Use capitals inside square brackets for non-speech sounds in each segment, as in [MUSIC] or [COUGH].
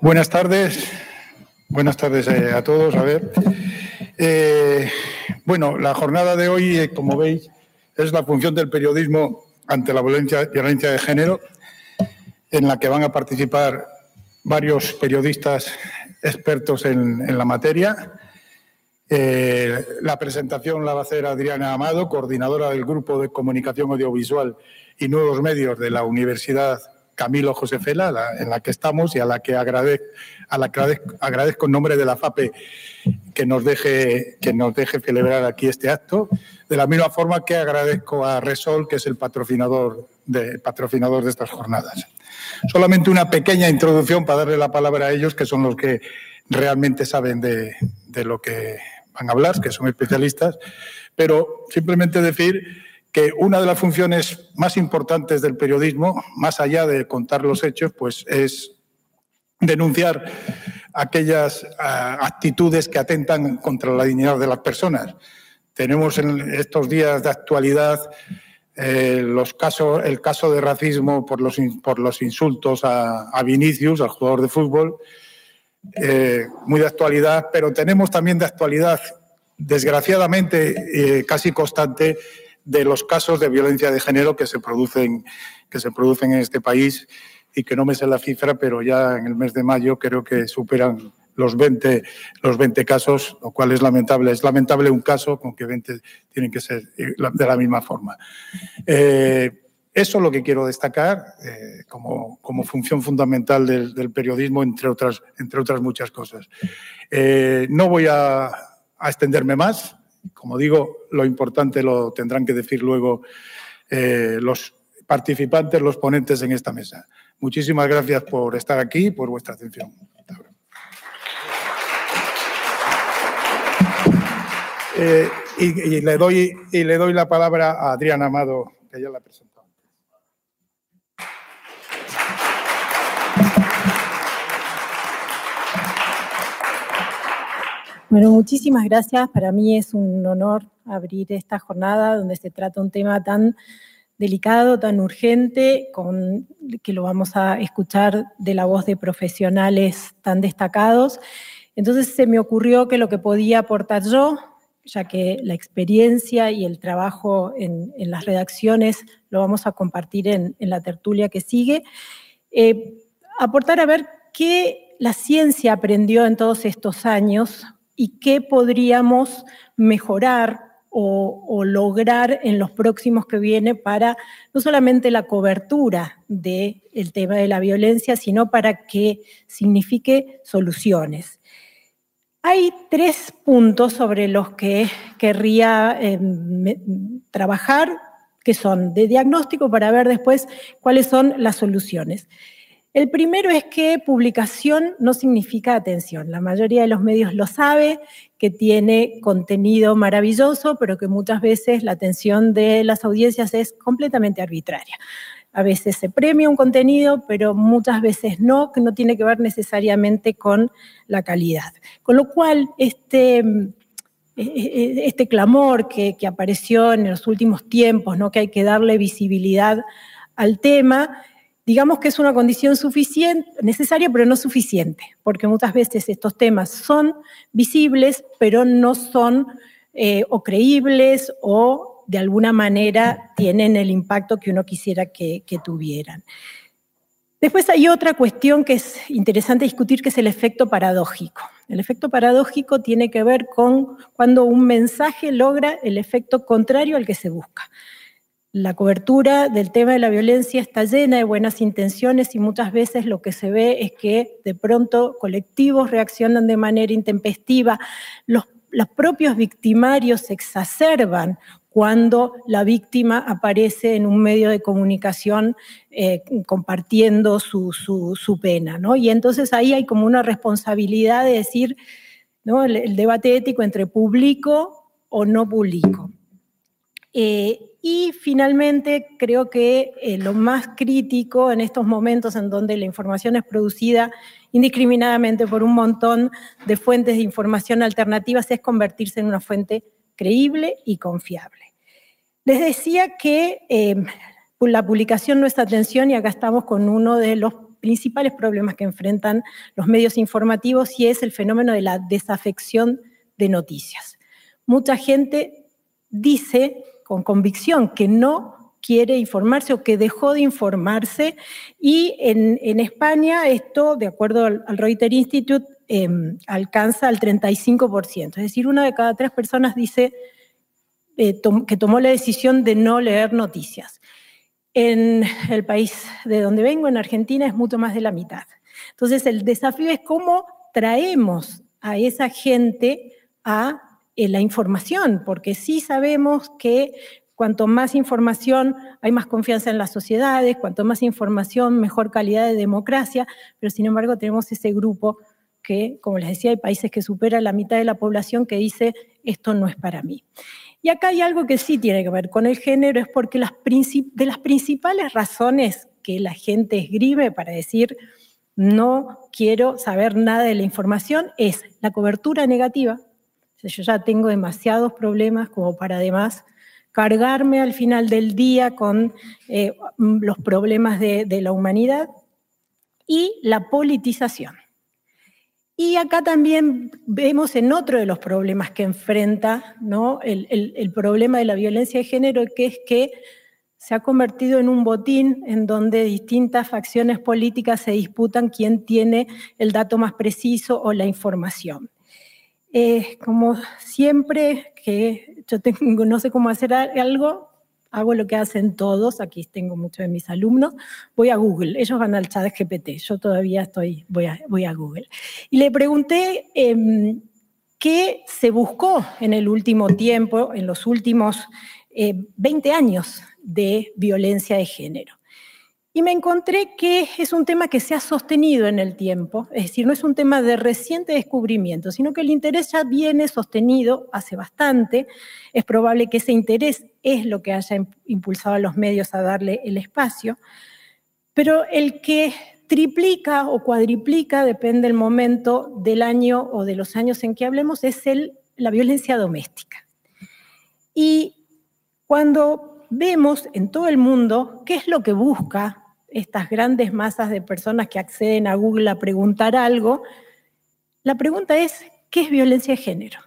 Buenas tardes. Buenas tardes eh, a todos. A ver. Eh, bueno, la jornada de hoy, eh, como veis, es la función del periodismo ante la violencia, violencia de género, en la que van a participar varios periodistas expertos en, la materia. la presentación la va a hacer Adriana Amado, coordinadora del Grupo de Comunicación Audiovisual y Nuevos Medios de la Universidad Camilo Josefela, en la que estamos y a la que agradezco, a la que agradezco, en nombre de la FAPE que nos, deje, que nos deje celebrar aquí este acto. De la misma forma que agradezco a Resol, que es el patrocinador de, patrocinador de estas jornadas. Solamente una pequeña introducción para darle la palabra a ellos, que son los que realmente saben de, de lo que van a hablar, que son especialistas, pero simplemente decir que una de las funciones más importantes del periodismo, más allá de contar los hechos, pues es denunciar aquellas ah, actitudes que atentan contra la dignidad de las personas. Tenemos en estos días de actualidad eh, los casos, el caso de racismo por los, por los insultos a, Vinicius, al jugador de fútbol, eh, muy de actualidad, pero tenemos también de actualidad, desgraciadamente, eh, casi constante, de los casos de violencia de género que se producen, que se producen en este país y que no me sé la cifra, pero ya en el mes de mayo creo que superan los 20, los 20 casos, lo cual es lamentable. Es lamentable un caso con que 20 tienen que ser de la misma forma. Eh, eso es lo que quiero destacar eh, como, como, función fundamental del, periodismo, entre otras, entre otras muchas cosas. Eh, no voy a extenderme más. Como digo, lo importante lo tendrán que decir luego eh, los participantes, los ponentes en esta mesa. Muchísimas gracias por estar aquí y por vuestra atención. Eh, y, le doy, y le doy la palabra a Adrián Amado, que ya la presentó. Bueno, muchísimas gracias. Para mí es un honor abrir esta jornada donde se trata un tema tan delicado, tan urgente, con, que lo vamos a escuchar de la voz de profesionales tan destacados. Entonces se me ocurrió que lo que podía aportar yo, ya que la experiencia y el trabajo en, las redacciones lo vamos a compartir en, la tertulia que sigue, eh, aportar a ver qué la ciencia aprendió en todos estos años y qué podríamos mejorar o, lograr en los próximos que viene para no solamente la cobertura del tema de la violencia, sino para que signifique soluciones. Hay tres puntos sobre los que querría em, trabajar, que son de diagnóstico para ver después cuáles son las soluciones. El primero es que publicación no significa atención. La mayoría de los medios lo sabe, que tiene contenido maravilloso, pero que muchas veces la atención de las audiencias es completamente arbitraria. A veces se premia un contenido, pero muchas veces no, que no tiene que ver necesariamente con la calidad. Con lo cual, este, e, e, este clamor que, que apareció en los últimos tiempos, ¿no? que hay que darle visibilidad al tema, digamos que es una condición suficiente, necesaria, pero no suficiente, porque muchas veces estos temas son visibles, pero no son eh, o creíbles o de alguna manera tienen el impacto que uno quisiera que, que tuvieran. Después hay otra cuestión que es interesante discutir, que es el efecto paradójico. El efecto paradójico tiene que ver con cuando un mensaje logra el efecto contrario al que se busca. La cobertura del tema de la violencia está llena de buenas intenciones y muchas veces lo que se ve es que de pronto colectivos reaccionan de manera intempestiva. Los, propios victimarios se exacerban cuando la víctima aparece en un medio de comunicación eh, compartiendo su, pena. ¿no? Y entonces ahí hay como una responsabilidad de decir ¿no? el, debate ético entre público o no público. Eh, y finalmente, creo que eh, lo más crítico en estos momentos en donde la información es producida indiscriminadamente por un montón de fuentes de información alternativas es convertirse en una fuente creíble y confiable. Les decía que eh, la publicación no es atención y acá estamos con uno de los principales problemas que enfrentan los medios informativos y es el fenómeno de la desafección de noticias. Mucha gente dice con convicción que no quiere informarse o que dejó de informarse y en, España esto, de acuerdo al, Reuters Institute, em, alcanza el 35%. Es decir, una de cada tres personas dice eh, que tomó la decisión de no leer noticias. En el país de donde vengo, en Argentina, es mucho más de la mitad. Entonces, el desafío es cómo traemos a esa gente a eh, la información, porque sí sabemos que cuanto más información hay más confianza en las sociedades, cuanto más información, mejor calidad de democracia, pero sin embargo tenemos ese grupo que, como les decía, hay países que superan la mitad de la población que dice esto no es para mí. Y acá hay algo que sí tiene que ver con el género, es porque las de las principales razones que la gente esgrime para decir no quiero saber nada de la información es la cobertura negativa. Yo ya tengo demasiados problemas como para además cargarme al final del día con eh, los problemas de la humanidad y la politización. Y acá también vemos en otro de los problemas que enfrenta el, problema de la violencia de género, que es que se ha convertido en un botín en donde distintas facciones políticas se disputan quién tiene el dato más preciso o la información. Como siempre que yo tengo, [LAUGHS] no sé cómo hacer algo, hago lo que hacen todos, aquí tengo muchos de mis alumnos, voy a Google, ellos van al chat GPT, yo todavía estoy, voy a, Google. Y le pregunté em, qué se buscó en el último tiempo, en los últimos 20 eh, años de violencia de género. Y me encontré que es un tema que se ha sostenido en el tiempo, es decir, no es un tema de reciente descubrimiento, sino que el interés ya viene sostenido hace bastante. Es probable que ese interés es lo que haya impulsado a los medios a darle el espacio, pero el que triplica o cuadriplica, depende del momento del año o de los años en que hablemos, es el, la violencia doméstica. Y cuando vemos en todo el mundo qué es lo que busca estas grandes masas de personas que acceden a Google a preguntar algo, la pregunta es, ¿qué es violencia de género?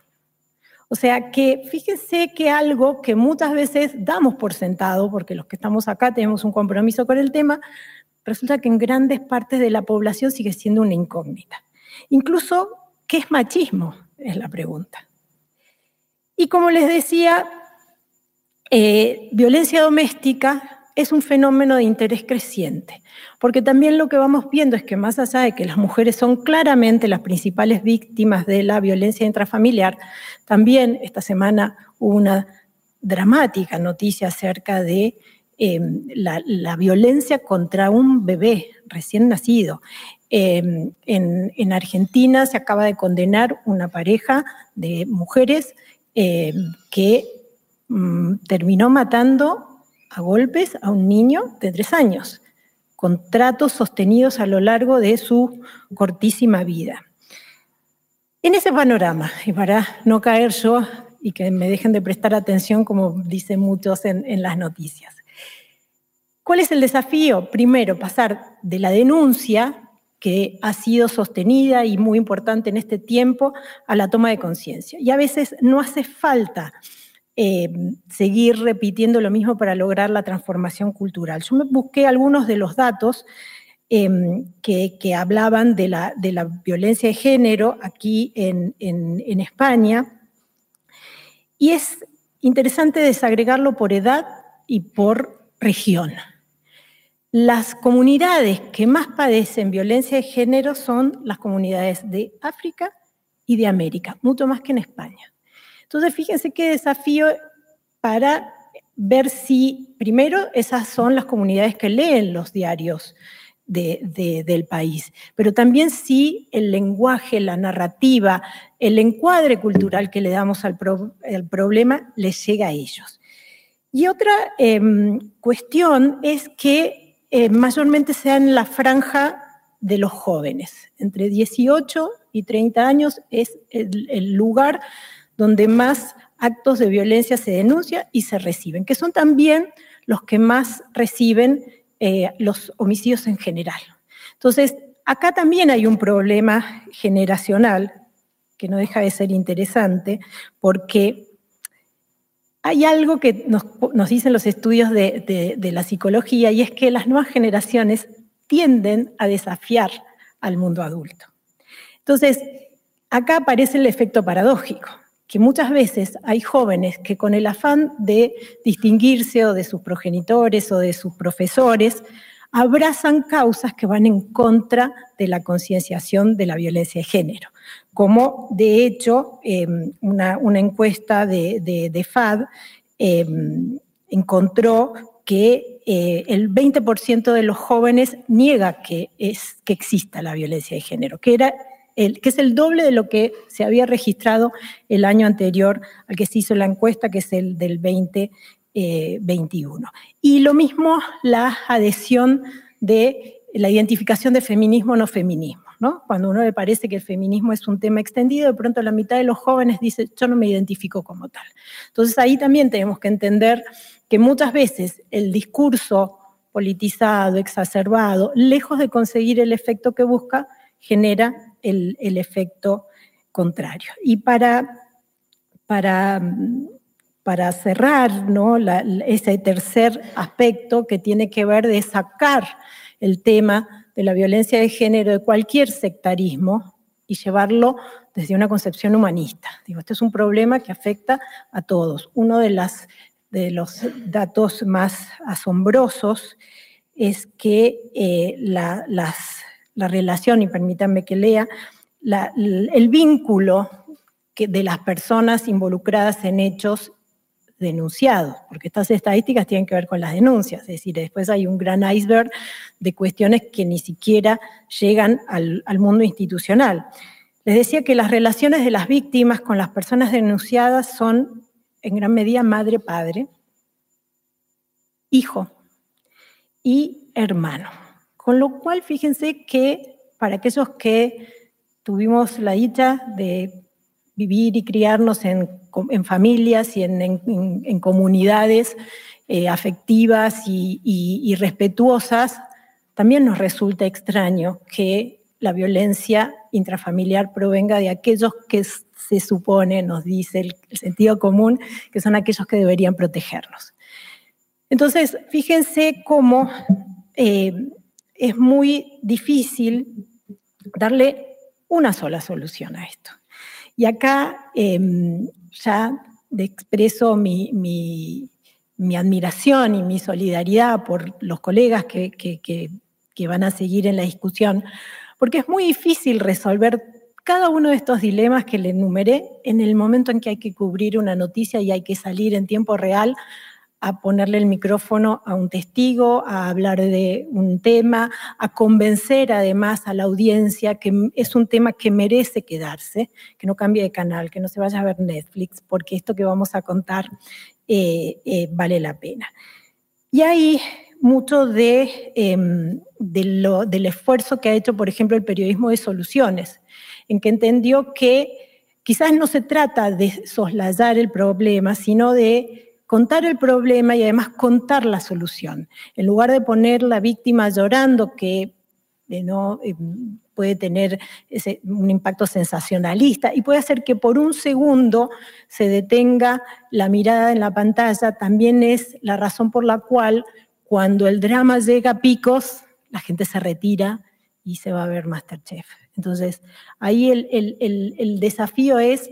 O sea, que fíjense que algo que muchas veces damos por sentado, porque los que estamos acá tenemos un compromiso con el tema, resulta que en grandes partes de la población sigue siendo una incógnita. Incluso, ¿qué es machismo? Es la pregunta. Y como les decía, eh, violencia doméstica es un fenómeno de interés creciente, porque también lo que vamos viendo es que más allá de que las mujeres son claramente las principales víctimas de la violencia intrafamiliar, también esta semana hubo una dramática noticia acerca de em, la, violencia contra un bebé recién nacido. Em, en, Argentina se acaba de condenar una pareja de mujeres em, que mm, terminó matando a golpes a un niño de tres años, con tratos sostenidos a lo largo de su cortísima vida. En ese panorama, y para no caer yo y que me dejen de prestar atención, como dicen muchos en, en las noticias, ¿cuál es el desafío? Primero, pasar de la denuncia que ha sido sostenida y muy importante en este tiempo a la toma de conciencia. Y a veces no hace falta eh, seguir repitiendo lo mismo para lograr la transformación cultural. Yo me busqué algunos de los datos em, que, hablaban de la, de la, violencia de género aquí en, en España y es interesante desagregarlo por edad y por región. Las comunidades que más padecen violencia de género son las comunidades de África y de América, mucho más que en España. Entonces, fíjense qué desafío para ver si, primero, esas son las comunidades que leen los diarios del país, pero también si el lenguaje, la narrativa, el encuadre cultural que le damos al, problema les llega a ellos. Y otra em, cuestión es que eh, mayormente sea en la franja de los jóvenes. Entre 18 y 30 años es el lugar donde más actos de violencia se denuncian y se reciben, que son también los que más reciben eh, los homicidios en general. Entonces, acá también hay un problema generacional que no deja de ser interesante, porque hay algo que nos, dicen los estudios de, la psicología y es que las nuevas generaciones tienden a desafiar al mundo adulto. Entonces, acá aparece el efecto paradójico, que muchas veces hay jóvenes que con el afán de distinguirse o de sus progenitores o de sus profesores, abrazan causas que van en contra de la concienciación de la violencia de género, como de hecho em, una, encuesta de, FAD em, encontró que eh, el 20% de los jóvenes niega que, es, que exista la violencia de género, que, era el, que es el doble de lo que se había registrado el año anterior al que se hizo la encuesta, que es el del 20 21. Eh, y lo mismo la adhesión de la identificación de feminismo no feminismo. ¿no? Cuando uno le parece que el feminismo es un tema extendido, de pronto la mitad de los jóvenes dice, yo no me identifico como tal. Entonces ahí también tenemos que entender que muchas veces el discurso politizado, exacerbado, lejos de conseguir el efecto que busca, genera el, efecto contrario. Y para, para para cerrar ¿no? ese tercer aspecto que tiene que ver de sacar el tema de la violencia de género de cualquier sectarismo y llevarlo desde una concepción humanista. Digo, este es un problema que afecta a todos. Uno de, las, de los datos más asombrosos es que eh, la, relación, y permítanme que lea, el vínculo de las personas involucradas en hechos denunciados, porque estas estadísticas tienen que ver con las denuncias, es decir, después hay un gran iceberg de cuestiones que ni siquiera llegan al, mundo institucional. Les decía que las relaciones de las víctimas con las personas denunciadas son en gran medida madre-padre, hijo y hermano. Con lo cual, fíjense que para aquellos que tuvimos la dicha de vivir y criarnos en, familias y en, comunidades eh, afectivas y, respetuosas, también nos resulta extraño que la violencia intrafamiliar provenga de aquellos que se supone, nos dice el, sentido común, que son aquellos que deberían protegernos. Entonces, fíjense cómo eh, es muy difícil darle una sola solución a esto. Y acá em, ya expreso mi, admiración y mi solidaridad por los colegas que, que van a seguir en la discusión, porque es muy difícil resolver cada uno de estos dilemas que le enumeré en el momento en que hay que cubrir una noticia y hay que salir en tiempo real a ponerle el micrófono a un testigo, a hablar de un tema, a convencer además a la audiencia que es un tema que merece quedarse, que no cambie de canal, que no se vaya a ver Netflix, porque esto que vamos a contar eh, eh, vale la pena. Y hay mucho de, em, del esfuerzo que ha hecho, por ejemplo, el periodismo de soluciones, en que entendió que quizás no se trata de soslayar el problema, sino de contar el problema y además contar la solución. En lugar de poner la víctima llorando, que eh, no eh, puede tener un impacto sensacionalista y puede hacer que por un segundo se detenga la mirada en la pantalla, también es la razón por la cual cuando el drama llega a picos, la gente se retira y se va a ver Masterchef. Entonces, ahí el, desafío es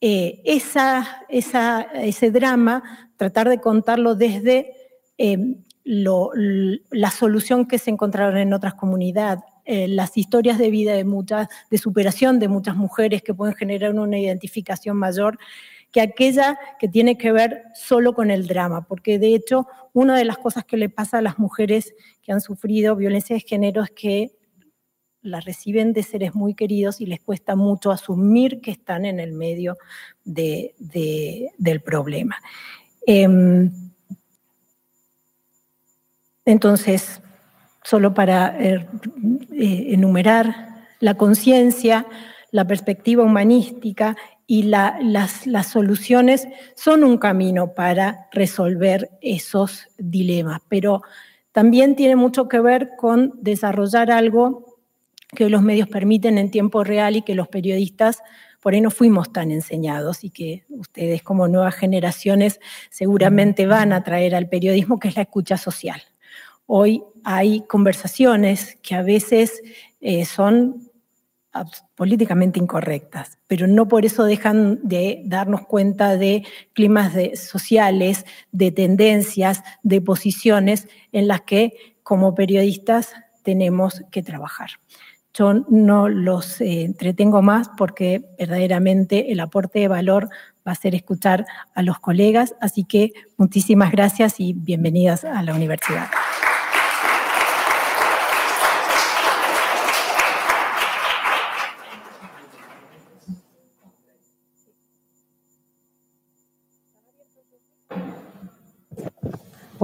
eh, esa, ese drama tratar de contarlo desde eh, la solución que se encontraron en otras comunidades, eh, las historias de vida de muchas, de superación de muchas mujeres que pueden generar una identificación mayor que aquella que tiene que ver solo con el drama, porque de hecho una de las cosas que le pasa a las mujeres que han sufrido violencia de género es que la reciben de seres muy queridos y les cuesta mucho asumir que están en el medio del problema. Em, entonces, solo para eh, eh, enumerar la conciencia, la perspectiva humanística y las, las, soluciones son un camino para resolver esos dilemas, pero también tiene mucho que ver con desarrollar algo que los medios permiten en tiempo real y que los periodistas por ahí no fuimos tan enseñados y que ustedes como nuevas generaciones seguramente van a traer al periodismo, que es la escucha social. Hoy hay conversaciones que a veces eh, son políticamente incorrectas, pero no por eso dejan de darnos cuenta de climas sociales, de tendencias, de posiciones en las que como periodistas tenemos que trabajar. Yo no los eh, entretengo más porque verdaderamente el aporte de valor va a ser escuchar a los colegas, así que muchísimas gracias y bienvenidas a la universidad.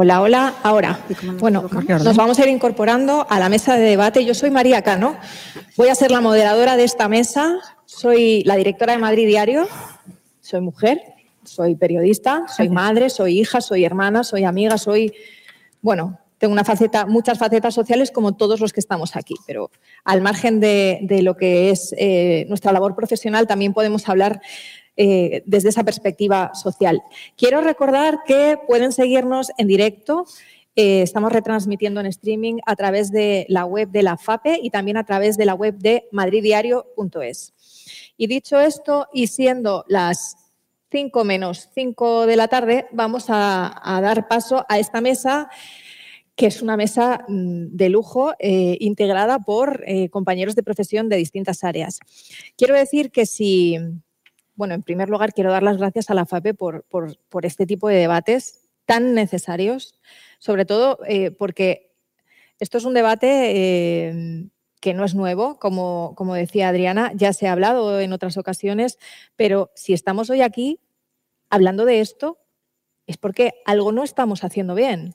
Hola, hola, ahora. Bueno, nos vamos a ir incorporando a la mesa de debate. Yo soy María Cano, voy a ser la moderadora de esta mesa. Soy la directora de Madrid Diario, soy mujer, soy periodista, soy [LAUGHS] madre, soy hija, soy hermana, soy amiga, soy, bueno, tengo una faceta, muchas facetas sociales como todos los que estamos aquí, pero al margen de, lo que es eh, nuestra labor profesional también podemos hablar eh, desde esa perspectiva social. Quiero recordar que pueden seguirnos en directo. Eh, estamos retransmitiendo en streaming a través de la web de la FAPE y también a través de la web de madriddiario.es. Y dicho esto, y siendo las 5 menos 5 de la tarde, vamos a, dar paso a esta mesa que es una mesa mm, de lujo eh, integrada por compañeros de profesión de distintas áreas. Quiero decir que si, bueno, en primer lugar, quiero dar las gracias a la FAPE por, este tipo de debates tan necesarios, sobre todo eh, porque esto es un debate eh, que no es nuevo, como, como decía Adriana, ya se ha hablado en otras ocasiones, pero si estamos hoy aquí hablando de esto, es porque algo no estamos haciendo bien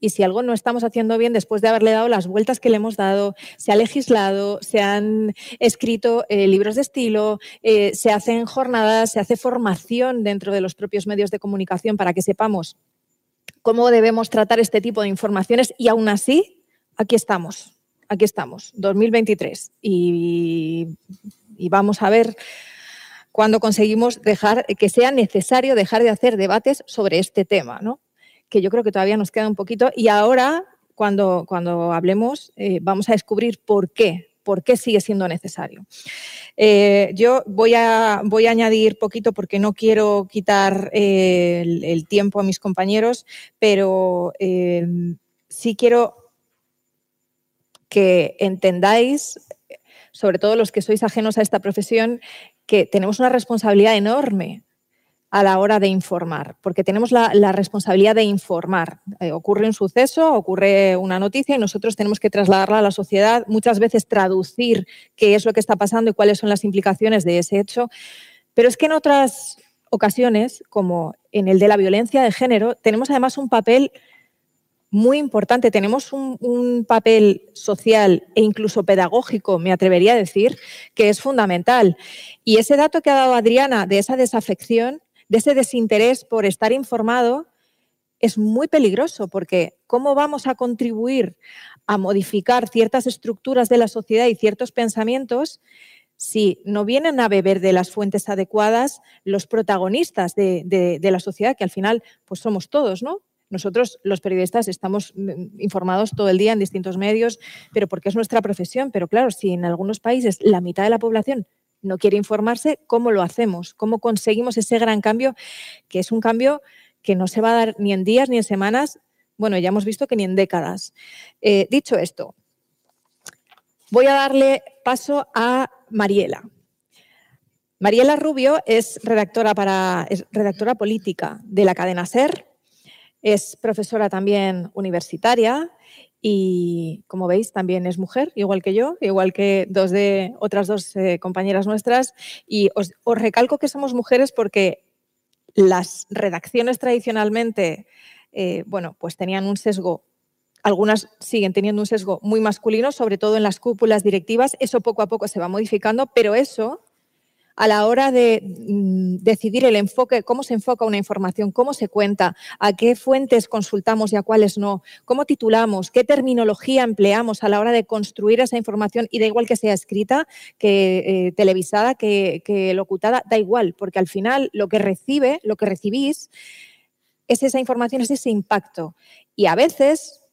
y si algo no estamos haciendo bien después de haberle dado las vueltas que le hemos dado, se ha legislado, se han escrito eh, libros de estilo, eh, se hacen jornadas, se hace formación dentro de los propios medios de comunicación para que sepamos cómo debemos tratar este tipo de informaciones y aún así, aquí estamos, aquí estamos, 2023 y, y vamos a ver cuándo conseguimos dejar que sea necesario dejar de hacer debates sobre este tema, ¿no? Que yo creo que todavía nos queda un poquito. Y ahora, cuando, cuando hablemos, eh, vamos a descubrir por qué, por qué sigue siendo necesario. Eh, yo voy a, voy a añadir poquito porque no quiero quitar eh, el, tiempo a mis compañeros, pero sí quiero que entendáis, sobre todo los que sois ajenos a esta profesión, que tenemos una responsabilidad enorme a la hora de informar, porque tenemos la, responsabilidad de informar. Eh, ocurre un suceso, ocurre una noticia y nosotros tenemos que trasladarla a la sociedad, muchas veces traducir qué es lo que está pasando y cuáles son las implicaciones de ese hecho. Pero es que en otras ocasiones, como en el de la violencia de género, tenemos además un papel muy importante. Tenemos un, un, papel social e incluso pedagógico, me atrevería a decir, que es fundamental. Y ese dato que ha dado Adriana de esa desafección de ese desinterés por estar informado es muy peligroso porque ¿cómo vamos a contribuir a modificar ciertas estructuras de la sociedad y ciertos pensamientos si no vienen a beber de las fuentes adecuadas los protagonistas de, la sociedad, que al final pues somos todos, ¿no? Nosotros, los periodistas, estamos mm, informados todo el día en distintos medios, pero porque es nuestra profesión. Pero claro, si en algunos países la mitad de la población no quiere informarse, ¿cómo lo hacemos? ¿Cómo conseguimos ese gran cambio? Que es un cambio que no se va a dar ni en días ni en semanas, bueno, ya hemos visto que ni en décadas. Eh, dicho esto, voy a darle paso a Mariela. Mariela Rubio es redactora, para, es redactora política de la cadena SER, es profesora también universitaria y como veis también es mujer, igual que yo, igual que dos de otras dos eh, compañeras nuestras. Y os, recalco que somos mujeres porque las redacciones tradicionalmente, eh, bueno, pues tenían un sesgo algunas siguen teniendo un sesgo muy masculino, sobre todo en las cúpulas directivas. Eso poco a poco se va modificando, pero eso a la hora de mm, decidir el enfoque, cómo se enfoca una información, cómo se cuenta, a qué fuentes consultamos y a cuáles no, cómo titulamos, qué terminología empleamos a la hora de construir esa información y da igual que sea escrita, que eh, televisada, que, que locutada, da igual, porque al final lo que recibe, lo que recibís, es esa información, es ese impacto. Y a veces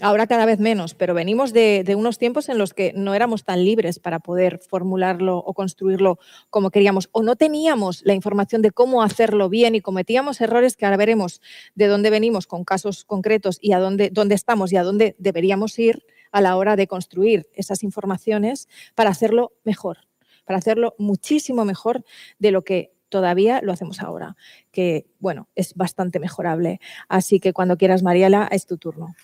Ahora cada vez menos, pero venimos de, unos tiempos en los que no éramos tan libres para poder formularlo o construirlo como queríamos, o no teníamos la información de cómo hacerlo bien y cometíamos errores que ahora veremos de dónde venimos con casos concretos y a dónde, dónde estamos y a dónde deberíamos ir a la hora de construir esas informaciones para hacerlo mejor, para hacerlo muchísimo mejor de lo que todavía lo hacemos ahora, que bueno, es bastante mejorable. Así que cuando quieras, Mariela, es tu turno.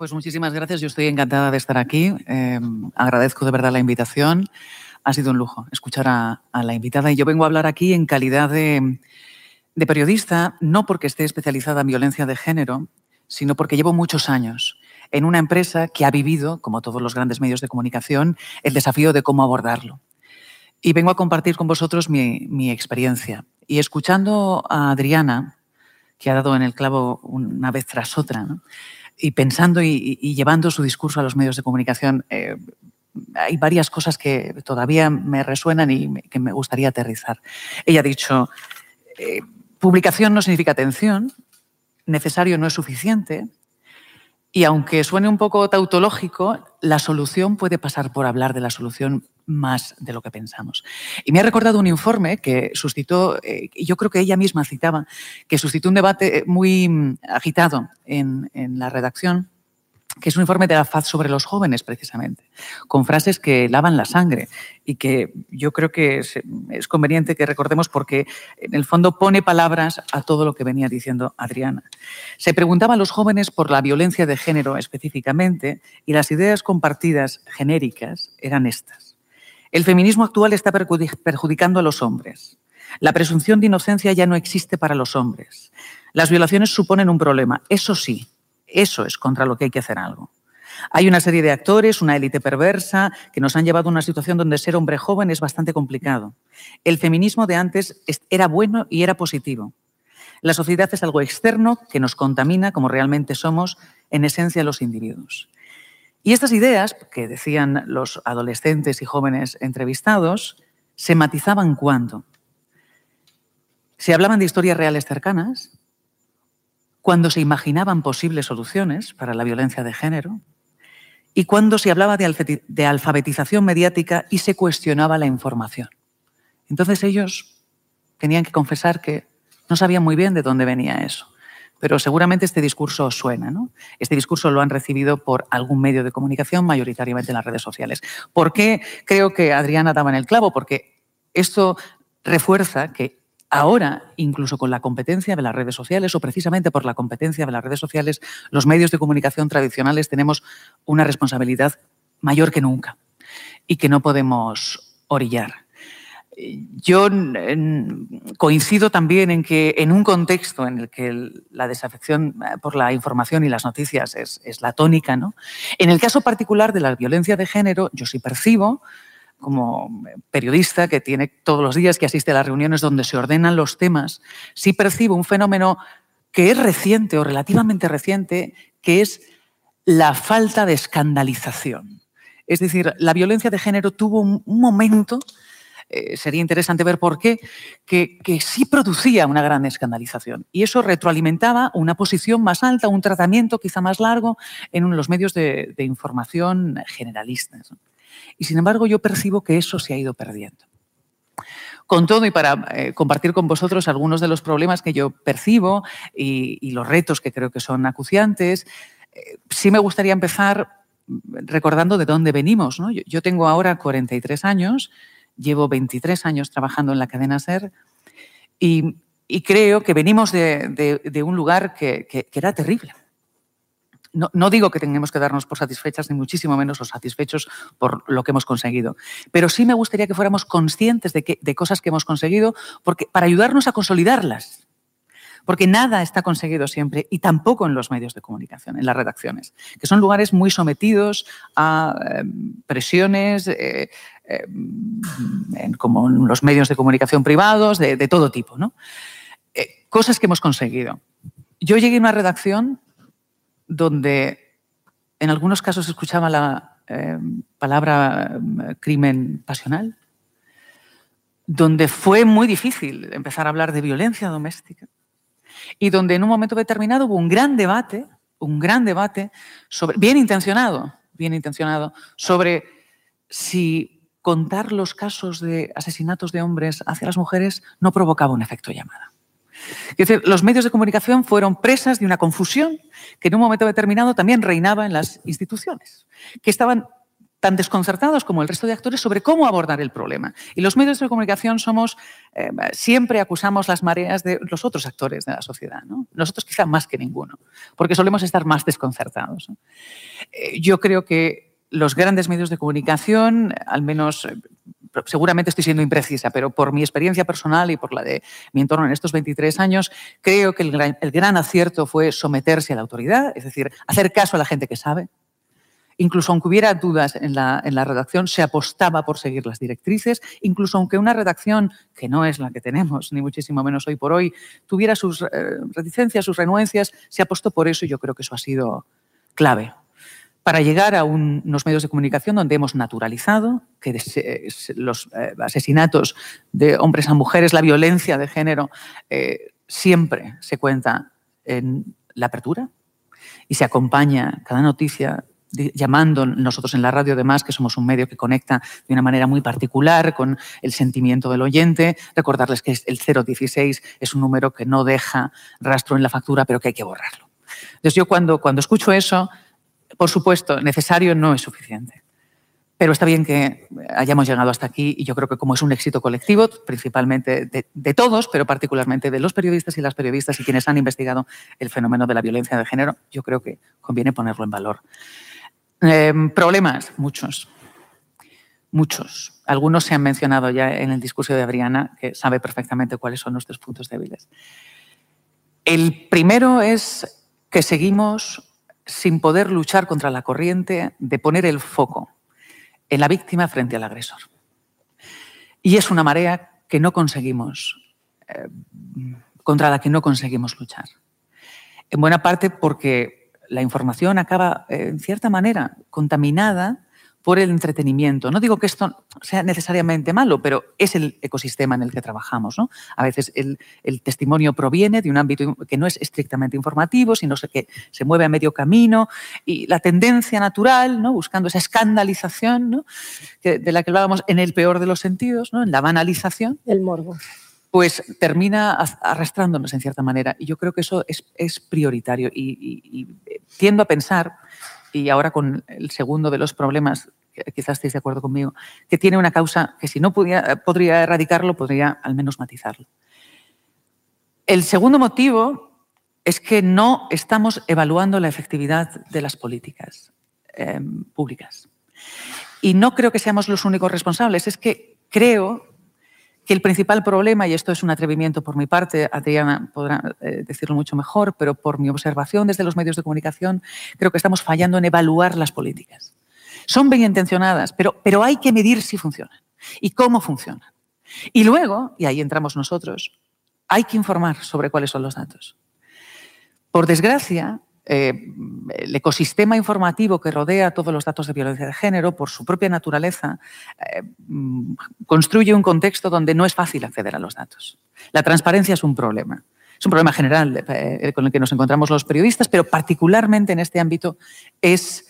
Pues muchísimas gracias. Yo estoy encantada de estar aquí. Em, agradezco de verdad la invitación. Ha sido un lujo escuchar a, la invitada. Y yo vengo a hablar aquí en calidad de, periodista, no porque esté especializada en violencia de género, sino porque llevo muchos años en una empresa que ha vivido, como todos los grandes medios de comunicación, el desafío de cómo abordarlo. Y vengo a compartir con vosotros mi, mi experiencia. Y escuchando a Adriana, que ha dado en el clavo una vez tras otra, ¿no? Y pensando y, llevando su discurso a los medios de comunicación, eh, hay varias cosas que todavía me resuenan y que me gustaría aterrizar. Ella ha dicho, eh, publicación no significa atención, necesario no es suficiente, y aunque suene un poco tautológico, la solución puede pasar por hablar de la solución más de lo que pensamos. Y me ha recordado un informe que suscitó, eh, yo creo que ella misma citaba, que suscitó un debate muy mm, agitado en la redacción que es un informe de la FAZ sobre los jóvenes, precisamente, con frases que lavan la sangre y que yo creo que es, conveniente que recordemos porque en el fondo pone palabras a todo lo que venía diciendo Adriana. Se preguntaban los jóvenes por la violencia de género específicamente y las ideas compartidas genéricas eran estas. El feminismo actual está perjudicando a los hombres. La presunción de inocencia ya no existe para los hombres. Las violaciones suponen un problema. Eso sí, eso es contra lo que hay que hacer algo. Hay una serie de actores, una élite perversa, que nos han llevado a una situación donde ser hombre joven es bastante complicado. El feminismo de antes era bueno y era positivo. La sociedad es algo externo que nos contamina como realmente somos, en esencia, los individuos. Y estas ideas, que decían los adolescentes y jóvenes entrevistados, se matizaban cuando se hablaban de historias reales cercanas, cuando se imaginaban posibles soluciones para la violencia de género y cuando se hablaba de alfabetización mediática y se cuestionaba la información. Entonces ellos tenían que confesar que no sabían muy bien de dónde venía eso pero seguramente este discurso suena. ¿no? Este discurso lo han recibido por algún medio de comunicación, mayoritariamente en las redes sociales. ¿Por qué creo que Adriana daba en el clavo? Porque esto refuerza que ahora, incluso con la competencia de las redes sociales, o precisamente por la competencia de las redes sociales, los medios de comunicación tradicionales tenemos una responsabilidad mayor que nunca y que no podemos orillar yo coincido también en que en un contexto en el que la desafección eh, por la información y las noticias es, la tónica, ¿no? en el caso particular de la violencia de género, yo sí percibo, como periodista que tiene todos los días que asiste a las reuniones donde se ordenan los temas, sí percibo un fenómeno que es reciente o relativamente reciente, que es la falta de escandalización. Es decir, la violencia de género tuvo un momento eh, sería interesante ver por qué, que, sí producía una gran escandalización. Y eso retroalimentaba una posición más alta, un tratamiento quizá más largo en los medios de, información generalistas. Y sin embargo yo percibo que eso se ha ido perdiendo. Con todo, y para eh, compartir con vosotros algunos de los problemas que yo percibo y, los retos que creo que son acuciantes, eh, sí me gustaría empezar recordando de dónde venimos. Yo, yo, tengo ahora 43 años llevo 23 años trabajando en la cadena SER y, creo que venimos de, un lugar que, era terrible. No, digo que tengamos que darnos por satisfechas, ni muchísimo menos o satisfechos por lo que hemos conseguido, pero sí me gustaría que fuéramos conscientes de, de cosas que hemos conseguido porque, para ayudarnos a consolidarlas. porque nada está conseguido siempre y tampoco en los medios de comunicación, en las redacciones, que son lugares muy sometidos a em, presiones, eh, em, como en los medios de comunicación privados, de, todo tipo. ¿no? Eh, cosas que hemos conseguido. Yo llegué a una redacción donde en algunos casos escuchaba la em, palabra crimen pasional, donde fue muy difícil empezar a hablar de violencia doméstica y donde en un momento determinado hubo un gran debate, un gran debate sobre, bien intencionado, bien intencionado, sobre si contar los casos de asesinatos de hombres hacia las mujeres no provocaba un efecto llamada. Es decir, los medios de comunicación fueron presas de una confusión que en un momento determinado también reinaba en las instituciones, que estaban tan desconcertados como el resto de actores sobre cómo abordar el problema. Y los medios de comunicación somos, eh, siempre acusamos las mareas de los otros actores de la sociedad, nosotros quizá más que ninguno, porque solemos estar más desconcertados. Eh, yo creo que los grandes medios de comunicación, al menos eh, seguramente estoy siendo imprecisa, pero por mi experiencia personal y por la de mi entorno en estos 23 años, creo que el gran, acierto fue someterse a la autoridad, es decir, hacer caso a la gente que sabe, Incluso aunque hubiera dudas en la, redacción, se apostaba por seguir las directrices. Incluso aunque una redacción, que no es la que tenemos, ni muchísimo menos hoy por hoy, tuviera sus eh, reticencias, sus renuencias, se apostó por eso y yo creo que eso ha sido clave para llegar a unos medios de comunicación donde hemos naturalizado que los eh, asesinatos de hombres a mujeres, la violencia de género, eh, siempre se cuenta en la apertura y se acompaña cada noticia llamando nosotros en la radio además que somos un medio que conecta de una manera muy particular con el sentimiento del oyente, recordarles que el 016 es un número que no deja rastro en la factura, pero que hay que borrarlo. Entonces yo cuando, cuando escucho eso, por supuesto, necesario no es suficiente. Pero está bien que hayamos llegado hasta aquí y yo creo que como es un éxito colectivo, principalmente de, todos, pero particularmente de los periodistas y las periodistas y quienes han investigado el fenómeno de la violencia de género, yo creo que conviene ponerlo en valor. Em, problemas, muchos. Muchos. Algunos se han mencionado ya en el discurso de Adriana, que sabe perfectamente cuáles son nuestros puntos débiles. El primero es que seguimos sin poder luchar contra la corriente de poner el foco en la víctima frente al agresor. Y es una marea que no conseguimos, eh, contra la que no conseguimos luchar. En buena parte porque la información acaba, eh, en cierta manera, contaminada por el entretenimiento. No digo que esto sea necesariamente malo, pero es el ecosistema en el que trabajamos. A veces el, testimonio proviene de un ámbito que no es estrictamente informativo, sino que se mueve a medio camino y la tendencia natural, ¿no? buscando esa escandalización de la que hablábamos en el peor de los sentidos, ¿no? en la banalización. El morbo pues termina arrastrándonos en cierta manera. Y yo creo que eso es, prioritario. Y, tiendo a pensar, y ahora con el segundo de los problemas, quizás estéis de acuerdo conmigo, que tiene una causa que si no podría erradicarlo, podría al menos matizarlo. El segundo motivo es que no estamos evaluando la efectividad de las políticas em, públicas. Y no creo que seamos los únicos responsables, es que creo que el principal problema, y esto es un atrevimiento por mi parte, Adriana podrá eh, decirlo mucho mejor, pero por mi observación desde los medios de comunicación, creo que estamos fallando en evaluar las políticas. Son bien intencionadas, pero, pero hay que medir si funcionan y cómo funcionan. Y luego, y ahí entramos nosotros, hay que informar sobre cuáles son los datos. Por desgracia, eh, el ecosistema informativo que rodea todos los datos de violencia de género, por su propia naturaleza, eh, mm, construye un contexto donde no es fácil acceder a los datos. La transparencia es un problema. Es un problema general eh, con el que nos encontramos los periodistas, pero particularmente en este ámbito es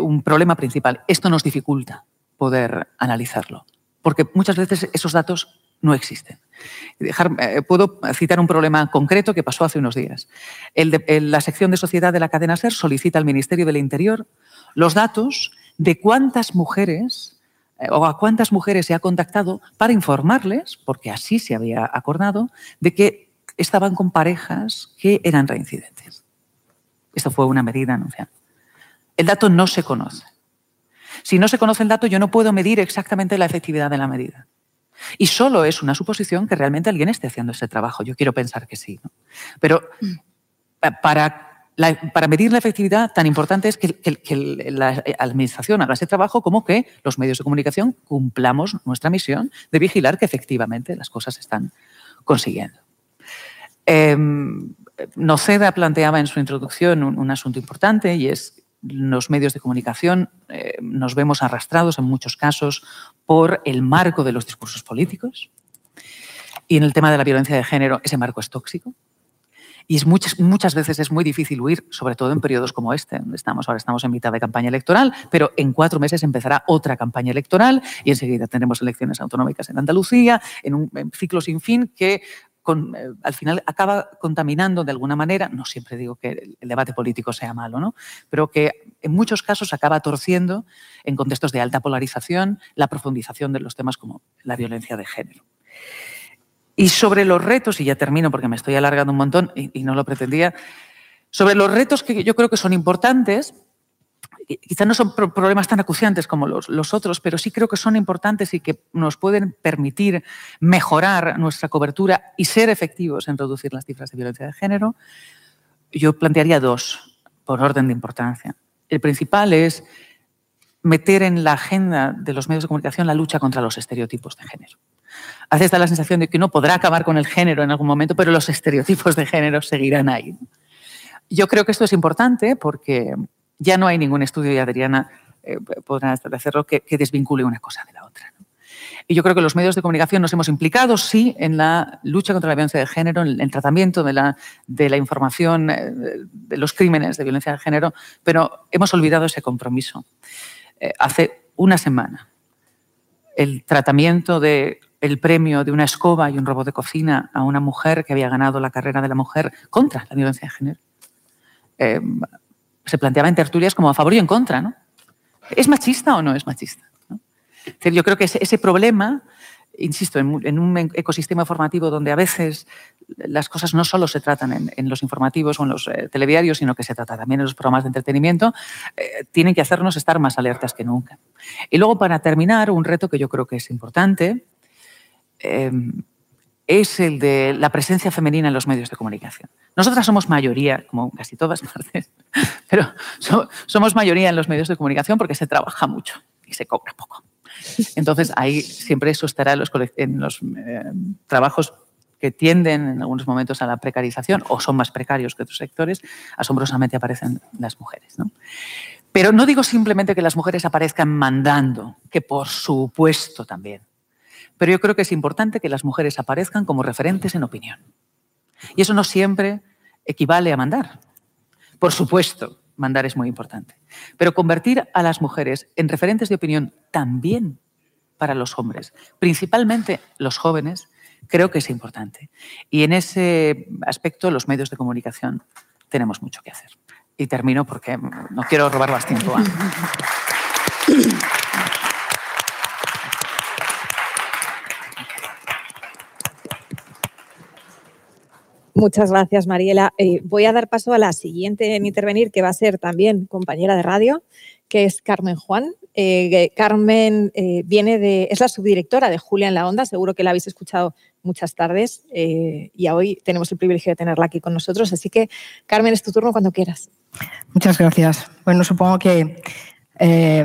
un problema principal. Esto nos dificulta poder analizarlo, porque muchas veces esos datos no existen. Eh, puedo citar un problema concreto que pasó hace unos días. la sección de sociedad de la cadena SER solicita al Ministerio del Interior los datos de cuántas mujeres eh, o a cuántas mujeres se ha contactado para informarles, porque así se había acordado, de que estaban con parejas que eran reincidentes. Esto fue una medida anunciada. El dato no se conoce. Si no se conoce el dato, yo no puedo medir exactamente la efectividad de la medida. Y solo es una suposición que realmente alguien esté haciendo ese trabajo. Yo quiero pensar que sí. Pero para para medir la efectividad, tan importante es que, la Administración haga ese trabajo como que los medios de comunicación cumplamos nuestra misión de vigilar que efectivamente las cosas se están consiguiendo. Eh, Noceda planteaba en su introducción un, asunto importante y es los medios de comunicación eh, nos vemos arrastrados en muchos casos por el marco de los discursos políticos y en el tema de la violencia de género ese marco es tóxico y es muchas, muchas veces es muy difícil huir, sobre todo en periodos como este. Estamos, ahora estamos en mitad de campaña electoral, pero en cuatro meses empezará otra campaña electoral y enseguida tendremos elecciones autonómicas en Andalucía, en un ciclo sin fin que eh, al final acaba contaminando de alguna manera, no siempre digo que el debate político sea malo, ¿no? pero que en muchos casos acaba torciendo en contextos de alta polarización la profundización de los temas como la violencia de género. Y sobre los retos, y ya termino porque me estoy alargando un montón y, no lo pretendía, sobre los retos que yo creo que son importantes, quizás no son problemas tan acuciantes como los, otros, pero sí creo que son importantes y que nos pueden permitir mejorar nuestra cobertura y ser efectivos en reducir las cifras de violencia de género. Yo plantearía dos, por orden de importancia. El principal es meter en la agenda de los medios de comunicación la lucha contra los estereotipos de género. A veces da la sensación de que uno podrá acabar con el género en algún momento, pero los estereotipos de género seguirán ahí. Yo creo que esto es importante porque ya no hay ningún estudio, y Adriana eh, podrá hacerlo, que, desvincule una cosa de la otra. Y yo creo que los medios de comunicación nos hemos implicado, sí, en la lucha contra la violencia de género, en el tratamiento de la, información eh, de los crímenes de violencia de género, pero hemos olvidado ese compromiso. Eh, hace una semana, el tratamiento de el premio de una escoba y un robot de cocina a una mujer que había ganado la carrera de la mujer contra la violencia de género. Eh, se planteaba en tertulias como a favor y en contra, ¿no? ¿Es machista o no es machista? yo creo que ese, problema, insisto, en, un ecosistema formativo donde a veces las cosas no solo se tratan en, los informativos o en los eh, telediarios, sino que se trata también en los programas de entretenimiento, eh, tienen que hacernos estar más alertas que nunca. Y luego, para terminar, un reto que yo creo que es importante, Em, es el de la presencia femenina en los medios de comunicación. Nosotras somos mayoría, como casi todas partes, [LAUGHS] pero somos mayoría en los medios de comunicación porque se trabaja mucho y se cobra poco. Entonces, ahí siempre eso estará en los, em, trabajos que tienden en algunos momentos a la precarización o son más precarios que otros sectores, asombrosamente aparecen las mujeres. Pero no digo simplemente que las mujeres aparezcan mandando, que por supuesto también, pero yo creo que es importante que las mujeres aparezcan como referentes en opinión. Y eso no siempre equivale a mandar. Por supuesto, mandar es muy importante. Pero convertir a las mujeres en referentes de opinión también para los hombres, principalmente los jóvenes, creo que es importante. Y en ese aspecto los medios de comunicación tenemos mucho que hacer. Y termino porque no quiero robar más tiempo. [LAUGHS] Muchas gracias, Mariela. Eh, voy a dar paso a la siguiente en intervenir, que va a ser también compañera de radio, que es Carmen Juan. Eh, Carmen eh, viene de, es la subdirectora de Julia en la Onda, seguro que la habéis escuchado muchas tardes y hoy tenemos el privilegio de tenerla aquí con nosotros. Así que, Carmen, es tu turno cuando quieras. Muchas gracias. Bueno, supongo que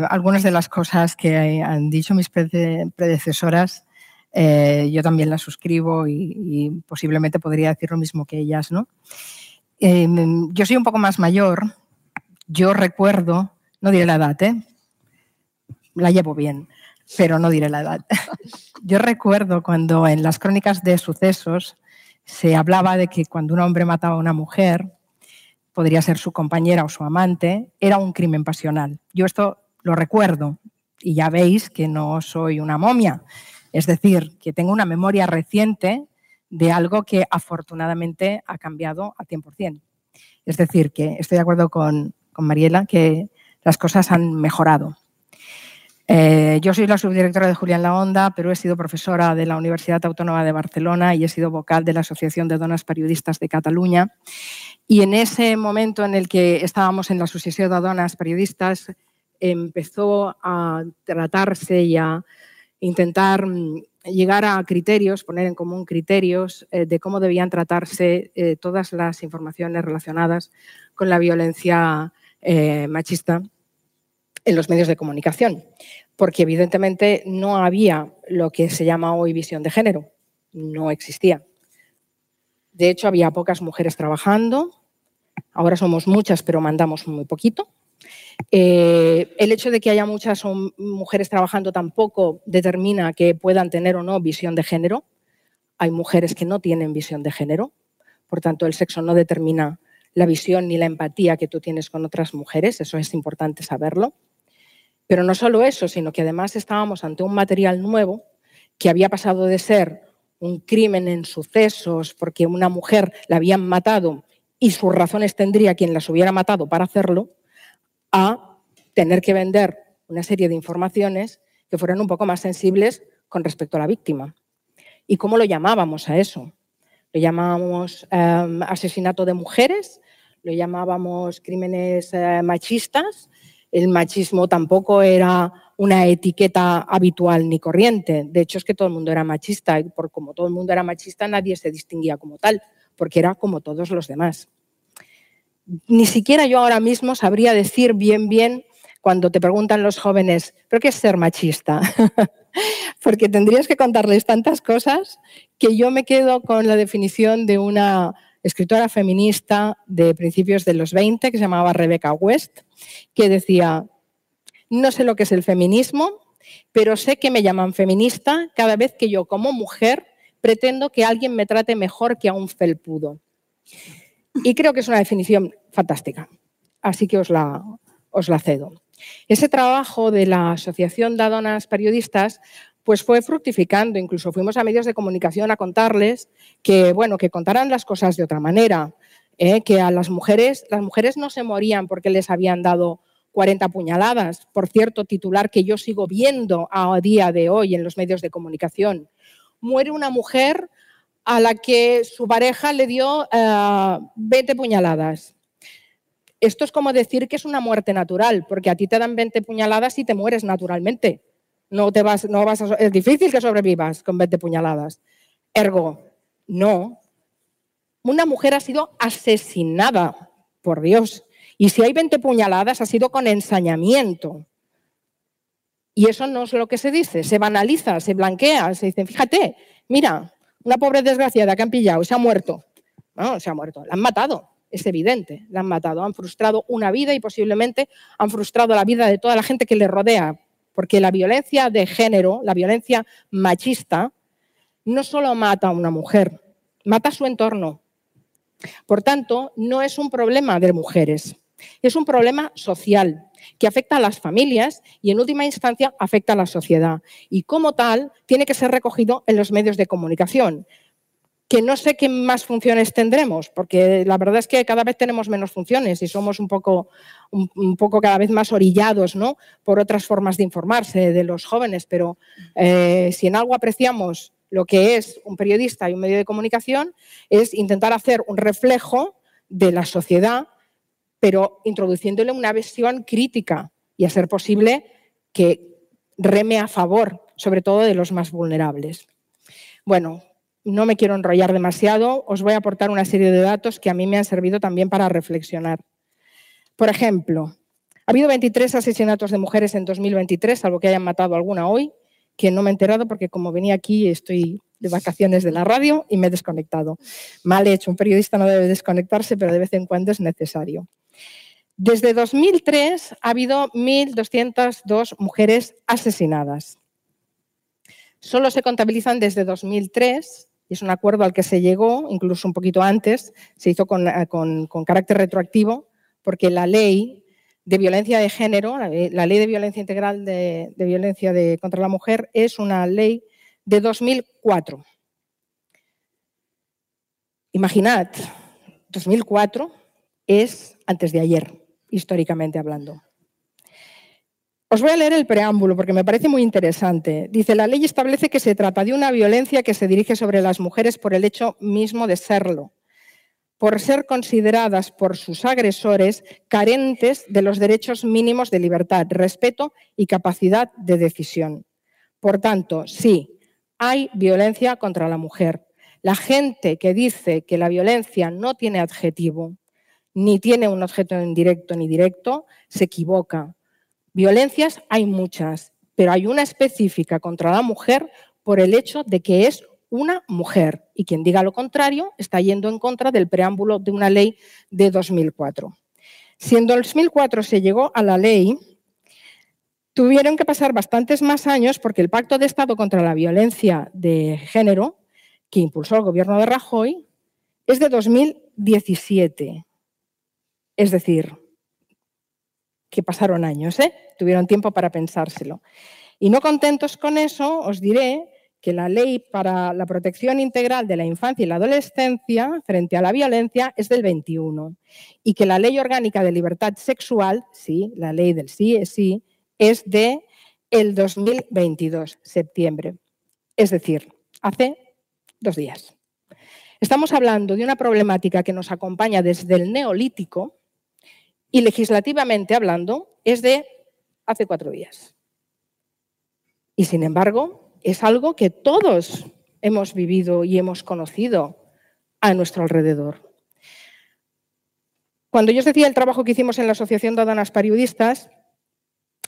algunas de las cosas que han dicho mis predecesoras eh, yo también la suscribo y, posiblemente podría decir lo mismo que ellas. ¿no? Em, yo soy un poco más mayor, yo recuerdo, no diré la edad, ¿eh? la llevo bien, pero no diré la edad. [LAUGHS] Yo recuerdo cuando en las crónicas de sucesos se hablaba de que cuando un hombre mataba a una mujer, podría ser su compañera o su amante, era un crimen pasional. Yo esto lo recuerdo y ya veis que no soy una momia. Es decir, que tengo una memoria reciente de algo que afortunadamente ha cambiado al 100%. Es decir, que estoy de acuerdo con, Mariela que las cosas han mejorado. Eh, yo soy la subdirectora de Julián La Onda, pero he sido profesora de la Universidad Autónoma de Barcelona y he sido vocal de la Asociación de Donas Periodistas de Cataluña. Y en ese momento en el que estábamos en la Asociación de Donas Periodistas, empezó a tratarse y a intentar mm, llegar a criterios, poner en común criterios eh, de cómo debían tratarse eh, todas las informaciones relacionadas con la violencia eh, machista en los medios de comunicación, porque evidentemente no había lo que se llama hoy visión de género, no existía. De hecho, había pocas mujeres trabajando, ahora somos muchas, pero mandamos muy poquito. Eh, el hecho de que haya muchas mujeres trabajando tampoco determina que puedan tener o no visión de género. Hay mujeres que no tienen visión de género, por tanto el sexo no determina la visión ni la empatía que tú tienes con otras mujeres, eso es importante saberlo. Pero no solo eso, sino que además estábamos ante un material nuevo que había pasado de ser un crimen en sucesos porque una mujer la habían matado y sus razones tendría quien las hubiera matado para hacerlo, a tener que vender una serie de informaciones que fueran un poco más sensibles con respecto a la víctima. ¿Y cómo lo llamábamos a eso? Lo llamábamos em, asesinato de mujeres, lo llamábamos crímenes eh, machistas. El machismo tampoco era una etiqueta habitual ni corriente. De hecho, es que todo el mundo era machista y por como todo el mundo era machista, nadie se distinguía como tal, porque era como todos los demás ni siquiera yo ahora mismo sabría decir bien, bien, cuando te preguntan los jóvenes, ¿pero qué es ser machista? [LAUGHS] Porque tendrías que contarles tantas cosas que yo me quedo con la definición de una escritora feminista de principios de los 20 que se llamaba Rebecca West, que decía, no sé lo que es el feminismo, pero sé que me llaman feminista cada vez que yo como mujer pretendo que alguien me trate mejor que a un felpudo. Y creo que es una definición fantástica. Así que os la, os la cedo. Ese trabajo de la Asociación de Adonas Periodistas pues fue fructificando, incluso fuimos a medios de comunicación a contarles que, bueno, que contaran las cosas de otra manera, ¿eh? que a las mujeres, las mujeres no se morían porque les habían dado 40 puñaladas, por cierto, titular que yo sigo viendo a día de hoy en los medios de comunicación. Muere una mujer a la que su pareja le dio 20 eh, puñaladas. Esto es como decir que es una muerte natural, porque a ti te dan 20 puñaladas y te mueres naturalmente. No te vas, no vas es difícil que sobrevivas con 20 puñaladas. Ergo, no. Una mujer ha sido asesinada, por Dios. Y si hay 20 puñaladas, ha sido con ensañamiento. Y eso no es lo que se dice, se banaliza, se blanquea, se dice, fíjate, mira, una pobre desgraciada que han pillado, se ha muerto. No, se ha muerto. La han matado, es evidente. La han matado. Han frustrado una vida y posiblemente han frustrado la vida de toda la gente que le rodea. Porque la violencia de género, la violencia machista, no solo mata a una mujer, mata a su entorno. Por tanto, no es un problema de mujeres, es un problema social que afecta a las familias y en última instancia afecta a la sociedad. Y como tal, tiene que ser recogido en los medios de comunicación que no sé qué más funciones tendremos, porque la verdad es que cada vez tenemos menos funciones y somos un poco, un, poco cada vez más orillados ¿no? por otras formas de informarse de los jóvenes, pero eh, si en algo apreciamos lo que es un periodista y un medio de comunicación, es intentar hacer un reflejo de la sociedad pero introduciéndole una visión crítica y a ser posible que reme a favor, sobre todo de los más vulnerables. Bueno, no me quiero enrollar demasiado, os voy a aportar una serie de datos que a mí me han servido también para reflexionar. Por ejemplo, ha habido 23 asesinatos de mujeres en 2023, salvo que hayan matado alguna hoy, que no me he enterado porque como venía aquí estoy de vacaciones de la radio y me he desconectado. Mal hecho, un periodista no debe desconectarse, pero de vez en cuando es necesario. Desde 2003 ha habido 1.202 mujeres asesinadas. Solo se contabilizan desde 2003, y es un acuerdo al que se llegó, incluso un poquito antes, se hizo con, carácter retroactivo, porque la ley de violencia de género, la ley de violencia integral de, violencia contra la mujer, es una ley de 2004. Imaginad, 2004 es antes de ayer históricamente hablando. Os voy a leer el preámbulo porque me parece muy interesante. Dice, la ley establece que se trata de una violencia que se dirige sobre las mujeres por el hecho mismo de serlo, por ser consideradas por sus agresores carentes de los derechos mínimos de libertad, respeto y capacidad de decisión. Por tanto, sí, hay violencia contra la mujer. La gente que dice que la violencia no tiene adjetivo, ni tiene un objeto indirecto ni directo, se equivoca. Violencias hay muchas, pero hay una específica contra la mujer por el hecho de que es una mujer. Y quien diga lo contrario está yendo en contra del preámbulo de una ley de 2004. Si en 2004 se llegó a la ley, tuvieron que pasar bastantes más años porque el Pacto de Estado contra la Violencia de Género, que impulsó el gobierno de Rajoy, es de 2017. Es decir, que pasaron años, ¿eh? tuvieron tiempo para pensárselo. Y no contentos con eso, os diré que la ley para la protección integral de la infancia y la adolescencia frente a la violencia es del 21 y que la ley orgánica de libertad sexual, sí, la ley del sí es sí, es de el 2022, septiembre. Es decir, hace dos días. Estamos hablando de una problemática que nos acompaña desde el neolítico y legislativamente hablando es de hace cuatro días. Y sin embargo, es algo que todos hemos vivido y hemos conocido a nuestro alrededor. Cuando yo os decía el trabajo que hicimos en la Asociación de Adanas Periodistas,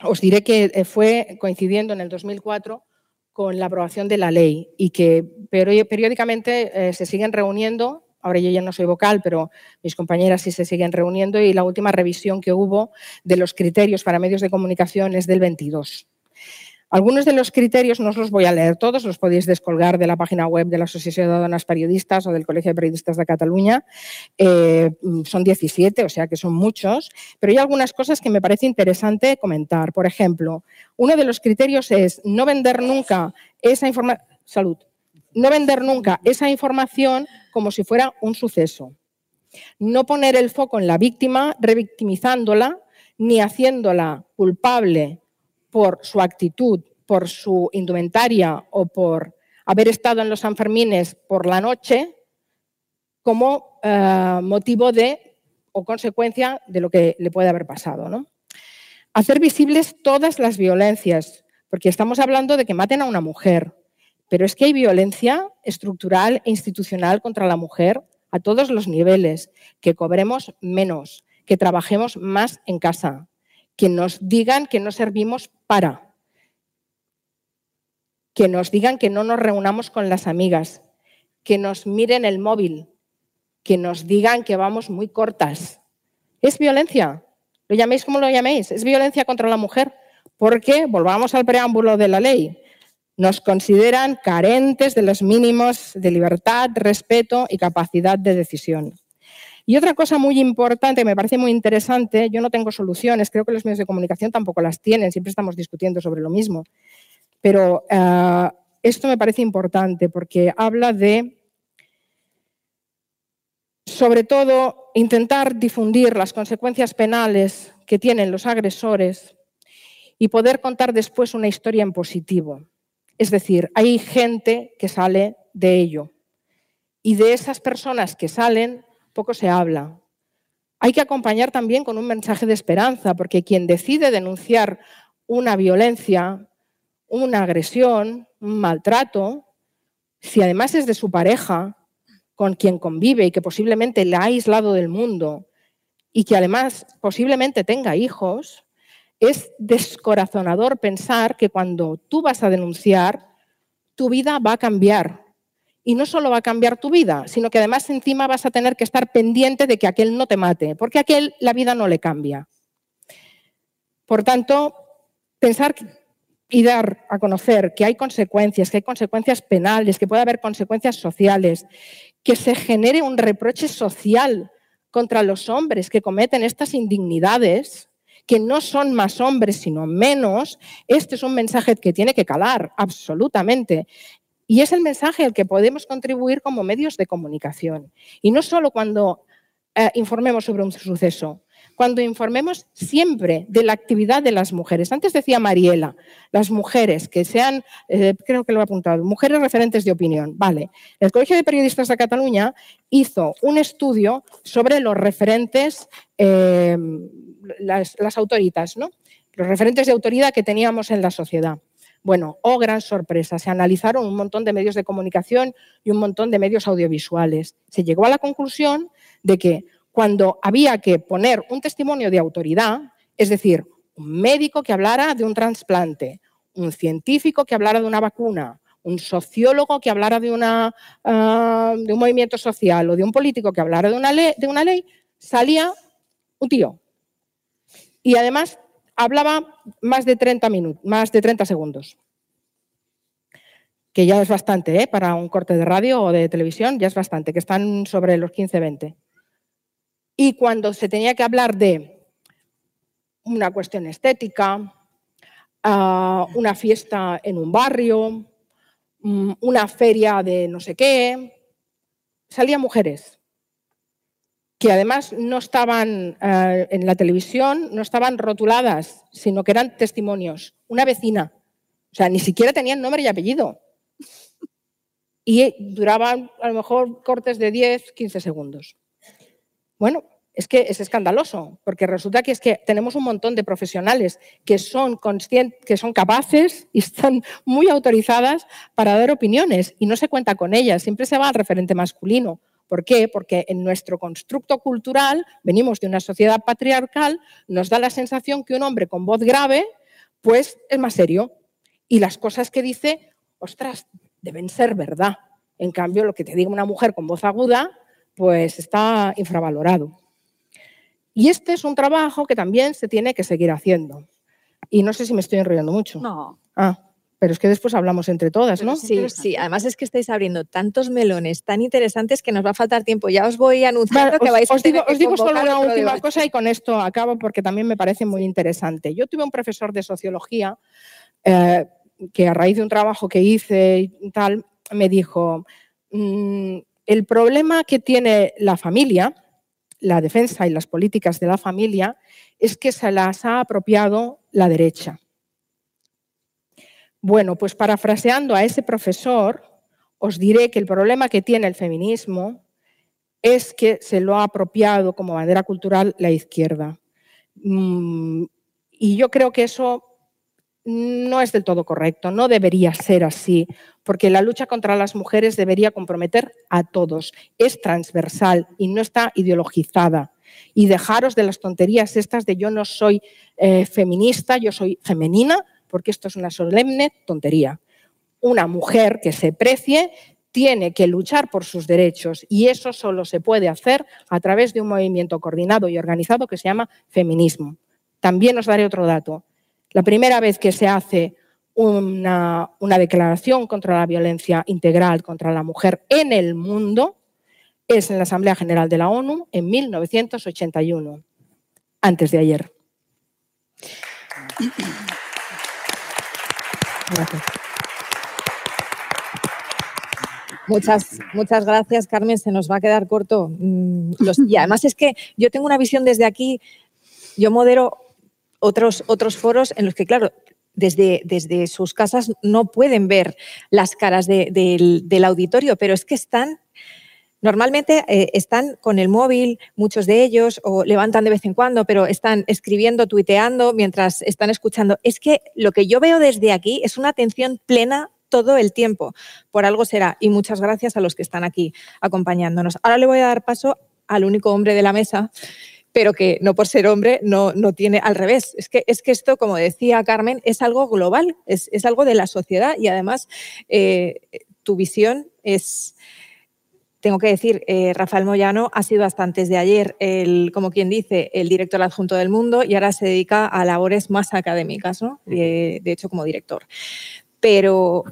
os diré que eh, fue coincidiendo en el 2004 con la aprobación de la ley y que periódicamente eh, se siguen reuniendo. Ahora yo ya no soy vocal, pero mis compañeras sí se siguen reuniendo y la última revisión que hubo de los criterios para medios de comunicación es del 22. Algunos de los criterios no os los voy a leer todos, los podéis descolgar de la página web de la Asociación de Donas Periodistas o del Colegio de Periodistas de Cataluña. Eh, son 17, o sea que son muchos, pero hay algunas cosas que me parece interesante comentar. Por ejemplo, uno de los criterios es no vender nunca esa información. Salud. No vender nunca esa información como si fuera un suceso. No poner el foco en la víctima, revictimizándola, ni haciéndola culpable por su actitud, por su indumentaria o por haber estado en los Sanfermines por la noche como eh, motivo de o consecuencia de lo que le puede haber pasado. ¿no? Hacer visibles todas las violencias, porque estamos hablando de que maten a una mujer, pero es que hay violencia estructural e institucional contra la mujer a todos los niveles, que cobremos menos, que trabajemos más en casa, que nos digan que no servimos para, que nos digan que no nos reunamos con las amigas, que nos miren el móvil, que nos digan que vamos muy cortas. Es violencia. Lo llaméis como lo llaméis. Es violencia contra la mujer. Porque, volvamos al preámbulo de la ley, nos consideran carentes de los mínimos de libertad, respeto y capacidad de decisión. Y otra cosa muy importante, me parece muy interesante, yo no tengo soluciones, creo que los medios de comunicación tampoco las tienen, siempre estamos discutiendo sobre lo mismo, pero eh, esto me parece importante porque habla de, sobre todo, intentar difundir las consecuencias penales que tienen los agresores y poder contar después una historia en positivo. Es decir, hay gente que sale de ello. Y de esas personas que salen, poco se habla. Hay que acompañar también con un mensaje de esperanza, porque quien decide denunciar una violencia, una agresión, un maltrato, si además es de su pareja, con quien convive y que posiblemente la ha aislado del mundo y que además posiblemente tenga hijos, es descorazonador pensar que cuando tú vas a denunciar, tu vida va a cambiar, y no solo va a cambiar tu vida, sino que además encima vas a tener que estar pendiente de que aquel no te mate, porque a aquel la vida no le cambia. Por tanto, pensar y dar a conocer que hay consecuencias, que hay consecuencias penales, que puede haber consecuencias sociales, que se genere un reproche social contra los hombres que cometen estas indignidades, que no son más hombres sino menos, este es un mensaje que tiene que calar absolutamente. Y es el mensaje al que podemos contribuir como medios de comunicación. Y no solo cuando eh, informemos sobre un suceso, cuando informemos siempre de la actividad de las mujeres. Antes decía Mariela, las mujeres que sean, eh, creo que lo he apuntado, mujeres referentes de opinión. Vale, el Colegio de Periodistas de Cataluña hizo un estudio sobre los referentes, eh, las, autoritas, ¿no? los referentes de autoridad que teníamos en la sociedad. Bueno, oh gran sorpresa, se analizaron un montón de medios de comunicación y un montón de medios audiovisuales. Se llegó a la conclusión de que cuando había que poner un testimonio de autoridad, es decir, un médico que hablara de un trasplante, un científico que hablara de una vacuna, un sociólogo que hablara de, una, ah, de un movimiento social o de un político que hablara de una, ley, de una ley, salía un tío. Y además hablaba más de 30 minutos, más de 30 segundos. Que ya es bastante, ¿eh? para un corte de radio o de televisión, ya es bastante, que están sobre los 15-20. Y cuando se tenía que hablar de una cuestión estética, ah, una fiesta en un barrio, mm, una feria de no sé qué, salían mujeres que además no estaban eh, en la televisión, no estaban rotuladas, sino que eran testimonios. Una vecina, o sea, ni siquiera tenían nombre y apellido. Y duraban a lo mejor cortes de 10, 15 segundos. Bueno, es que es escandaloso, porque resulta que es que tenemos un montón de profesionales que son conscientes, que son capaces y están muy autorizadas para dar opiniones y no se cuenta con ellas, siempre se va al referente masculino ¿Por qué? Porque en nuestro constructo cultural venimos de una sociedad patriarcal, nos da la sensación que un hombre con voz grave, pues es más serio. Y las cosas que dice, ostras, deben ser verdad. En cambio, lo que te diga una mujer con voz aguda, pues está infravalorado. Y este es un trabajo que también se tiene que seguir haciendo. Y no sé si me estoy enrollando mucho. No. Ah. Pero es que después hablamos entre todas, ¿no? Sí, sí. Además es que estáis abriendo tantos melones tan interesantes que nos va a faltar tiempo. Ya os voy anunciando que vais a tener Os digo solo una última cosa y con esto acabo porque también me parece muy interesante. Yo tuve un profesor de sociología eh, que a raíz de un trabajo que hice y tal, me dijo, mm, el problema que tiene la familia, la defensa y las políticas de la familia, es que se las ha apropiado la derecha. Bueno, pues parafraseando a ese profesor, os diré que el problema que tiene el feminismo es que se lo ha apropiado como bandera cultural la izquierda. Mm, y yo creo que eso no es del todo correcto, no debería ser así, porque la lucha contra las mujeres debería comprometer a todos, es transversal y no está ideologizada. Y dejaros de las tonterías estas de yo no soy eh, feminista, yo soy femenina, porque esto es una solemne tontería. Una mujer que se precie tiene que luchar por sus derechos y eso solo se puede hacer a través de un movimiento coordinado y organizado que se llama feminismo. También os daré otro dato. La primera vez que se hace una, declaración contra la violencia integral contra la mujer en el mundo es en la Asamblea General de la ONU en 1981, antes de ayer. Muchas, muchas gracias, Carmen. Se nos va a quedar corto. Mm, y además es que yo tengo una visión desde aquí. Yo modero otros, otros foros en los que, claro, desde, desde sus casas no pueden ver las caras del auditorio, pero es que están Normalmente eh, están con el móvil, muchos de ellos, o levantan de vez en cuando, pero están escribiendo, tuiteando mientras están escuchando. Es que lo que yo veo desde aquí es una atención plena todo el tiempo. Por algo será. Y muchas gracias a los que están aquí acompañándonos. Ahora le voy a dar paso al único hombre de la mesa pero que no por ser hombre no, no tiene al revés. Es que, es que esto, como decía Carmen, es algo global, es, algo de la sociedad y además eh, tu visión es, tengo que decir, eh, Rafael Moyano ha sido hasta antes de ayer, el, como quien dice, el director adjunto del mundo y ahora se dedica a labores más académicas, ¿no? de, hecho como director. Pero,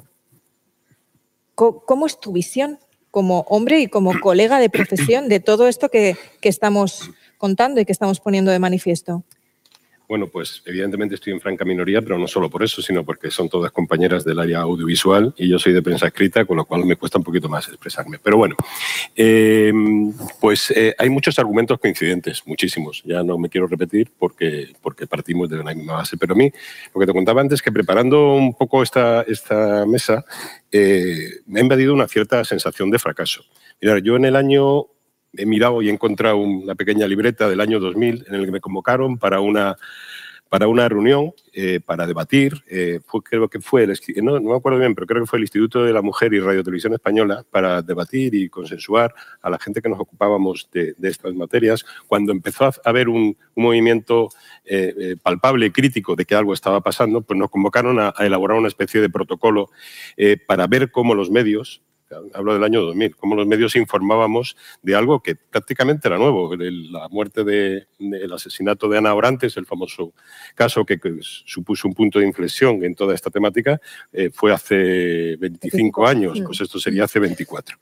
¿cómo es tu visión como hombre y como colega de profesión de todo esto que, que estamos contando y que estamos poniendo de manifiesto? Bueno, pues evidentemente estoy en franca minoría, pero no solo por eso, sino porque son todas compañeras del área audiovisual y yo soy de prensa escrita, con lo cual me cuesta un poquito más expresarme. Pero bueno, em, pues eh, hay muchos argumentos coincidentes, muchísimos. Ya no me quiero repetir porque, porque partimos de una misma base. Pero a mí, lo que te contaba antes, que preparando un poco esta, esta mesa, eh, me ha invadido una cierta sensación de fracaso. Mira, yo en el año he mirado y he encontrado una pequeña libreta del año 2000 en el que me convocaron para una, para una reunión eh, para debatir, eh, fue, creo que fue, el, no, no, me acuerdo bien, pero creo que fue el Instituto de la Mujer y Radio Televisión Española para debatir y consensuar a la gente que nos ocupábamos de, estas materias, cuando empezó a haber un, movimiento eh, palpable y crítico de que algo estaba pasando, pues nos convocaron a, a elaborar una especie de protocolo para ver cómo los medios hablo del año 2000, cómo los medios informábamos de algo que prácticamente era nuevo, la muerte del de, asesinato de Ana Orantes, el famoso caso que, supuso un punto de inflexión en toda esta temática, eh, fue hace 25 años, pues esto sería hace 24.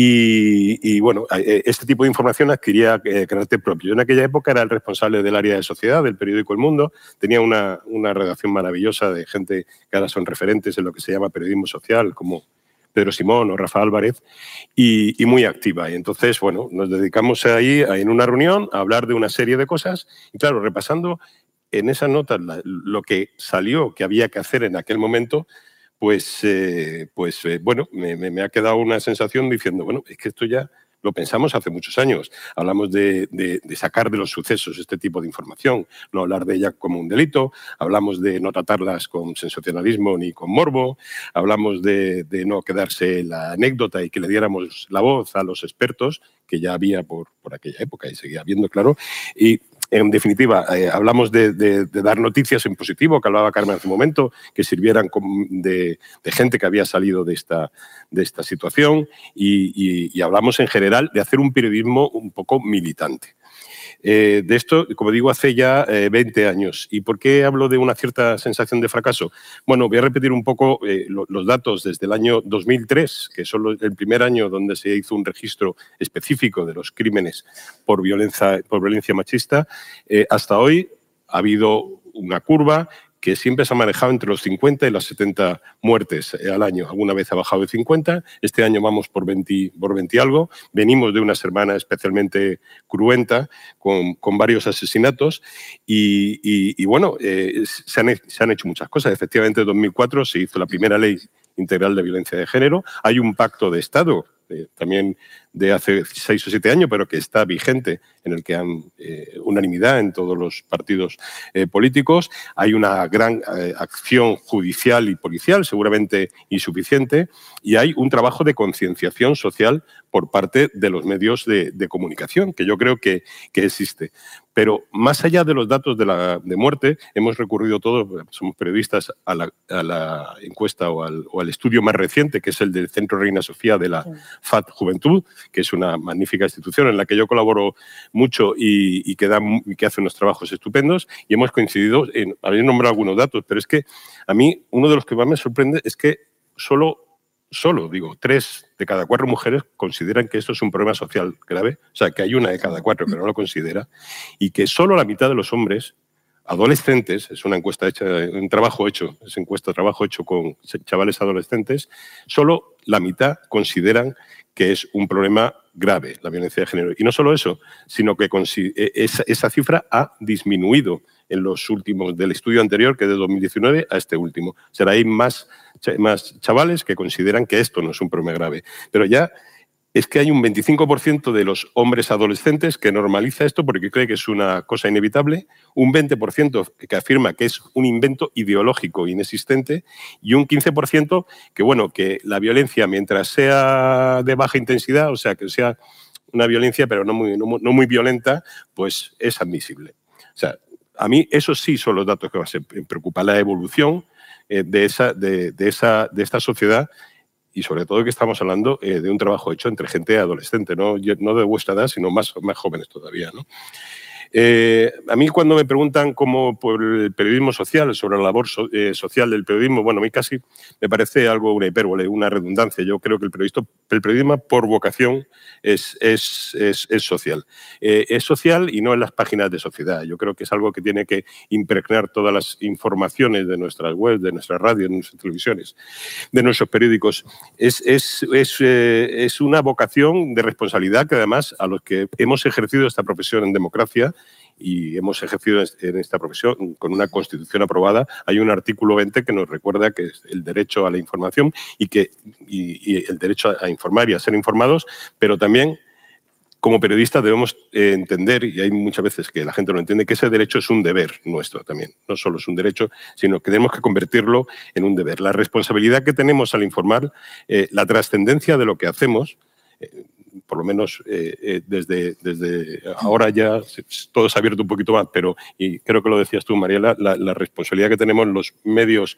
Y, bueno, eh, este tipo de información adquiría eh, carácter propio. Yo en aquella época era el responsable del área de sociedad del periódico El Mundo, tenía una, una redacción maravillosa de gente que ahora son referentes en lo que se llama periodismo social, como Pedro Simón o Rafa Álvarez, y, muy activa. Y entonces, bueno, nos dedicamos ahí en una reunión a hablar de una serie de cosas y claro, repasando en esas notas lo que salió que había que hacer en aquel momento, pues, eh, pues eh, bueno, me, me, ha quedado una sensación diciendo, bueno, es que esto ya lo pensamos hace muchos años. Hablamos de, sacar de los sucesos este tipo de información, no hablar de ella como un delito, hablamos de no tratarlas con sensacionalismo ni con morbo, hablamos de, no quedarse la anécdota y que le diéramos la voz a los expertos, que ya había por, por aquella época y seguía habiendo, claro, y en definitiva, eh, hablamos de, dar noticias en positivo, que hablaba Carmen hace un momento, que sirvieran de, gente que había salido de esta, de esta situación y hablamos en general de hacer un periodismo un poco militante. Eh, de esto, como digo, hace ya 20 eh, años. ¿Y por qué hablo de una cierta sensación de fracaso? Bueno, voy a repetir un poco eh, los datos desde el año 2003, que es el primer año donde se hizo un registro específico de los crímenes por por violencia machista. hasta hoy ha habido una curva que siempre se ha manejado entre los 50 y las 70 muertes eh, al año. Alguna vez ha bajado de 50, este año vamos por 20, por 20 algo. Venimos de una semana especialmente cruenta, con, varios asesinatos, y, bueno, eh, se, han, se, han, hecho muchas cosas. Efectivamente, en 2004 se hizo la primera ley integral de violencia de género. Hay un pacto de Estado también de hace seis o siete años, pero que está vigente, en el que hay eh, unanimidad en todos los partidos eh, políticos. Hay una gran eh, acción judicial y policial, seguramente insuficiente, y hay un trabajo de concienciación social por parte de los medios de, comunicación, que yo creo que, que, existe. Pero más allá de los datos de, la, de muerte, hemos recurrido todos, somos periodistas, a la, encuesta o al, o al, estudio más reciente, que es el del Centro Reina Sofía de la FAT Juventud, que es una magnífica institución en la que yo colaboro mucho y, que, que hace unos trabajos estupendos. Y hemos coincidido en, habéis nombrado algunos datos, pero es que a mí uno de los que más me sorprende es que solo solo, digo, tres de cada cuatro mujeres consideran que esto es un problema social grave, o sea, que hay una de cada cuatro que no lo considera, y que solo la mitad de los hombres adolescentes, es una encuesta hecha, un trabajo hecho, es encuesta, trabajo hecho con chavales adolescentes, solo la mitad consideran que es un problema grave la violencia de género. Y no solo eso, sino que e, esa, cifra ha disminuido en los últimos del estudio anterior, que de 2019 a este último. Será hay más, más chavales que consideran que esto no es un problema grave. Pero ya es que hay un 25% de los hombres adolescentes que normaliza esto porque cree que es una cosa inevitable, un 20% que afirma que es un invento ideológico inexistente y un 15% que, bueno, que la violencia, mientras sea de baja intensidad, o sea, que sea una violencia pero no muy, no, muy violenta, pues es admisible. O sea, a mí esos sí son los datos que me preocupa, la evolución eh, de, esa, de, esa, de esta sociedad y sobre todo que estamos hablando eh, de un trabajo hecho entre gente adolescente, no, no de vuestra edad, sino más, más jóvenes todavía. ¿no? Eh, a mí cuando me preguntan cómo por el periodismo social, sobre la labor eh, social del periodismo, bueno, a mí casi me parece algo una hipérbole, una redundancia. Yo creo que el, el periodismo por vocación es, es, es, social. Eh, es social y no en las páginas de sociedad. Yo creo que es algo que tiene que impregnar todas las informaciones de nuestras webs, de nuestras radios, de nuestras televisiones, de nuestros periódicos. Es, es, es una vocación de responsabilidad que además a los que hemos ejercido esta profesión en democracia y hemos ejercido en esta profesión con una constitución aprobada, hay un artículo 20 que nos recuerda que es el derecho a la información y, que, y, el derecho a informar y a ser informados, pero también como periodistas debemos eh, entender, y hay muchas veces que la gente no entiende, que ese derecho es un deber nuestro también. No solo es un derecho, sino que tenemos que convertirlo en un deber. La responsabilidad que tenemos al informar, eh, la trascendencia de lo que hacemos, eh, por lo menos eh, eh, desde, desde ahora ya todo se ha abierto un poquito más, pero, y creo que lo decías tú, Mariela, la, responsabilidad que tenemos los medios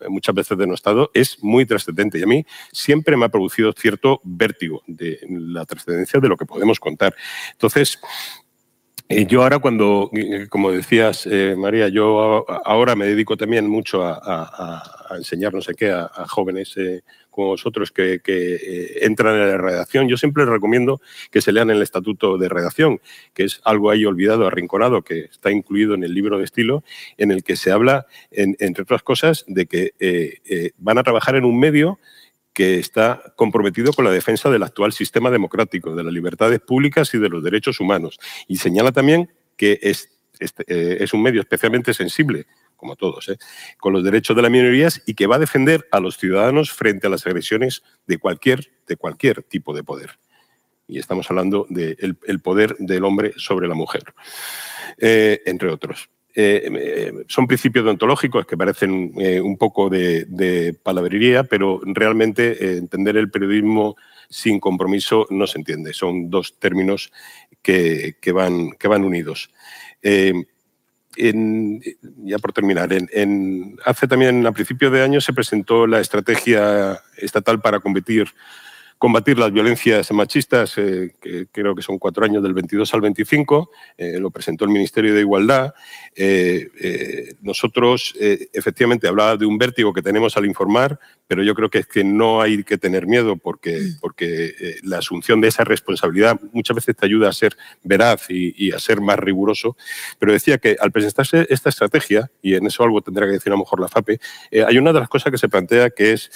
eh, muchas veces de nuestro Estado es muy trascendente y a mí siempre me ha producido cierto vértigo de la trascendencia de lo que podemos contar. Entonces, yo ahora cuando, como decías, María, yo ahora me dedico también mucho a, enseñar no sé qué a, jóvenes como vosotros que, eh, entran en la redacción, yo siempre les recomiendo que se lean el estatuto de redacción, que es algo ahí olvidado, arrinconado, que está incluido en el libro de estilo, en el que se habla, entre otras cosas, de que eh, eh, van a trabajar en un medio que está comprometido con la defensa del actual sistema democrático, de las libertades públicas y de los derechos humanos. Y señala también que es, es un medio especialmente sensible como todos, ¿eh? con los derechos de las minorías y que va a defender a los ciudadanos frente a las agresiones de cualquier, de cualquier tipo de poder. Y estamos hablando del poder del hombre sobre la mujer, eh, entre otros. Eh, son principios deontológicos que parecen un poco de, palabrería, pero realmente entender el periodismo sin compromiso no se entiende. Son dos términos que, van, que van unidos ya por terminar, en, hace también a principios de año se presentó la estrategia estatal para combatir combatir las violencias machistas, eh, que creo que son cuatro años del 22 al 25, eh, lo presentó el Ministerio de Igualdad. Eh, nosotros, efectivamente, hablaba de un vértigo que tenemos al informar, pero yo creo que es que no hay que tener miedo porque, porque la asunción de esa responsabilidad muchas veces te ayuda a ser veraz y, y, a ser más riguroso. Pero decía que al presentarse esta estrategia, y en eso algo tendrá que decir a lo mejor la FAPE, hay una de las cosas que se plantea que es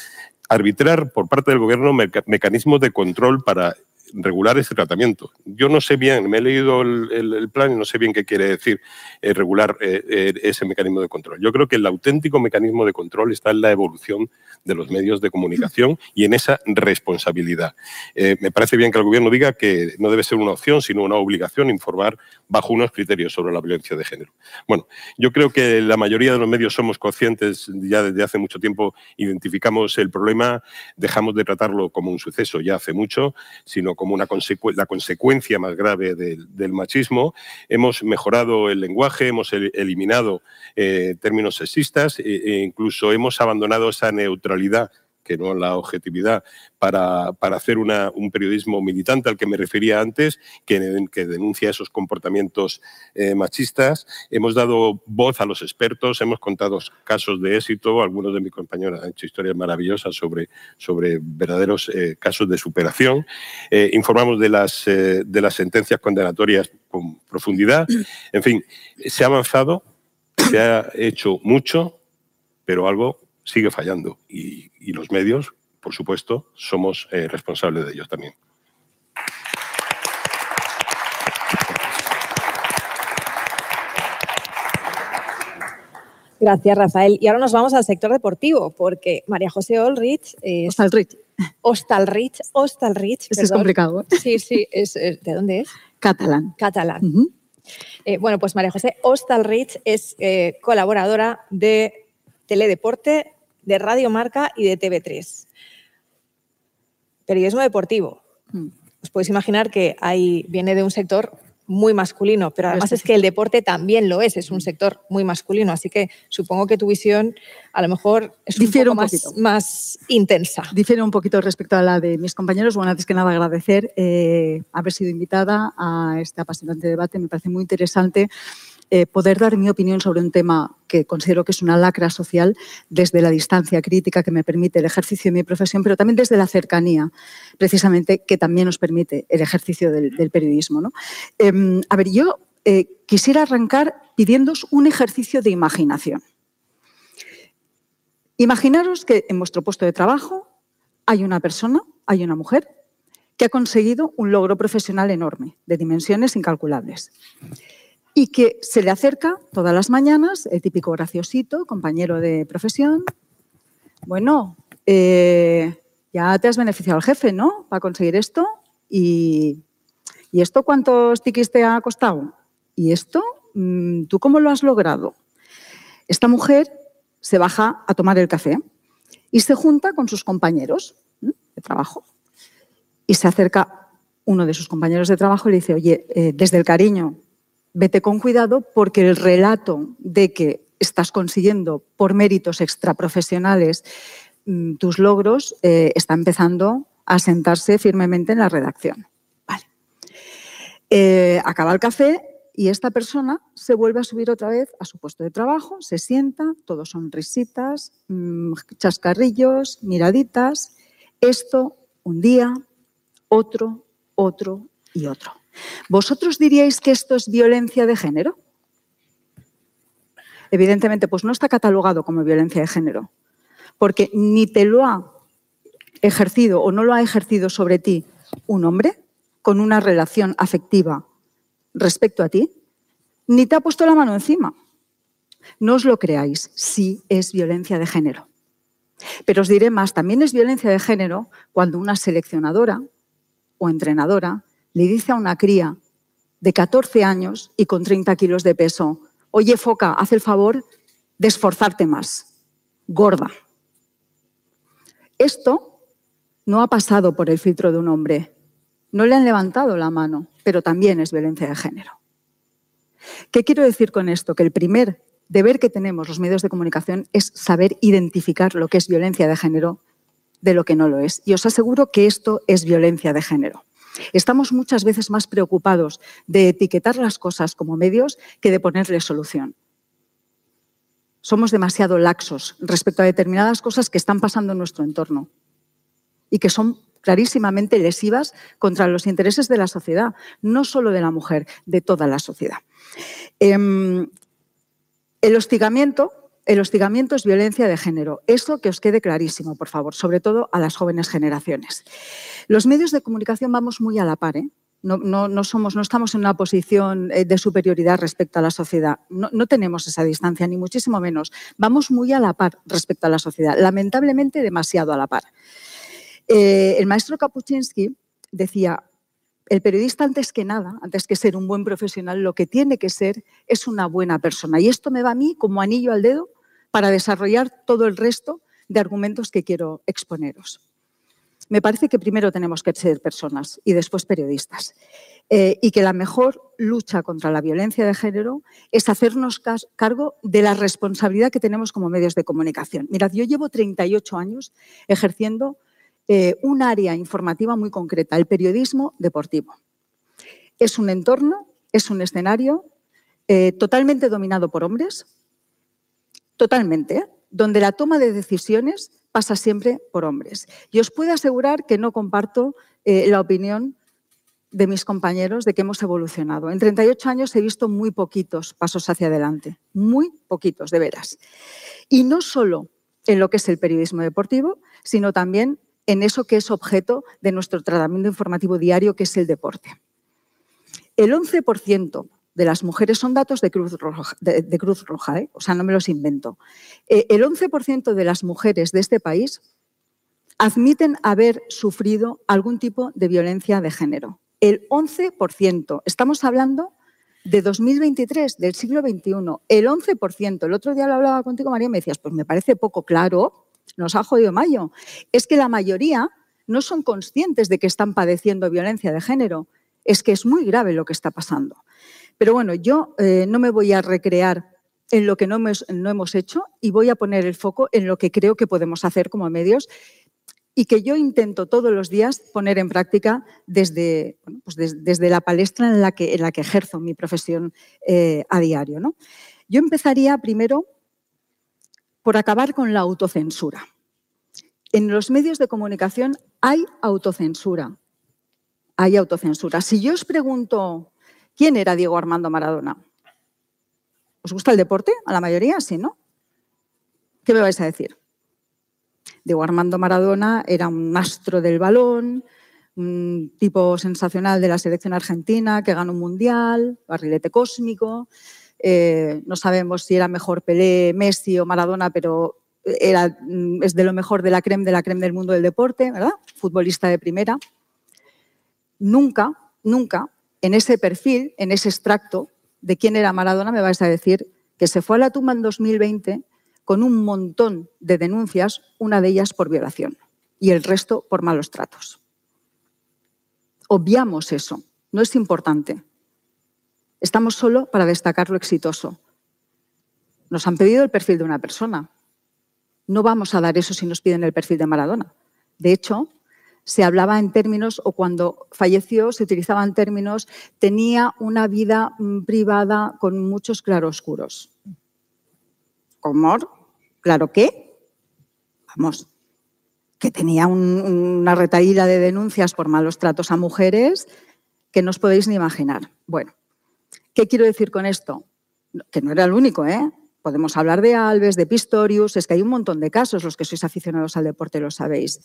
arbitrar por parte del gobierno mecanismos de control para regular ese tratamiento. Yo no sé bien, me he leído el, plan y no sé bien qué quiere decir eh, regular eh, eh, ese mecanismo de control. Yo creo que el auténtico mecanismo de control está en la evolución de los medios de comunicación y en esa responsabilidad. me parece bien que el gobierno diga que no debe ser una opción, sino una obligación informar bajo unos criterios sobre la violencia de género. Bueno, yo creo que la mayoría de los medios somos conscientes, ya desde hace mucho tiempo identificamos el problema, dejamos de tratarlo como un suceso ya hace mucho, sino como una la consecuencia más grave del, machismo. Hemos mejorado el lenguaje, hemos eliminado eh, términos sexistas e, e incluso hemos abandonado esa neutralidad que no la objetividad, para, hacer un periodismo militante al que me refería antes, que, que denuncia esos comportamientos eh, machistas. Hemos dado voz a los expertos, hemos contado casos de éxito, algunos de mis compañeros han hecho historias maravillosas sobre, sobre verdaderos eh, casos de superación. Eh, informamos de las, de las sentencias condenatorias con profundidad. En fin, se ha avanzado, se ha hecho mucho, pero algo sigue fallando y, los medios, por supuesto, somos eh, responsables de ellos también. Gracias, Rafael. Y ahora nos vamos al sector deportivo, porque María José Olrich... Es... Ostalrich. Ostalrich, Ostalrich. es complicado. ¿eh? Sí, sí. ¿De dónde es? Catalán. Catalán. Eh, bueno, pues María José Ostalrich es colaboradora de Teledeporte de Radio Marca y de TV3. Periodismo deportivo. Hmm. Os podéis imaginar que ahí viene de un sector muy masculino, pero además es que el deporte también lo es, es un sector muy masculino, así que supongo que tu visión a lo mejor es un poco más, intensa. Difiere un poquito respecto a la de mis compañeros. Bueno, antes que nada agradecer eh, haber sido invitada a este apasionante debate, me parece muy interesante eh, poder dar mi opinión sobre un tema que considero que es una lacra social desde la distancia crítica que me permite el ejercicio de mi profesión, pero también desde la cercanía, precisamente, que también nos permite el ejercicio del, periodismo. Em, a ver, yo eh, quisiera arrancar pidiéndos un ejercicio de imaginación. Imaginaros que en vuestro puesto de trabajo hay una persona, hay una mujer, que ha conseguido un logro profesional enorme, de dimensiones incalculables y que se le acerca todas las mañanas, el típico graciosito, compañero de profesión. Bueno, eh, ya te has beneficiado al jefe, ¿no? Para conseguir esto y, ¿Y esto cuántos tiquis te ha costado? ¿Y esto? Mm, ¿Tú cómo lo has logrado? Esta mujer se baja a tomar el café y se junta con sus compañeros de trabajo. Y se acerca uno de sus compañeros de trabajo y le dice, oye, eh, desde el cariño, vete con cuidado porque el relato de que estás consiguiendo por méritos extraprofesionales mm, tus logros eh, está empezando a sentarse firmemente en la redacción. Vale. Eh, acaba el café y esta persona se vuelve a subir otra vez a su puesto de trabajo, se sienta, todos son risitas, mm, chascarrillos, miraditas. Esto un día, otro, otro y otro. ¿Vosotros diríais que esto es violencia de género? Evidentemente, pues no está catalogado como violencia de género, porque ni te lo ha ejercido o no lo ha ejercido sobre ti un hombre con una relación afectiva respecto a ti, ni te ha puesto la mano encima. No os lo creáis, sí es violencia de género. Pero os diré más, también es violencia de género cuando una seleccionadora o entrenadora le dice a una cría de 14 años y con 30 kilos de peso, oye foca, haz el favor de esforzarte más, gorda. Esto no ha pasado por el filtro de un hombre, no le han levantado la mano, pero también es violencia de género. ¿Qué quiero decir con esto? Que el primer deber que tenemos los medios de comunicación es saber identificar lo que es violencia de género de lo que no lo es. Y os aseguro que esto es violencia de género. Estamos muchas veces más preocupados de etiquetar las cosas como medios que de ponerle solución. Somos demasiado laxos respecto a determinadas cosas que están pasando en nuestro entorno y que son clarísimamente lesivas contra los intereses de la sociedad, no solo de la mujer, de toda la sociedad. Em, el hostigamiento, el hostigamiento es violencia de género. Eso que os quede clarísimo, por favor, sobre todo a las jóvenes generaciones. Los medios de comunicación vamos muy a la par, ¿eh? No, somos, no estamos en una posición eh, de superioridad respecto a la sociedad. No, no, tenemos esa distancia, ni muchísimo menos. Vamos muy a la par respecto a la sociedad, lamentablemente demasiado a la par. Eh, el maestro Kapuczynski decía, el periodista antes que nada, antes que ser un buen profesional, lo que tiene que ser es una buena persona. Y esto me va a mí como anillo al dedo para desarrollar todo el resto de argumentos que quiero exponeros. Me parece que primero tenemos que ser personas y después periodistas. Eh, y que la mejor lucha contra la violencia de género es hacernos cargo de la responsabilidad que tenemos como medios de comunicación. Mirad, yo llevo 38 años ejerciendo eh, un área informativa muy concreta, el periodismo deportivo. Es un entorno, es un escenario eh, totalmente dominado por hombres, totalmente, donde la toma de decisiones pasa siempre por hombres. Y os puedo asegurar que no comparto eh, la opinión de mis compañeros de que hemos evolucionado. En 38 años he visto muy poquitos pasos hacia adelante, muy poquitos, de veras. Y no solo en lo que es el periodismo deportivo, sino también en eso que es objeto de nuestro tratamiento informativo diario, que es el deporte. El 11% de las mujeres son datos de Cruz Roja, de, Cruz Roja ¿eh? o sea, no me los invento. Eh, el 11% de las mujeres de este país admiten haber sufrido algún tipo de violencia de género. El 11%. Estamos hablando de 2023, del siglo XXI. El 11%. El otro día lo hablaba contigo, María, y me decías, pues me parece poco claro, nos ha jodido Mayo, es que la mayoría no son conscientes de que están padeciendo violencia de género. Es que es muy grave lo que está pasando. Pero bueno, yo eh, no me voy a recrear en lo que no hemos, hecho y voy a poner el foco en lo que creo que podemos hacer como medios y que yo intento todos los días poner en práctica desde, pues desde, la palestra en la que, en la que ejerzo mi profesión eh, a diario. ¿no? Yo empezaría primero por acabar con la autocensura. En los medios de comunicación hay autocensura. Hay autocensura. Si yo os pregunto, ¿quién era Diego Armando Maradona? ¿Os gusta el deporte? A la mayoría, sí, ¿no? ¿Qué me vais a decir? Diego Armando Maradona era un astro del balón, un tipo sensacional de la selección argentina que ganó un mundial, barrilete cósmico, eh, no sabemos si era mejor Pelé, Messi o Maradona, pero era, mm, es de lo mejor de la creme de la creme del mundo del deporte, ¿verdad? Futbolista de primera. Nunca, nunca en ese perfil, en ese extracto de quién era Maradona, me vais a decir que se fue a la tumba en 2020 con un montón de denuncias, una de ellas por violación y el resto por malos tratos. Obviamos eso, no es importante. Estamos solo para destacar lo exitoso. Nos han pedido el perfil de una persona. No vamos a dar eso si nos piden el perfil de Maradona. De hecho, se hablaba en términos, o cuando falleció se utilizaban términos, tenía una vida mm, privada con muchos claroscuros. ¿Cómo? ¿Claro qué? Vamos, que tenía una retaída de denuncias por malos tratos a mujeres que no os podéis ni imaginar. Bueno, ¿qué quiero decir con esto? Que no era el único, ¿eh? Podemos hablar de Alves, de Pistorius, es que hay un montón de casos, los que sois aficionados al deporte lo sabéis.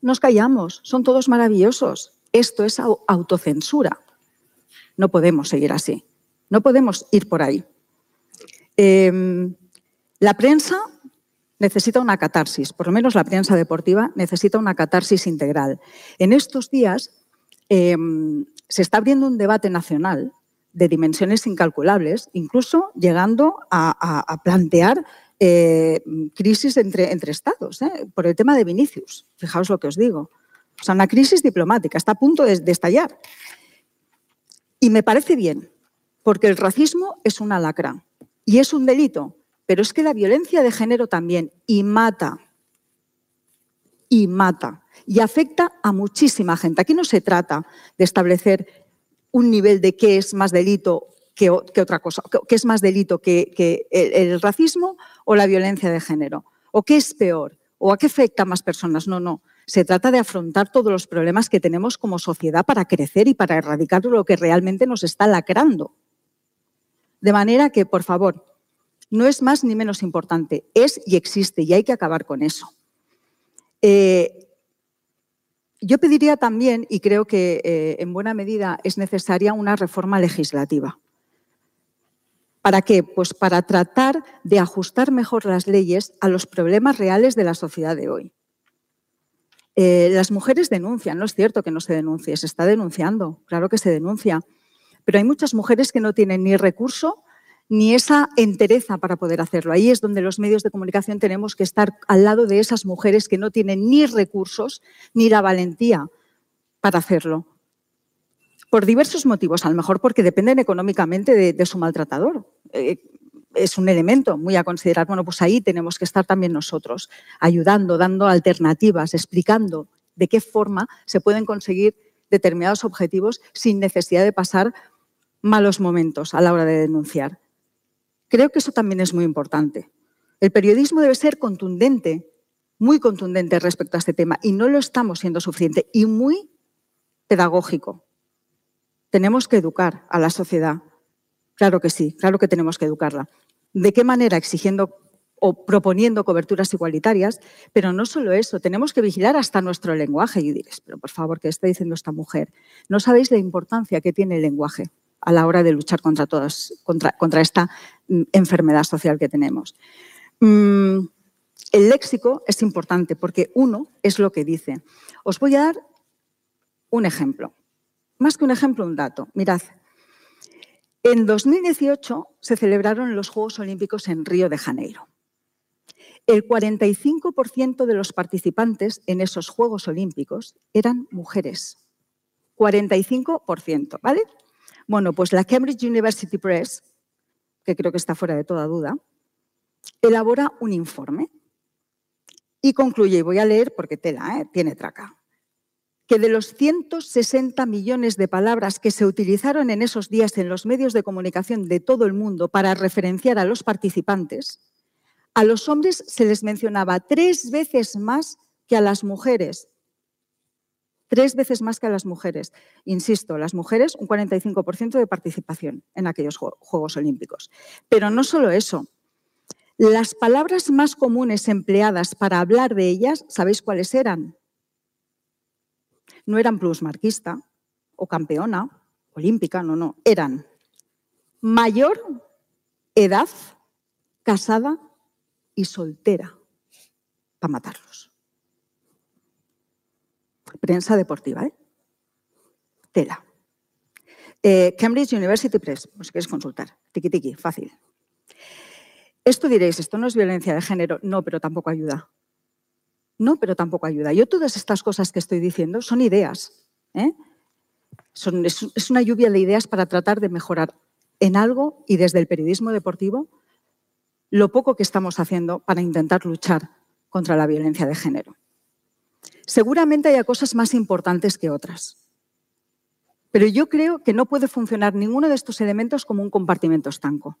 Nos callamos, son todos maravillosos. Esto es autocensura. No podemos seguir así, no podemos ir por ahí. Em, la prensa necesita una catarsis, por lo menos la prensa deportiva necesita una catarsis integral. En estos días em, se está abriendo un debate nacional de dimensiones incalculables, incluso llegando a, plantear eh, crisis entre, estados, ¿eh? por el tema de Vinicius. Fijaos lo que os digo. O sea, una crisis diplomática, está a punto de estallar. Y me parece bien, porque el racismo es una lacra y es un delito pero es que la violencia de género también, y mata, y mata, y afecta a muchísima gente. Aquí no se trata de establecer un nivel de qué es más delito que, otra cosa, qué es más delito que, el, racismo o la violencia de género, o qué es peor, o a qué afecta a más personas. No, no. Se trata de afrontar todos los problemas que tenemos como sociedad para crecer y para erradicar lo que realmente nos está lacrando. De manera que, por favor, no es más ni menos importante, es y existe y hay que acabar con eso. Eh, yo pediría también, y creo que eh, en buena medida es necesaria una reforma legislativa. ¿Para qué? Pues para tratar de ajustar mejor las leyes a los problemas reales de la sociedad de hoy. Eh, las mujeres denuncian, no es cierto que no se denuncie, se está denunciando, claro que se denuncia, pero hay muchas mujeres que no tienen ni recurso ni esa entereza para poder hacerlo. Ahí es donde los medios de comunicación tenemos que estar al lado de esas mujeres que no tienen ni recursos ni la valentía para hacerlo. Por diversos motivos, a lo mejor porque dependen económicamente de, su maltratador. Eh, es un elemento muy a considerar. Bueno, pues ahí tenemos que estar también nosotros, ayudando, dando alternativas, explicando de qué forma se pueden conseguir determinados objetivos sin necesidad de pasar malos momentos a la hora de denunciar. Creo que eso también es muy importante. El periodismo debe ser contundente, muy contundente respecto a este tema, y no lo estamos siendo suficiente, y muy pedagógico. Tenemos que educar a la sociedad. Claro que sí, claro que tenemos que educarla. ¿De qué manera? Exigiendo o proponiendo coberturas igualitarias, pero no solo eso, tenemos que vigilar hasta nuestro lenguaje. Y diréis, pero por favor, ¿qué está diciendo esta mujer? No sabéis la importancia que tiene el lenguaje a la hora de luchar contra, todas, contra, contra esta mm, enfermedad social que tenemos. Mm, el léxico es importante porque uno es lo que dice. Os voy a dar un ejemplo. Más que un ejemplo, un dato. Mirad, en 2018 se celebraron los Juegos Olímpicos en Río de Janeiro. El 45% de los participantes en esos Juegos Olímpicos eran mujeres. 45%, ¿vale? Bueno, pues la Cambridge University Press, que creo que está fuera de toda duda, elabora un informe y concluye, y voy a leer porque tela, ¿eh? tiene traca, que de los 160 millones de palabras que se utilizaron en esos días en los medios de comunicación de todo el mundo para referenciar a los participantes, a los hombres se les mencionaba tres veces más que a las mujeres tres veces más que a las mujeres. Insisto, las mujeres un 45% de participación en aquellos Juegos Olímpicos. Pero no solo eso. Las palabras más comunes empleadas para hablar de ellas, ¿sabéis cuáles eran? No eran plusmarquista o campeona olímpica, no, no. Eran mayor, edad, casada y soltera para matarlos prensa deportiva. ¿eh? tela. Eh, Cambridge University Press, pues si quieres consultar. Tiki tiki, fácil. Esto diréis, esto no es violencia de género. No, pero tampoco ayuda. No, pero tampoco ayuda. Yo todas estas cosas que estoy diciendo son ideas. ¿eh? es, una lluvia de ideas para tratar de mejorar en algo y desde el periodismo deportivo lo poco que estamos haciendo para intentar luchar contra la violencia de género. Seguramente haya cosas más importantes que otras, pero yo creo que no puede funcionar ninguno de estos elementos como un compartimento estanco.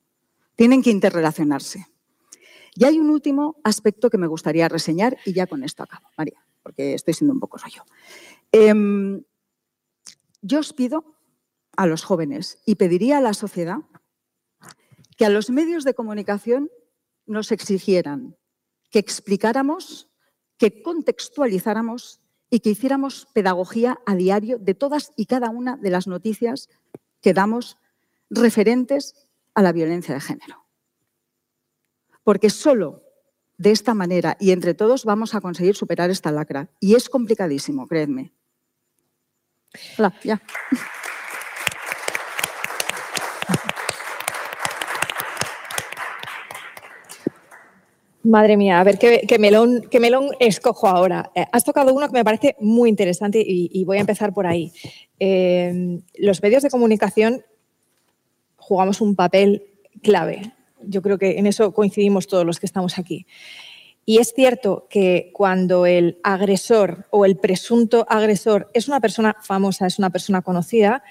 Tienen que interrelacionarse. Y hay un último aspecto que me gustaría reseñar y ya con esto acabo, María, porque estoy siendo un poco rollo. Em, yo os pido a los jóvenes y pediría a la sociedad que a los medios de comunicación nos exigieran que explicáramos, que contextualizáramos y que hiciéramos pedagogía a diario de todas y cada una de las noticias que damos referentes a la violencia de género. Porque solo de esta manera y entre todos vamos a conseguir superar esta lacra. Y es complicadísimo, creedme. Hola, ya. Madre mía, a ver qué, melón, qué melón escojo ahora. Eh, has tocado uno que me parece muy interesante y, voy a empezar por ahí. Eh, los medios de comunicación jugamos un papel clave. Yo creo que en eso coincidimos todos los que estamos aquí. Y es cierto que cuando el agresor o el presunto agresor es una persona famosa, es una persona conocida,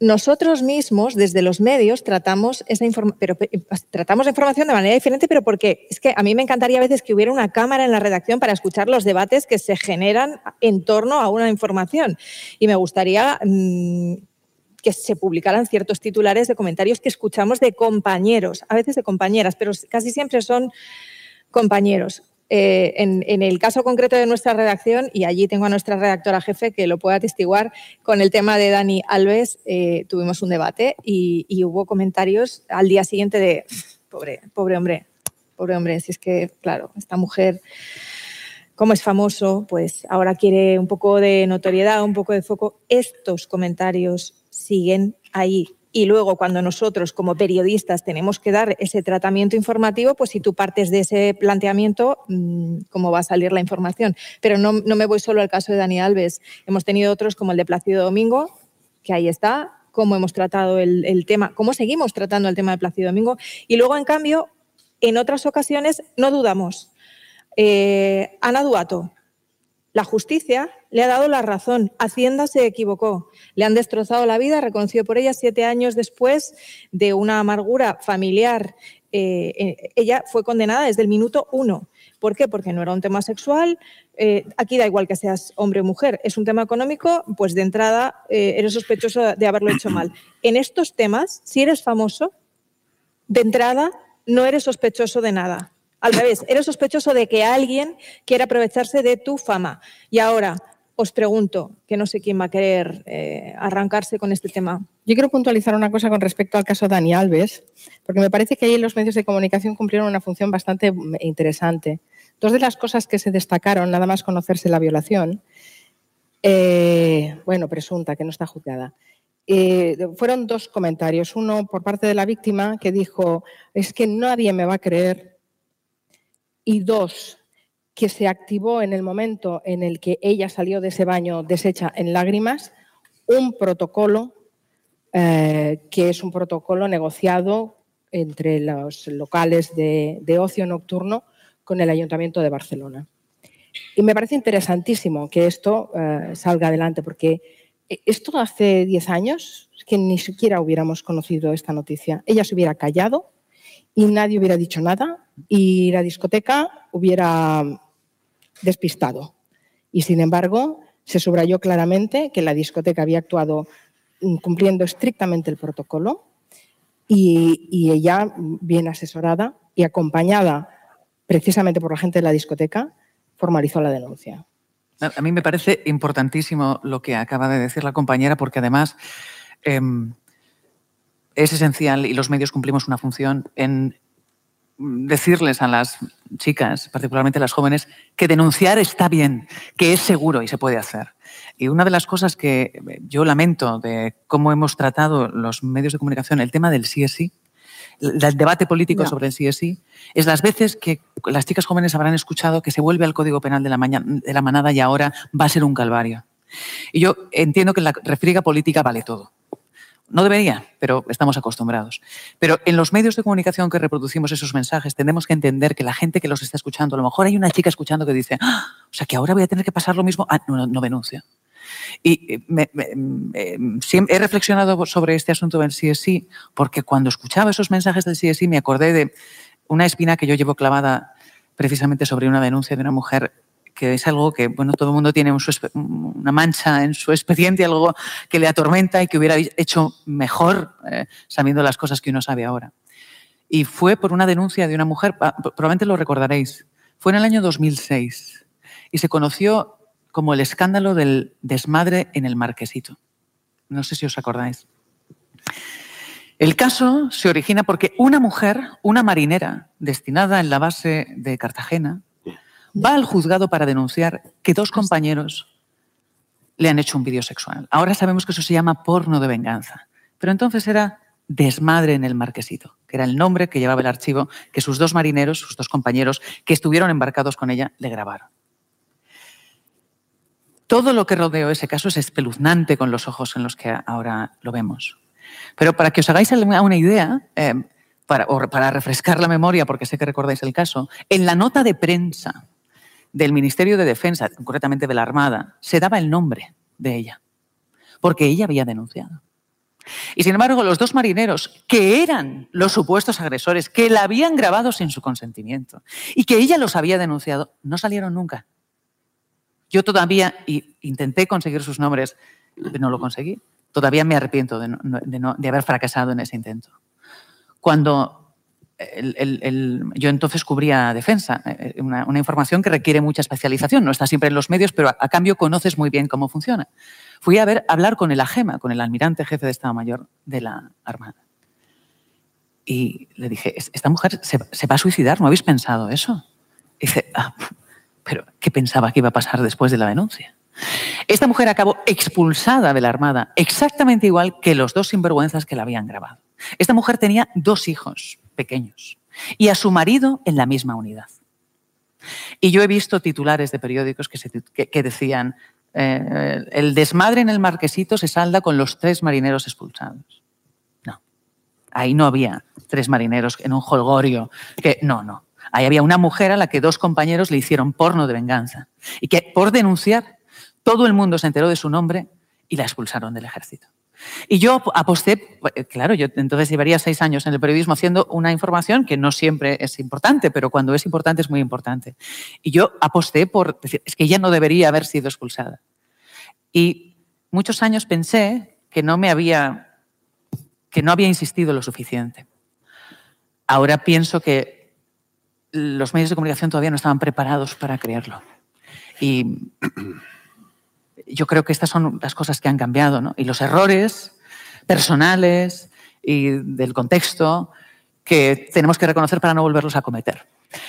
nosotros mismos, desde los medios, tratamos esa pero, tratamos la información de manera diferente, pero porque es que a mí me encantaría a veces que hubiera una cámara en la redacción para escuchar los debates que se generan en torno a una información. Y me gustaría mm, que se publicaran ciertos titulares de comentarios que escuchamos de compañeros, a veces de compañeras, pero casi siempre son compañeros. Eh, en, el caso concreto de nuestra redacción, y allí tengo a nuestra redactora jefe que lo puede atestiguar, con el tema de Dani Alves eh, tuvimos un debate y, hubo comentarios al día siguiente de, pobre, pobre hombre, pobre hombre, si es que, claro, esta mujer, como es famoso, pues ahora quiere un poco de notoriedad, un poco de foco. Estos comentarios siguen ahí y luego cuando nosotros como periodistas tenemos que dar ese tratamiento informativo, pues si tú partes de ese planteamiento, mm, ¿cómo va a salir la información? Pero no, me voy solo al caso de Dani Alves. Hemos tenido otros como el de Plácido Domingo, que ahí está, cómo hemos tratado el, tema, cómo seguimos tratando el tema de Plácido Domingo. Y luego, en cambio, en otras ocasiones no dudamos. Eh, Ana Duato, la justicia le ha dado la razón. Hacienda se equivocó. Le han destrozado la vida, reconoció por ella siete años después de una amargura familiar. Eh, eh, ella fue condenada desde el minuto uno. ¿Por qué? Porque no era un tema sexual. Eh, aquí da igual que seas hombre o mujer. Es un tema económico, pues de entrada eres sospechoso de haberlo hecho mal. En estos temas, si eres famoso, de entrada no eres sospechoso de nada. Al revés, eres sospechoso de que alguien quiera aprovecharse de tu fama. Y ahora os pregunto, que no sé quién va a querer eh, arrancarse con este tema. Yo quiero puntualizar una cosa con respecto al caso Dani Alves, porque me parece que ahí los medios de comunicación cumplieron una función bastante interesante. Dos de las cosas que se destacaron, nada más conocerse la violación, eh, bueno, presunta, que no está juzgada, eh, fueron dos comentarios. Uno por parte de la víctima que dijo, es que nadie me va a creer y dos, que se activó en el momento en el que ella salió de ese baño deshecha en lágrimas un protocolo eh, que es un protocolo negociado entre los locales de, ocio nocturno con el Ayuntamiento de Barcelona. Y me parece interesantísimo que esto eh, salga adelante, porque esto hace 10 años que ni siquiera hubiéramos conocido esta noticia. Ella se hubiera callado y nadie hubiera dicho nada y la discoteca hubiera despistado. Y sin embargo, se subrayó claramente que la discoteca había actuado cumpliendo estrictamente el protocolo y, ella, bien asesorada y acompañada precisamente por la gente de la discoteca, formalizó la denuncia. A mí me parece importantísimo lo que acaba de decir la compañera, porque además em, es esencial y los medios cumplimos una función en decirles a las chicas, particularmente a las jóvenes, que denunciar está bien, que es seguro y se puede hacer. Y una de las cosas que yo lamento de cómo hemos tratado los medios de comunicación, el tema del sí es sí, el debate político sobre el sí es sí, es las veces que las chicas jóvenes habrán escuchado que se vuelve al Código Penal de la, de la manada y ahora va a ser un calvario. Y yo entiendo que la refriega política vale todo. No debería, pero estamos acostumbrados. Pero en los medios de comunicación que reproducimos esos mensajes, tenemos que entender que la gente que los está escuchando, a lo mejor hay una chica escuchando que dice, ah, o sea, que ahora voy a tener que pasar lo mismo. Ah, no, no, denuncia. Y eh, he reflexionado sobre este asunto del CSI porque cuando escuchaba esos mensajes del CSI me acordé de una espina que yo llevo clavada precisamente sobre una denuncia de una mujer que es algo que, bueno, todo el mundo tiene una mancha en su expediente, algo que le atormenta y que hubiera hecho mejor eh, sabiendo las cosas que uno sabe ahora. Y fue por una denuncia de una mujer, probablemente lo recordaréis, fue en el año 2006 y se conoció como el escándalo del desmadre en el marquesito. No sé si os acordáis. El caso se origina porque una mujer, una marinera destinada en la base de Cartagena, va al juzgado para denunciar que dos compañeros le han hecho un vídeo sexual. Ahora sabemos que eso se llama porno de venganza, pero entonces era desmadre en el marquesito, que era el nombre que llevaba el archivo que sus dos marineros, sus dos compañeros que estuvieron embarcados con ella, le grabaron. Todo lo que rodeó ese caso es espeluznante con los ojos en los que ahora lo vemos. Pero para que os hagáis una idea, eh, para, para refrescar la memoria, porque sé que recordáis el caso, en la nota de prensa del Ministerio de Defensa, concretamente de la Armada, se daba el nombre de ella, porque ella había denunciado. Y sin embargo, los dos marineros, que eran los supuestos agresores, que la habían grabado sin su consentimiento y que ella los había denunciado, no salieron nunca. Yo todavía intenté conseguir sus nombres, no lo conseguí. Todavía me arrepiento de haber fracasado en ese intento. Cuando yo entonces cubría defensa, eh, eh, una, información que requiere mucha especialización, no está siempre en los medios, pero a, cambio conoces muy bien cómo funciona. Fui a ver, hablar con el AGEMA, con el almirante jefe de Estado Mayor de la Armada. Y le dije, esta mujer se, va a suicidar, ¿no habéis pensado eso? Y dice, ah, pero ¿qué pensaba que iba a pasar después de la denuncia? Esta mujer acabó expulsada de la Armada, exactamente igual que los dos sinvergüenzas que la habían grabado. Esta mujer tenía dos hijos, pequeños y a su marido en la misma unidad. Y yo he visto titulares de periódicos que, decían, eh, el desmadre en el marquesito se salda con los tres marineros expulsados. No, ahí no había tres marineros en un holgorio. Que, no, no. Ahí había una mujer a la que dos compañeros le hicieron porno de venganza. Y que por denunciar, todo el mundo se enteró de su nombre y la expulsaron del ejército. Y yo aposté, eh, claro, yo entonces llevaría seis años en el periodismo haciendo una información que no siempre es importante, pero cuando es importante es muy importante. Y yo aposté por decir, es que ella no debería haber sido expulsada. Y muchos años pensé que no me había, que no había insistido lo suficiente. Ahora pienso que los medios de comunicación todavía no estaban preparados para creerlo. Y yo creo que estas son las cosas que han cambiado. Y los errores personales y del contexto que tenemos que reconocer para no volverlos a cometer.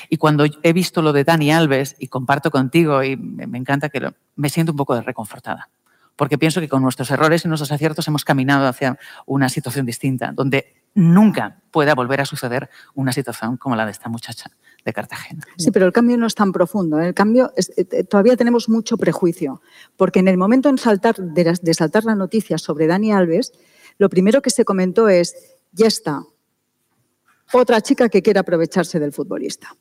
Y cuando he visto lo de Dani Alves, y comparto contigo, y me encanta que me siento un poco reconfortada, porque pienso que con nuestros errores y nuestros aciertos hemos caminado hacia una situación distinta, donde nunca pueda volver a suceder una situación como la de esta muchacha de Cartagena. Sí, pero el cambio no es tan profundo. ¿eh? El cambio eh, eh, todavía tenemos mucho prejuicio, porque en el momento en saltar, de, saltar la noticia sobre Dani Alves, lo primero que se comentó es, ya está, otra chica que quiere aprovecharse del futbolista.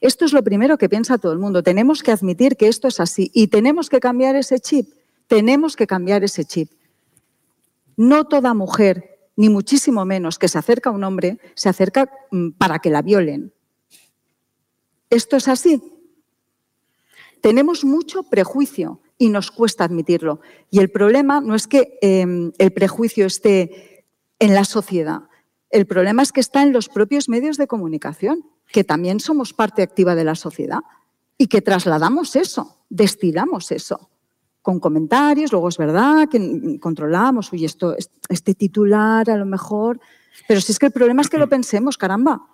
Esto es lo primero que piensa todo el mundo. Tenemos que admitir que esto es así y tenemos que cambiar ese chip. Tenemos que cambiar ese chip. No toda mujer, ni muchísimo menos que se acerca a un hombre, se acerca mm, para que la violen. Esto es así. Tenemos mucho prejuicio y nos cuesta admitirlo. Y el problema no es que em, el prejuicio esté en la sociedad. El problema es que está en los propios medios de comunicación, que también somos parte activa de la sociedad y que trasladamos eso, destilamos eso con comentarios, luego es verdad que controlamos, uy, esto, este titular a lo mejor, pero si es que el problema es que lo [CLEARS THROAT] pensemos, caramba.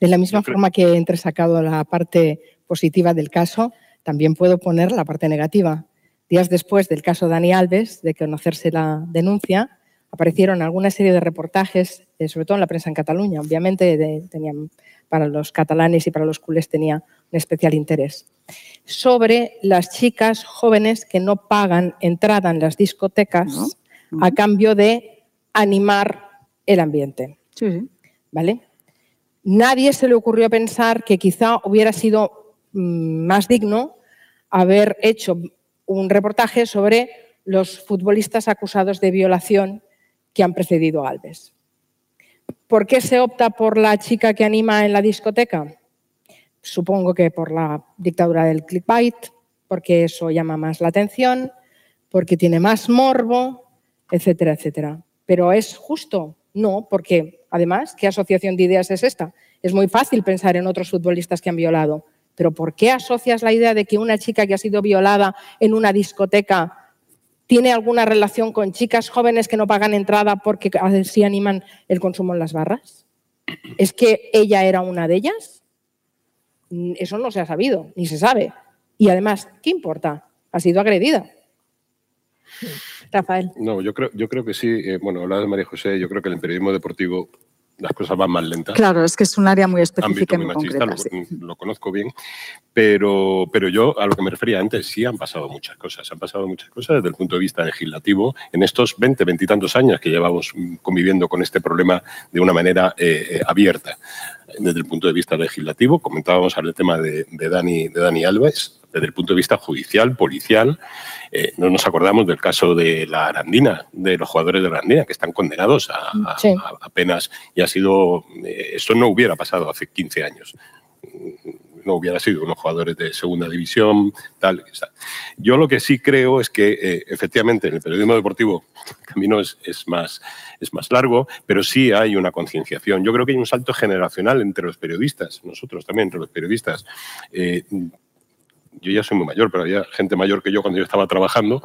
De la misma forma que he entresacado la parte positiva del caso, también puedo poner la parte negativa. Días después del caso Dani Alves, de conocerse la denuncia, aparecieron alguna serie de reportajes, eh, sobre todo en la prensa en Cataluña, obviamente tenían, para los catalanes y para los culés tenía un especial interés, sobre las chicas jóvenes que no pagan entrada en las discotecas a cambio de animar el ambiente. ¿Vale? Nadie se le ocurrió pensar que quizá hubiera sido mm, más digno haber hecho un reportaje sobre los futbolistas acusados de violación que han precedido a Alves. ¿Por qué se opta por la chica que anima en la discoteca? Supongo que por la dictadura del clickbait, porque eso llama más la atención, porque tiene más morbo, etcétera, etcétera. Pero ¿es justo? No, porque además, ¿qué asociación de ideas es esta? Es muy fácil pensar en otros futbolistas que han violado, pero ¿por qué asocias la idea de que una chica que ha sido violada en una discoteca tiene alguna relación con chicas jóvenes que no pagan entrada porque así animan el consumo en las barras? ¿Es que ella era una de ellas? Eso no se ha sabido, ni se sabe. Y además, ¿qué importa? Ha sido agredida. Rafael. No, yo creo, yo creo que sí. Eh, bueno, hablaba de María José, yo creo que el periodismo deportivo las cosas van más lentas. Claro, es que es un área muy específica muy machista, lo, conozco bien, pero, pero yo a lo que me refería antes, sí han pasado muchas cosas, han pasado muchas cosas desde el punto de vista legislativo en estos 20, 20 y tantos años que llevamos conviviendo con este problema de una manera eh, eh, abierta. Desde el punto de vista legislativo, comentábamos el tema de, de, Dani, de Dani Alves, desde el punto de vista judicial, policial, eh, no nos acordamos del caso de la Arandina, de los jugadores de Arandina, que están condenados a, penas y ha sido, eh, esto no hubiera pasado hace 15 años no hubiera sido unos jugadores de segunda división, tal. Yo lo que sí creo es que eh, efectivamente en el periodismo deportivo el camino es, más, es más largo, pero sí hay una concienciación. Yo creo que hay un salto generacional entre los periodistas, nosotros también entre los periodistas yo ya soy muy mayor, pero había gente mayor que yo cuando yo estaba trabajando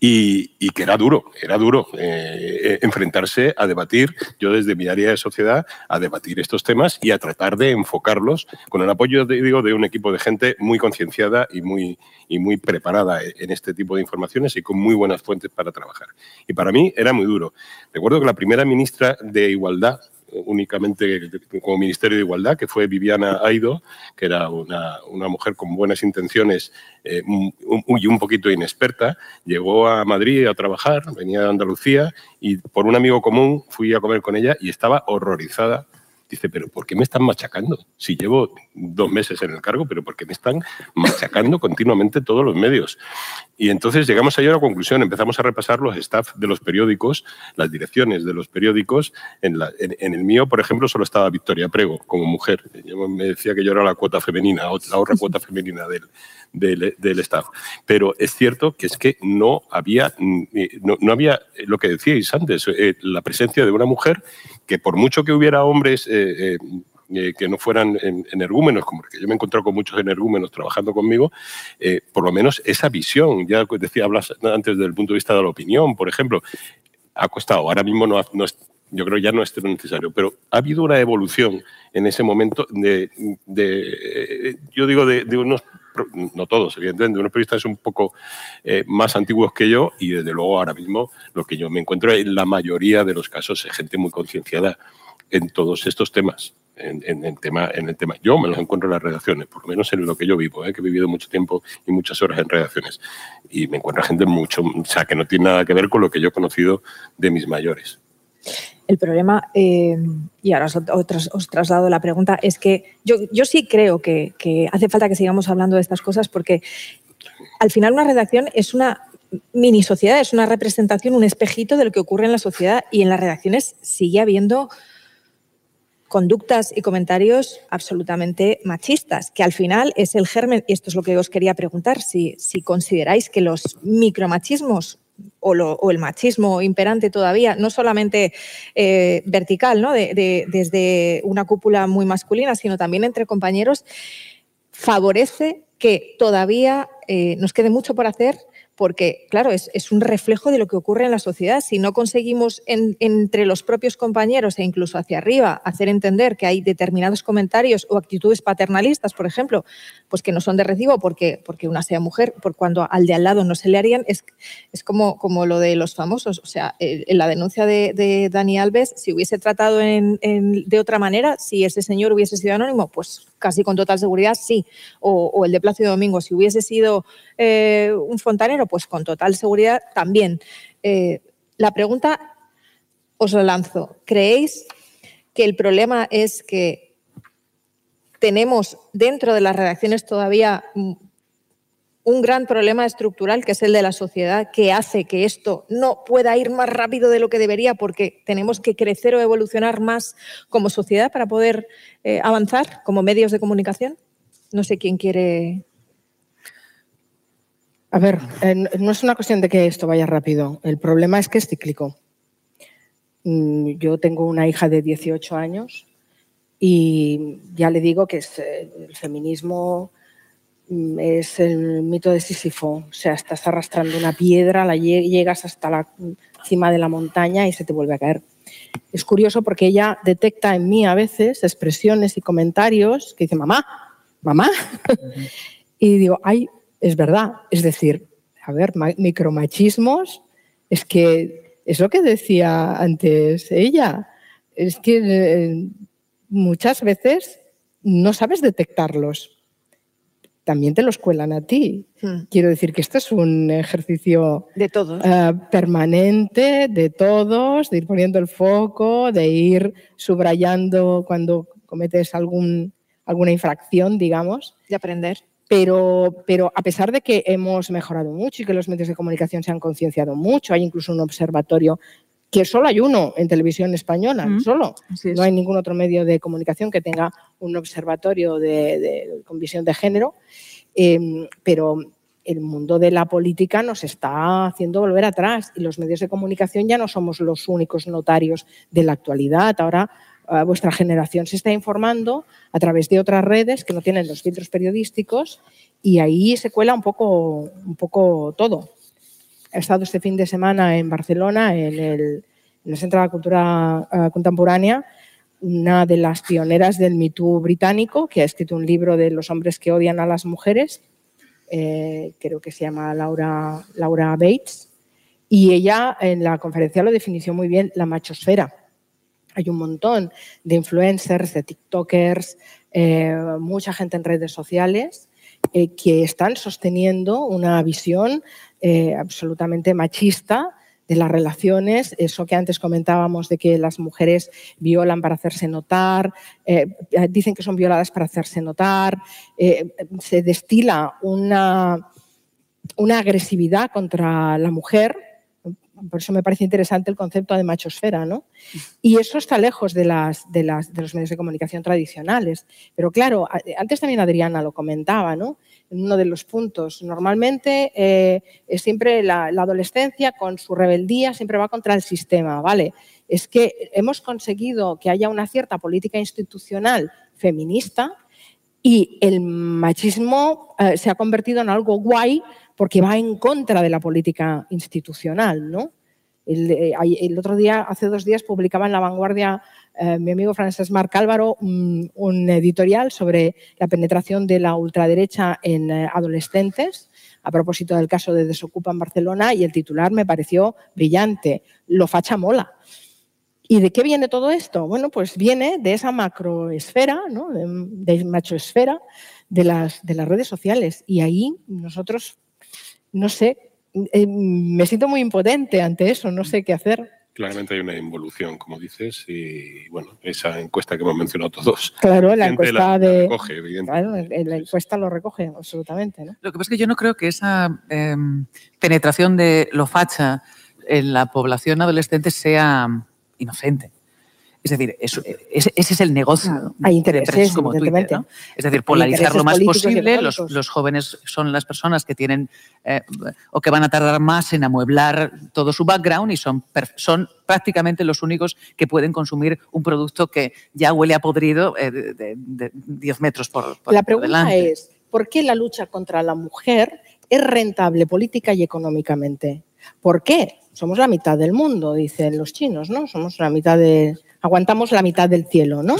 y, que era duro, era duro eh, eh, enfrentarse a debatir, yo desde mi área de sociedad, a debatir estos temas y a tratar de enfocarlos con el apoyo, digo, de un equipo de gente muy concienciada y muy, y muy preparada en este tipo de informaciones y con muy buenas fuentes para trabajar. Y para mí era muy duro. Recuerdo que la primera ministra de Igualdad únicamente como Ministerio de Igualdad, que fue Viviana Aido, que era una, mujer con buenas intenciones eh, y un poquito inexperta. Llegó a Madrid a trabajar, venía de Andalucía y por un amigo común fui a comer con ella y estaba horrorizada Dice, pero ¿por qué me están machacando? Si llevo dos meses en el cargo, pero ¿por qué me están machacando continuamente todos los medios? Y entonces llegamos a a la conclusión, empezamos a repasar los staff de los periódicos, las direcciones de los periódicos. En, el mío, por ejemplo, solo estaba Victoria Prego como mujer. me decía que yo era la cuota femenina, la otra cuota femenina del, staff. Pero es cierto que es que no había, no, había lo que decíais antes, eh, la presencia de una mujer que por mucho que hubiera hombres eh, eh, que no fueran energúmenos, como que yo me he encontrado con muchos energúmenos trabajando conmigo, por lo menos esa visión, ya decía, hablas antes del punto de vista de la opinión, por ejemplo, ha costado, ahora mismo no, yo creo ya no es necesario, pero ha habido una evolución en ese momento de, de yo digo, de, unos no todos, evidentemente, unos periodistas un poco eh, más antiguos que yo y desde luego ahora mismo lo que yo me encuentro en la mayoría de los casos es gente muy concienciada en todos estos temas. En, el tema, en el tema. Yo me los encuentro en las redacciones, por lo menos en lo que yo vivo, ¿eh? que he vivido mucho tiempo y muchas horas en redacciones. Y me encuentro gente mucho, o sea, que no tiene nada que ver con lo que yo he conocido de mis mayores. El problema, eh, y ahora os, traslado la pregunta, es que yo, yo sí creo que, hace falta que sigamos hablando de estas cosas porque al final una redacción es una mini sociedad, es una representación, un espejito de lo que ocurre en la sociedad y en las redacciones sigue habiendo conductas y comentarios absolutamente machistas, que al final es el germen, y esto es lo que os quería preguntar, si, si consideráis que los micromachismos o, el machismo imperante todavía, no solamente eh, vertical, ¿no? desde una cúpula muy masculina, sino también entre compañeros, favorece que todavía eh, nos quede mucho por hacer porque, claro, es, un reflejo de lo que ocurre en la sociedad. Si no conseguimos entre los propios compañeros e incluso hacia arriba hacer entender que hay determinados comentarios o actitudes paternalistas, por ejemplo, pues que no son de recibo porque, porque una sea mujer, por cuando al de al lado no se le harían, es, es como, como lo de los famosos. O sea, en la denuncia de, Dani Alves, si hubiese tratado de otra manera, si ese señor hubiese sido anónimo, pues casi con total seguridad sí. O, el de Plácido Domingo, si hubiese sido eh, un fontanero, pues con total seguridad también. Eh, la pregunta os la lanzo. ¿Creéis que el problema es que tenemos dentro de las redacciones todavía un gran problema estructural que es el de la sociedad que hace que esto no pueda ir más rápido de lo que debería porque tenemos que crecer o evolucionar más como sociedad para poder eh, avanzar como medios de comunicación? No sé quién quiere. A ver, no es una cuestión de que esto vaya rápido. El problema es que es cíclico. Mm, yo tengo una hija de 18 años y ya le digo que eh, el feminismo es el mito de Sísifo. O sea, estás arrastrando una piedra, la llegas hasta la cima de la montaña y se te vuelve a caer. Es curioso porque ella detecta en mí a veces expresiones y comentarios que dice, mamá, mamá. [LAUGHS] y digo, ay, es verdad. Es decir, a ver, micromachismos, es que es lo que decía antes ella. Es que eh, muchas veces no sabes detectarlos también te los cuelan a ti. Hmm. Quiero decir que esto es un ejercicio de todos. Eh, permanente, de todos, de ir poniendo el foco, de ir subrayando cuando cometes algún, alguna infracción, digamos. De aprender. Pero, pero a pesar de que hemos mejorado mucho y que los medios de comunicación se han concienciado mucho, hay incluso un observatorio que solo hay uno en televisión española, solo. No hay ningún otro medio de comunicación que tenga un observatorio de, con visión de género, em, pero el mundo de la política nos está haciendo volver atrás y los medios de comunicación ya no somos los únicos notarios de la actualidad. Ahora ah, vuestra generación se está informando a través de otras redes que no tienen los filtros periodísticos y ahí se cuela un poco, un poco todo. He estado este fin de semana en Barcelona, en el, Centro de la Cultura eh, Contemporánea, una de las pioneras del Me británico, que ha escrito un libro de los hombres que odian a las mujeres, eh, creo que se llama Laura, Laura Bates, y ella en la conferencia lo definió muy bien, la machosfera. Hay un montón de influencers, de TikTokers, eh, mucha gente en redes sociales que están sosteniendo una visión eh, absolutamente machista de las relaciones, eso que antes comentábamos de que las mujeres violan para hacerse notar, eh, dicen que son violadas para hacerse notar, eh, se destila una, una agresividad contra la mujer por eso me parece interesante el concepto de machosfera, ¿no? Y eso está lejos de, las, de, las, de los medios de comunicación tradicionales. Pero claro, antes también Adriana lo comentaba, ¿no? Uno de los puntos. Normalmente eh, es siempre la, adolescencia con su rebeldía siempre va contra el sistema, ¿vale? Es que hemos conseguido que haya una cierta política institucional feminista y el machismo eh, se ha convertido en algo guay porque va en contra de la política institucional, ¿no? El, eh, el otro día, hace dos días, publicaba en La Vanguardia eh, mi amigo Francesc Marc Álvaro un, editorial sobre la penetración de la ultraderecha en eh, adolescentes a propósito del caso de Desocupa en Barcelona y el titular me pareció brillante, lo facha mola. ¿Y de qué viene todo esto? Bueno, pues viene de esa macroesfera, ¿no? de, machoesfera de las, de las redes sociales. Y ahí nosotros, no sé, eh, me siento muy impotente ante eso, no sé qué hacer. Claramente hay una involución, como dices, y bueno, esa encuesta que hemos mencionado todos. Claro, la encuesta de. Recoge, evidentemente. la encuesta lo recoge, absolutamente. ¿no? Lo que pasa es que yo no creo que esa em, penetración de lo facha en la población adolescente sea inocente. Es decir, ese, es el negocio. hay intereses, como Twitter, Es decir, polarizar lo más posible. Los, jóvenes son las personas que tienen eh, o que van a tardar más en amueblar todo su background y son, son prácticamente los únicos que pueden consumir un producto que ya huele a podrido eh, de, 10 metros por, por La pregunta es, ¿por qué la lucha contra la mujer es rentable política y económicamente. ¿Por qué? Somos la mitad del mundo, dicen los chinos, ¿no? Somos la mitad de... Aguantamos la mitad del cielo, ¿no?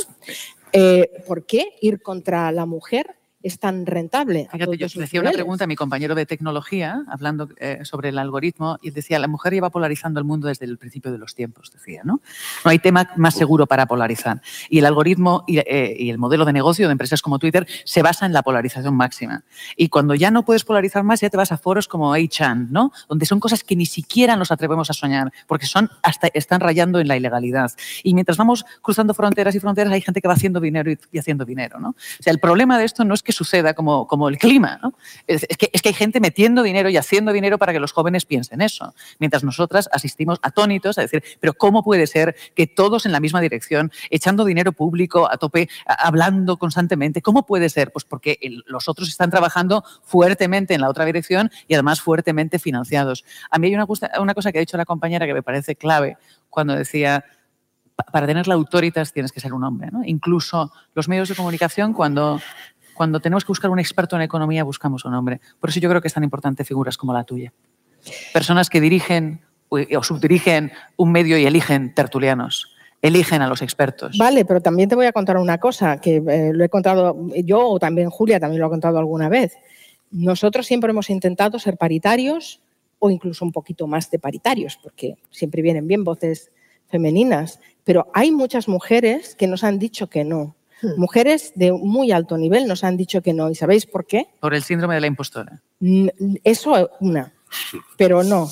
Eh, ¿Por qué ir contra la mujer es tan rentable. Fíjate, yo decía una pregunta a mi compañero de tecnología, hablando eh, sobre el algoritmo, y decía, la mujer lleva polarizando el mundo desde el principio de los tiempos, decía, ¿no? No hay tema más seguro para polarizar. Y el algoritmo y, eh, y el modelo de negocio de empresas como Twitter se basa en la polarización máxima. Y cuando ya no puedes polarizar más, ya te vas a foros como 8chan, ¿no? Donde son cosas que ni siquiera nos atrevemos a soñar, porque son hasta están rayando en la ilegalidad. Y mientras vamos cruzando fronteras y fronteras, hay gente que va haciendo dinero y, y haciendo dinero, ¿no? O sea, el problema de esto no es que suceda como, como el clima. Es, que, es que hay gente metiendo dinero y haciendo dinero para que los jóvenes piensen eso, mientras nosotras asistimos atónitos a decir, pero ¿cómo puede ser que todos en la misma dirección, echando dinero público a tope, hablando constantemente, ¿cómo puede ser? Pues porque los otros están trabajando fuertemente en la otra dirección y además fuertemente financiados. A mí hay una, una cosa que ha dicho la compañera que me parece clave cuando decía para tener la autoritas tienes que ser un hombre. ¿no? Incluso los medios de comunicación, cuando cuando tenemos que buscar un experto en economía, buscamos un hombre. Por eso yo creo que es tan importante figuras como la tuya. Personas que dirigen o subdirigen un medio y eligen tertulianos eligen a los expertos. Vale, pero también te voy a contar una cosa que eh, lo he contado yo o también Julia también lo ha contado alguna vez. Nosotros siempre hemos intentado ser paritarios o incluso un poquito más de paritarios, porque siempre vienen bien voces femeninas, pero hay muchas mujeres que nos han dicho que no. Mujeres de muy alto nivel nos han dicho que no. ¿Y sabéis por qué? Por el síndrome de la impostora. Eso una, pero no.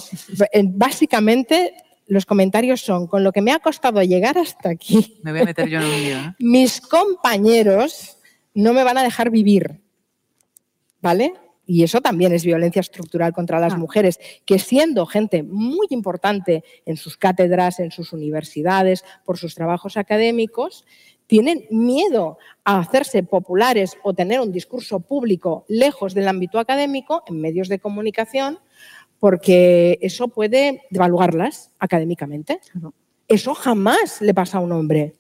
Básicamente los comentarios son, con lo que me ha costado llegar hasta aquí. Me voy a meter yo en un lío. ¿eh? [LAUGHS] Mis compañeros no me van a dejar vivir. ¿Vale? Y eso también es violencia estructural contra las ah. mujeres, que siendo gente muy importante en sus cátedras, en sus universidades, por sus trabajos académicos, tienen miedo a hacerse populares o tener un discurso público lejos del ámbito académico en medios de comunicación porque eso puede devaluarlas académicamente. Eso jamás le pasa a un hombre.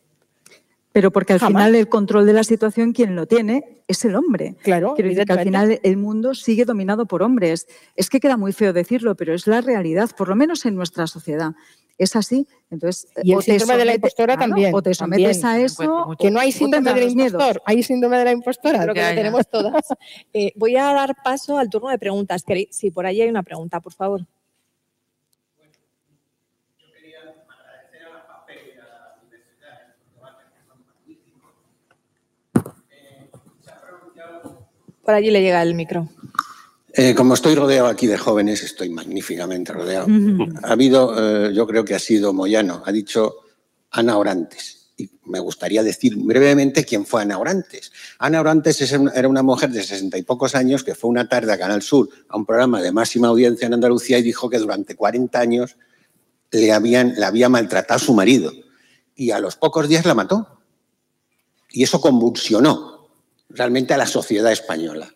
Pero porque al Jamás. final el control de la situación, quien lo tiene, es el hombre. Claro. Quiero decir que al final el mundo sigue dominado por hombres. Es que queda muy feo decirlo, pero es la realidad, por lo menos en nuestra sociedad es así. Entonces, y el síndrome de la impostora también. O te sometes también. a eso. Que no hay síndrome del impostor, hay síndrome de la impostora. Creo que lo tenemos todas. [LAUGHS] Eh, voy a dar paso al turno de preguntas. Sí, por ahí hay una pregunta, por favor. Por allí le llega el micro. Eh, como estoy rodeado aquí de jóvenes, estoy magníficamente rodeado. Uh -huh. Ha habido, eh, yo creo que ha sido Moyano, ha dicho Ana Orantes. Y me gustaría decir brevemente quién fue Ana Orantes. Ana Orantes era una mujer de sesenta y pocos años que fue una tarde a Canal Sur a un programa de máxima audiencia en Andalucía y dijo que durante 40 años le, habían, le había maltratado a su marido. Y a los pocos días la mató. Y eso convulsionó realmente a la sociedad española.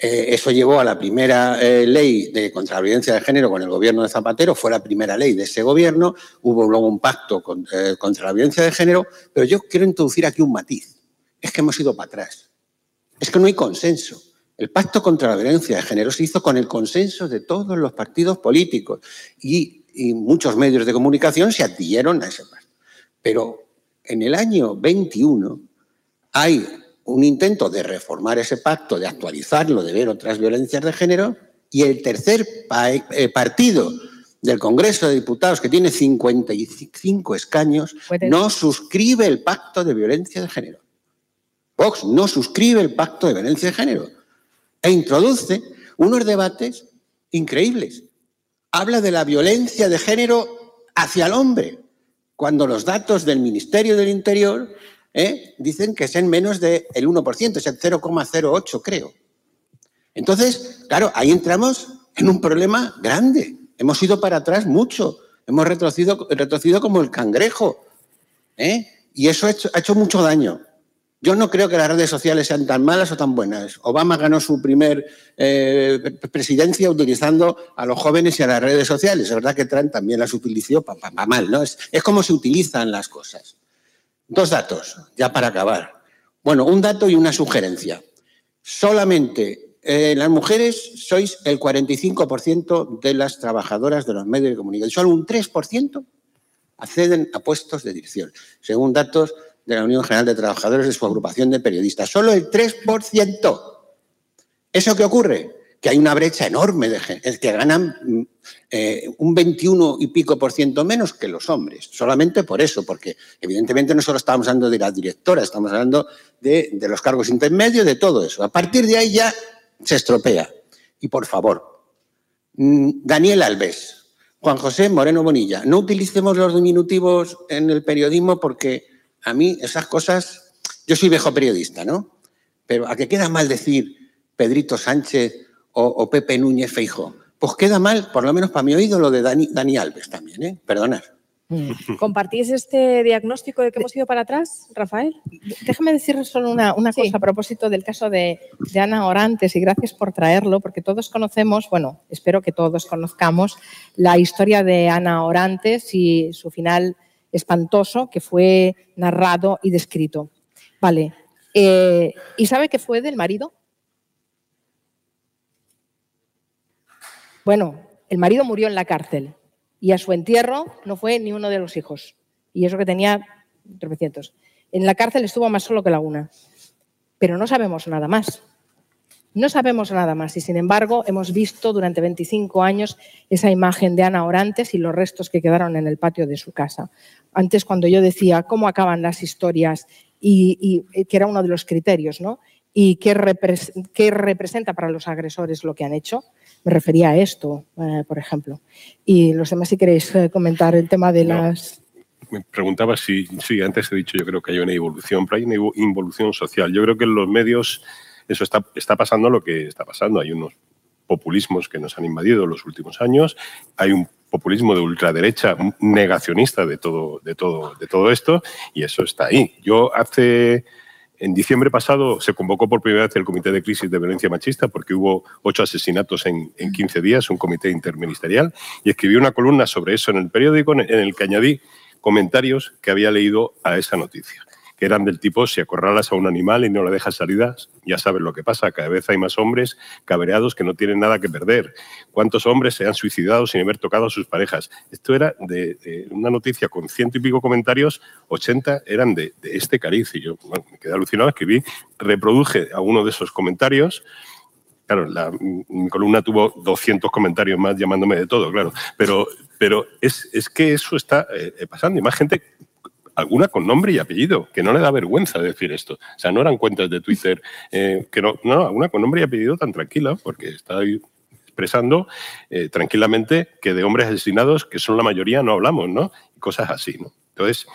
Eh, eso llevó a la primera eh, ley de contra la violencia de género con el gobierno de Zapatero, fue la primera ley de ese gobierno, hubo luego un pacto eh, contra la violencia de género, pero yo quiero introducir aquí un matiz. Es que hemos ido para atrás. Es que no hay consenso. El pacto contra la violencia de género se hizo con el consenso de todos los partidos políticos y, y muchos medios de comunicación se adhirieron a ese pacto. Pero en el año 21 hay un intento de reformar ese pacto, de actualizarlo, de ver otras violencias de género, y el tercer eh, partido del Congreso de Diputados, que tiene 55 escaños, no suscribe el pacto de violencia de género. Vox no suscribe el pacto de violencia de género e introduce unos debates increíbles. Habla de la violencia de género hacia el hombre, cuando los datos del Ministerio del Interior ¿eh? dicen que es en menos del 1%, es el 0,08 creo. Entonces, claro, ahí entramos en un problema grande. Hemos ido para atrás mucho, hemos retrocedido, retrocedido como el cangrejo. ¿eh? Y eso ha hecho, mucho daño. Yo no creo que las redes sociales sean tan malas o tan buenas. Obama ganó su primer eh, presidencia utilizando a los jóvenes y a las redes sociales. Es verdad que Trump también las utilizó para pa, pa mal, ¿no? Es como se utilizan las cosas. Dos datos, ya para acabar. Bueno, un dato y una sugerencia. Solamente eh, las mujeres sois el 45% de las trabajadoras de los medios de comunicación. Solo un 3% acceden a puestos de dirección, según datos de la Unión General de Trabajadores de su agrupación de periodistas. Solo el 3%. ¿Eso qué ocurre? Que hay una brecha enorme de gente, que ganan mm, eh, un 21 y pico por ciento menos que los hombres. Solamente por eso, porque evidentemente no solo estamos hablando de la directora, estamos hablando de, los cargos intermedios, de todo eso. A partir de ahí ya se estropea. Y por favor, mm, Daniel Alves, Juan José Moreno Bonilla, no utilicemos los diminutivos en el periodismo porque a mí esas cosas, yo soy viejo periodista, ¿no? Pero a que queda mal decir Pedrito Sánchez o, Pepe Núñez Feijo, pues queda mal, por lo menos para mi oído, lo de Dani, Dani Alves también, ¿eh? Perdonad. Mm. ¿Compartís este diagnóstico de que hemos ido para atrás, Rafael? Déjame decir solo una, cosa a propósito del caso de, Ana Orantes y gracias por traerlo, porque todos conocemos, bueno, espero que todos conozcamos la historia de Ana Orantes y su final espantoso que fue narrado y descrito. Vale. Eh, ¿Y sabe qué fue del marido? Bueno, el marido murió en la cárcel y a su entierro no fue ni uno de los hijos. Y eso que tenía tropecientos. En la cárcel estuvo más solo que Laguna. Pero no sabemos nada más. No sabemos nada más y sin embargo hemos visto durante 25 años esa imagen de Ana Orantes y los restos que quedaron en el patio de su casa. Antes cuando yo decía cómo acaban las historias y, que era uno de los criterios, ¿no? Y qué, representa para los agresores lo que han hecho, me refería a esto, eh, por ejemplo. Y los demás, si queréis eh, comentar el tema de las... Me preguntaba si, sí, antes he dicho, yo creo que hay una evolución, pero hay una involución social. Yo creo que en los medios eso está, está pasando lo que está pasando. Hay unos populismos que nos han invadido en los últimos años, hay un populismo de ultraderecha negacionista de todo, de todo, de todo esto, y eso está ahí. Yo hace en diciembre pasado se convocó por primera vez el Comité de Crisis de Violencia Machista porque hubo ocho asesinatos en, en 15 días, un comité interministerial, y escribí una columna sobre eso en el periódico en el que añadí comentarios que había leído a esa noticia que eran del tipo, si acorralas a un animal y no le dejas salidas, ya sabes lo que pasa, cada vez hay más hombres cabreados que no tienen nada que perder. ¿Cuántos hombres se han suicidado sin haber tocado a sus parejas? Esto era de, una noticia con ciento y pico comentarios, 80 eran de, este cariz. Y yo me quedé alucinado, escribí, reproduje alguno de esos comentarios, Claro, la, mi columna tuvo 200 comentarios más llamándome de todo, claro. Pero, pero es, es que eso está eh, pasando. Y más gente alguna con nombre y apellido, que no le da vergüenza decir esto. O sea, no eran cuentas de Twitter, eh, que no, no, alguna con nombre y apellido tan tranquila, porque está ahí expresando eh, tranquilamente que de hombres asesinados, que son la mayoría, no hablamos, ¿no? Y cosas así, ¿no? Entonces,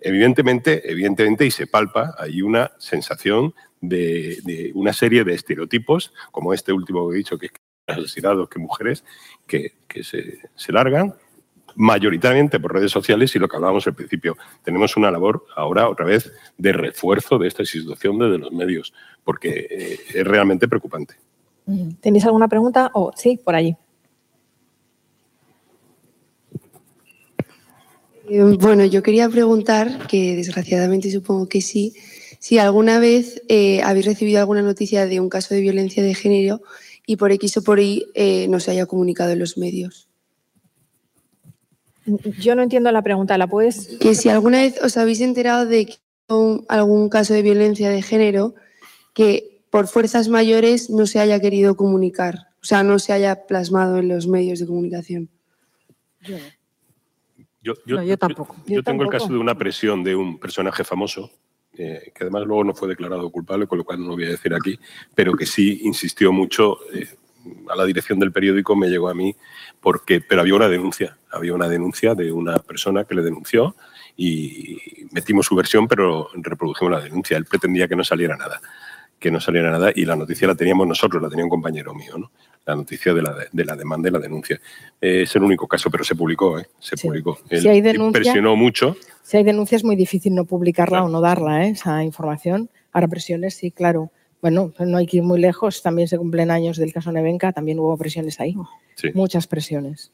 evidentemente, evidentemente, y se palpa, hay una sensación de, una serie de estereotipos, como este último que he dicho, que es asesinados que mujeres, que, se, se largan mayoritariamente por redes sociales y lo que hablábamos al principio. Tenemos una labor ahora otra vez de refuerzo de esta situación desde los medios, porque eh, es realmente preocupante. ¿Tenéis alguna pregunta? Oh, sí, por allí. Eh, bueno, yo quería preguntar, que desgraciadamente supongo que sí, si alguna vez eh, habéis recibido alguna noticia de un caso de violencia de género y por X o por Y no se haya comunicado en los medios. Yo no entiendo la pregunta, ¿la puedes...? Que si alguna vez os habéis enterado de algún caso de violencia de género que por fuerzas mayores no se haya querido comunicar, o sea, no se haya plasmado en los medios de comunicación. Yo, yo, tampoco. Yo, tengo el caso de una presión de un personaje famoso, eh, que además luego no fue declarado culpable, con lo cual no lo voy a decir aquí, pero que sí insistió mucho eh, a la dirección del periódico, me llegó a mí porque, pero había una denuncia, había una denuncia de una persona que le denunció y metimos su versión, pero reprodujimos la denuncia. Él pretendía que no saliera nada, que no saliera nada y la noticia la teníamos nosotros, la tenía un compañero mío, ¿no? La noticia de la, de la demanda y la denuncia. es el único caso, pero se publicó, ¿eh? Se publicó. si hay denuncia, presionó mucho. Si hay denuncia es muy difícil no publicarla o no darla, ¿eh? esa información. Ahora presiones, sí, claro bueno, no hay que ir muy lejos, también se cumplen años del caso Nevenka, también hubo presiones ahí, muchas presiones.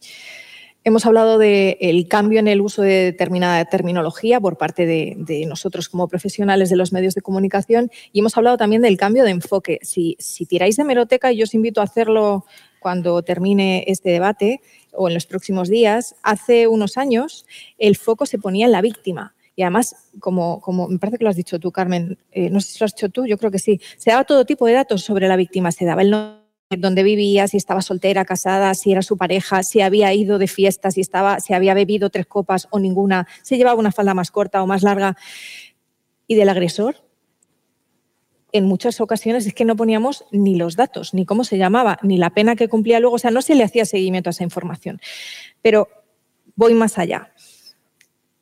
Hemos hablado del cambio en el uso de determinada terminología por parte de, nosotros como profesionales de los medios de comunicación y hemos hablado también del cambio de enfoque. Si, si tiráis de meroteca, y yo os invito a hacerlo cuando termine este debate o en los próximos días, hace unos años el foco se ponía en la víctima. Y además, como, como me parece que lo has dicho tú, Carmen, eh, no sé si lo has dicho tú, yo creo que sí, se daba todo tipo de datos sobre la víctima. Se daba el nombre dónde vivía, si estaba soltera, casada, si era su pareja, si había ido de fiesta, si, estaba, si había bebido tres copas o ninguna, si llevaba una falda más corta o más larga. Y del agresor, en muchas ocasiones es que no poníamos ni los datos, ni cómo se llamaba, ni la pena que cumplía luego, o sea, no se le hacía seguimiento a esa información. Pero voy más allá.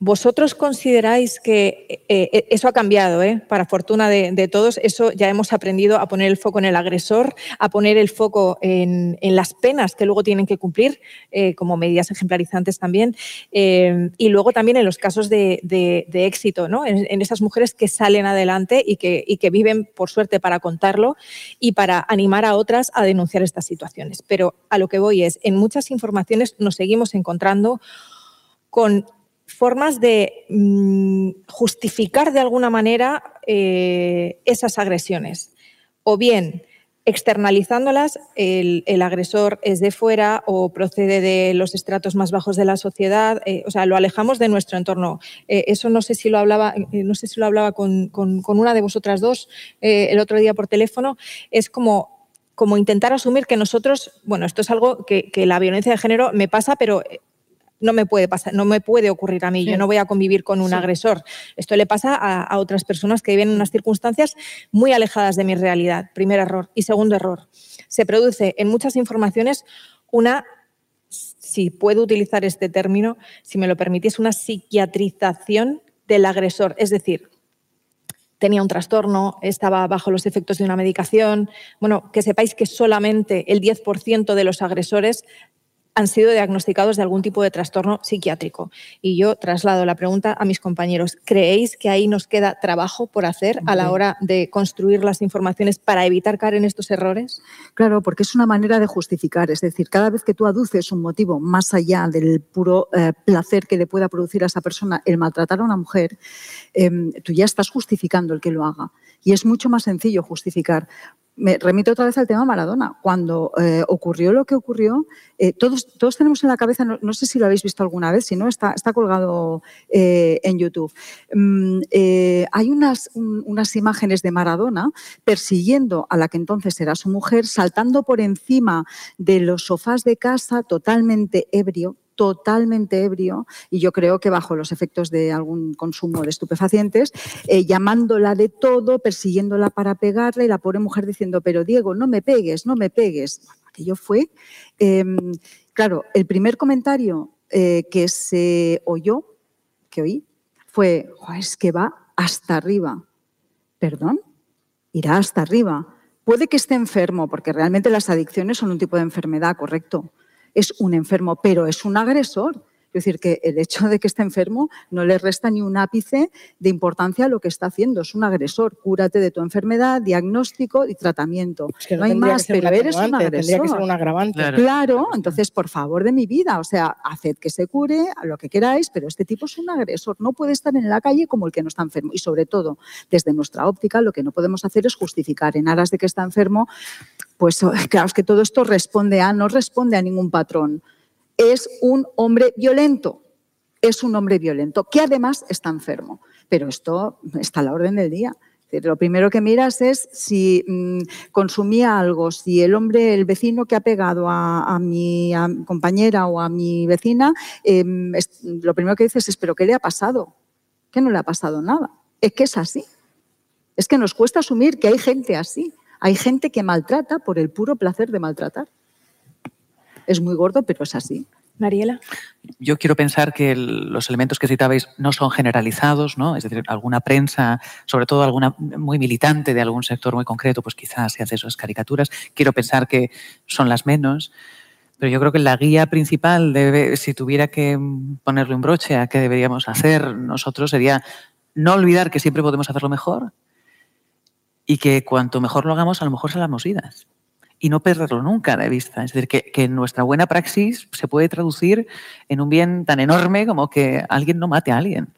¿Vosotros consideráis que eh, eh, eso ha cambiado, eh? para fortuna de, todos? Eso ya hemos aprendido a poner el foco en el agresor, a poner el foco en, las penas que luego tienen que cumplir, como medidas ejemplarizantes también, y luego también en los casos de, éxito, ¿no? En, esas mujeres que salen adelante y que, y que viven, por suerte, para contarlo y para animar a otras a denunciar estas situaciones. Pero a lo que voy es, en muchas informaciones nos seguimos encontrando con formas de mm, justificar de alguna manera eh, esas agresiones. O bien externalizándolas, el, agresor es de fuera o procede de los estratos más bajos de la sociedad, eh, o sea, lo alejamos de nuestro entorno. Eh, eso no sé si lo hablaba, no sé si lo hablaba con, una de vosotras dos el otro día por teléfono, es como, como intentar asumir que nosotros, bueno, esto es algo que, que la violencia de género me pasa, pero no me puede pasar, no me puede ocurrir a mí, yo no voy a convivir con un agresor. Esto le pasa a, otras personas que viven en unas circunstancias muy alejadas de mi realidad. Primer error. Y segundo error, se produce en muchas informaciones una si puedo utilizar este término, si me lo permitís, una psiquiatrización del agresor. Es decir, tenía un trastorno, estaba bajo los efectos de una medicación. Bueno, que sepáis que solamente el 10% de los agresores han sido diagnosticados de algún tipo de trastorno psiquiátrico. Y yo traslado la pregunta a mis compañeros. ¿Creéis que ahí nos queda trabajo por hacer a la hora de construir las informaciones para evitar caer en estos errores? Claro, porque es una manera de justificar. Es decir, cada vez que tú aduces un motivo más allá del puro eh, placer que le pueda producir a esa persona el maltratar a una mujer, em, tú ya estás justificando el que lo haga. Y es mucho más sencillo justificar me remito otra vez al tema Maradona. Cuando eh, ocurrió lo que ocurrió, eh, todos, todos tenemos en la cabeza, no, sé si lo habéis visto alguna vez, si no, está, está colgado eh, en YouTube. Mm, hay unas, unas imágenes de Maradona persiguiendo a la que entonces era su mujer, saltando por encima de los sofás de casa, totalmente ebrio, totalmente ebrio y yo creo que bajo los efectos de algún consumo de estupefacientes, eh, llamándola de todo, persiguiéndola para pegarle y la pobre mujer diciendo, pero Diego, no me pegues, no me pegues. aquello fue, em, claro, el primer comentario eh, que se oyó, que oí, fue, es que va hasta arriba. ¿Perdón? Irá hasta arriba. Puede que esté enfermo, porque realmente las adicciones son un tipo de enfermedad, correcto es un enfermo, pero es un agresor. Es decir, que el hecho de que esté enfermo no le resta ni un ápice de importancia a lo que está haciendo. Es un agresor. Cúrate de tu enfermedad, diagnóstico y tratamiento. no, hay más, pero eres un agresor. Tendría que ser un agravante. Claro. entonces, por favor de mi vida, o sea, haced que se cure, a lo que queráis, pero este tipo es un agresor. No puede estar en la calle como el que no está enfermo. Y sobre todo, desde nuestra óptica, lo que no podemos hacer es justificar en aras de que está enfermo pues claro, es que todo esto responde a, no responde a ningún patrón. Es un hombre violento, es un hombre violento, que además está enfermo. Pero esto está a la orden del día. Lo primero que miras es si mm, consumía algo, si el hombre, el vecino que ha pegado a, mi compañera o a mi vecina, em, lo primero que dices es, pero ¿qué le ha pasado? Que no le ha pasado nada. Es que es así. Es que nos cuesta asumir que hay gente así. Hay gente que maltrata por el puro placer de maltratar. Es muy gordo, pero es así. Mariela. Yo quiero pensar que los elementos que citabais no son generalizados, ¿no? Es decir, alguna prensa, sobre todo alguna muy militante de algún sector muy concreto, pues quizás se hace esas caricaturas. Quiero pensar que son las menos. Pero yo creo que la guía principal, debe, si tuviera que ponerle un broche a qué deberíamos hacer nosotros, sería no olvidar que siempre podemos hacerlo mejor, y que cuanto mejor lo hagamos, a lo mejor salamos vidas. Y no perderlo nunca de vista. Es decir, que, nuestra buena praxis se puede traducir en un bien tan enorme como que alguien no mate a alguien.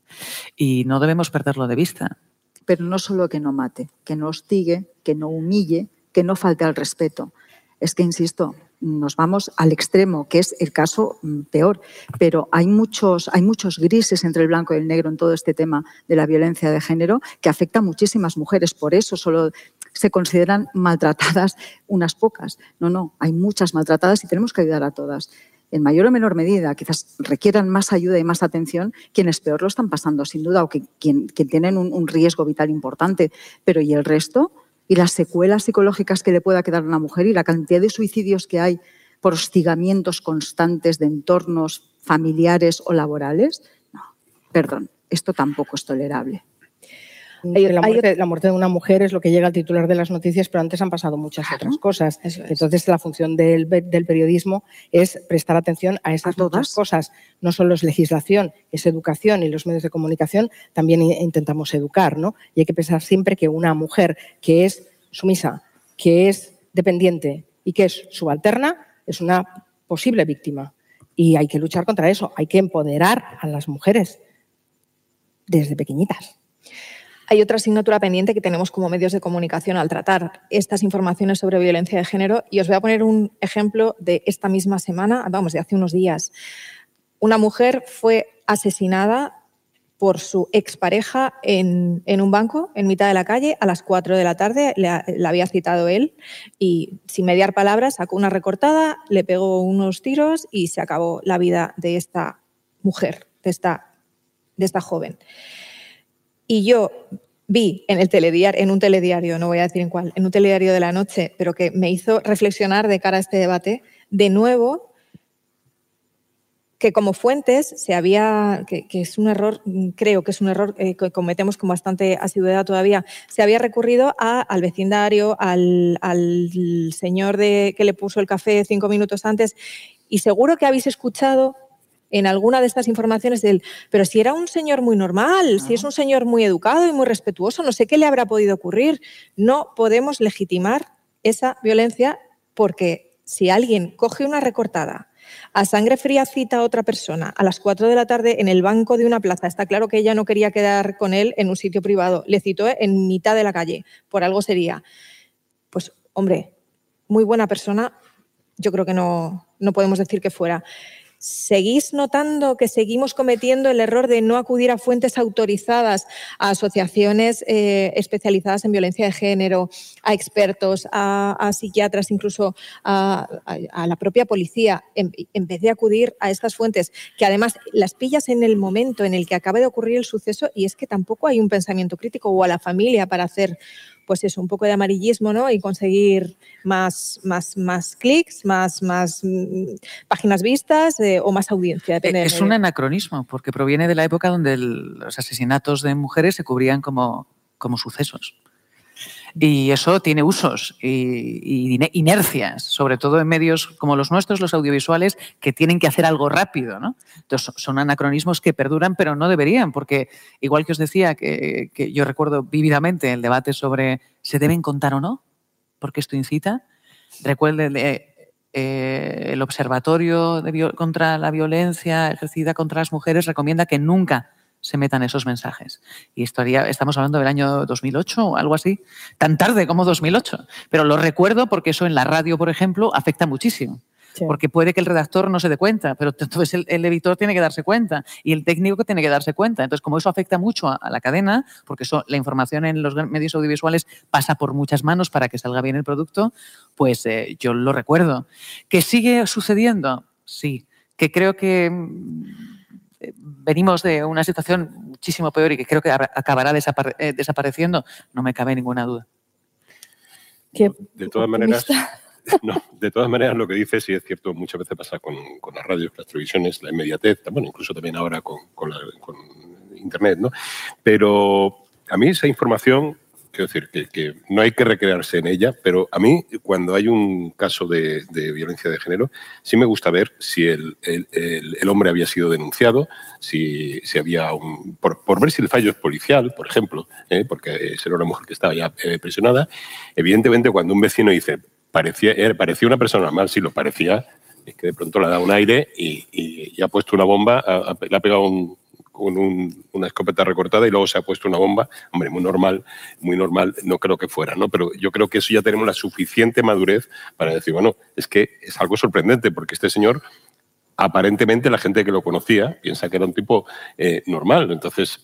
Y no debemos perderlo de vista. Pero no solo que no mate, que no hostigue, que no humille, que no falte al respeto. Es que, insisto, nos vamos al extremo, que es el caso mm, peor, pero hay muchos, hay muchos grises entre el blanco y el negro en todo este tema de la violencia de género que afecta a muchísimas mujeres. Por eso solo se consideran maltratadas unas pocas. No, no, hay muchas maltratadas y tenemos que ayudar a todas. En mayor o menor medida, quizás requieran más ayuda y más atención quienes peor lo están pasando, sin duda, o que, quien, tienen un, riesgo vital importante. Pero ¿y el resto? ¿Y las secuelas psicológicas que le pueda quedar a una mujer? ¿Y la cantidad de suicidios que hay por hostigamientos constantes de entornos familiares o laborales? No, perdón, esto tampoco es tolerable la, muerte, de una mujer es lo que llega al titular de las noticias, pero antes han pasado muchas otras cosas. Entonces, la función del, periodismo es prestar atención a esas otras cosas. No solo es legislación, es educación y los medios de comunicación también intentamos educar, ¿no? Y hay que pensar siempre que una mujer que es sumisa, que es dependiente y que es subalterna, es una posible víctima. Y hay que luchar contra eso, hay que empoderar a las mujeres desde pequeñitas. Hay otra asignatura pendiente que tenemos como medios de comunicación al tratar estas informaciones sobre violencia de género y os voy a poner un ejemplo de esta misma semana, vamos, de hace unos días. Una mujer fue asesinada por su expareja en, en un banco en mitad de la calle a las 4 de la tarde. La, había citado él y sin mediar palabras sacó una recortada, le pegó unos tiros y se acabó la vida de esta mujer, de esta, de esta joven. Y yo vi en, el telediario, un telediario, no voy a decir en cuál, en un telediario de la noche, pero que me hizo reflexionar de cara a este debate, de nuevo, que como fuentes se había, que, es un error, creo que es un error eh, que cometemos con bastante asiduidad todavía, se había recurrido al vecindario, al, al señor de, que le puso el café cinco minutos antes, y seguro que habéis escuchado en alguna de estas informaciones del, pero si era un señor muy normal, si es un señor muy educado y muy respetuoso, no sé qué le habrá podido ocurrir. No podemos legitimar esa violencia porque si alguien coge una recortada, a sangre fría cita a otra persona a las 4 de la tarde en el banco de una plaza. Está claro que ella no quería quedar con él en un sitio privado. Le citó en mitad de la calle. Por algo sería. Pues, hombre, muy buena persona. Yo creo que no, no podemos decir que fuera. ¿Seguís notando que seguimos cometiendo el error de no acudir a fuentes autorizadas, a asociaciones eh, especializadas en violencia de género, a expertos, a, psiquiatras, incluso a, la propia policía, en, en, vez de acudir a estas fuentes, que además las pillas en el momento en el que acaba de ocurrir el suceso y es que tampoco hay un pensamiento crítico o a la familia para hacer pues eso, un poco de amarillismo, ¿no? Y conseguir más, más, más clics, más, más mm, páginas vistas eh, o más audiencia. Es un anacronismo, porque proviene de la época donde los asesinatos de mujeres se cubrían como, como sucesos. Y eso tiene usos y, inercias, sobre todo en medios como los nuestros, los audiovisuales, que tienen que hacer algo rápido. ¿no? Entonces, son anacronismos que perduran, pero no deberían, porque igual que os decía, que, yo recuerdo vívidamente el debate sobre ¿se deben contar o no? Porque esto incita. Recuerden eh, eh, el Observatorio contra la Violencia ejercida contra las mujeres recomienda que nunca se metan esos mensajes. Y estaría, estamos hablando del año 2008 o algo así, tan tarde como 2008. Pero lo recuerdo porque eso en la radio, por ejemplo, afecta muchísimo. Porque puede que el redactor no se dé cuenta, pero entonces el, editor tiene que darse cuenta y el técnico tiene que darse cuenta. Entonces, como eso afecta mucho a, la cadena, porque eso, la información en los medios audiovisuales pasa por muchas manos para que salga bien el producto, pues eh, yo lo recuerdo. ¿Que sigue sucediendo? Sí. Que creo que venimos de una situación muchísimo peor y que creo que acabará eh, desapareciendo, no me cabe ninguna duda. de todas maneras, [LAUGHS] de todas maneras, lo que dices, sí es cierto, muchas veces pasa con, con las radios, las televisiones, la inmediatez, bueno, incluso también ahora con, con, con Internet, ¿no? Pero a mí esa información Quiero decir, que, no hay que recrearse en ella, pero a mí, cuando hay un caso de, violencia de género, sí me gusta ver si el, hombre había sido denunciado, si, si había un. Por, ver si el fallo es policial, por ejemplo, ¿eh? porque era una mujer que estaba ya eh, presionada. Evidentemente, cuando un vecino dice, parecía, parecía una persona normal, sí lo parecía, es que de pronto le ha dado un aire y, ha puesto una bomba, le ha pegado un, con una escopeta recortada y luego se ha puesto una bomba. Hombre, muy normal, muy normal, no creo que fuera, ¿no? Pero yo creo que eso ya tenemos la suficiente madurez para decir, bueno, es que es algo sorprendente porque este señor aparentemente la gente que lo conocía piensa que era un tipo eh, normal. Entonces,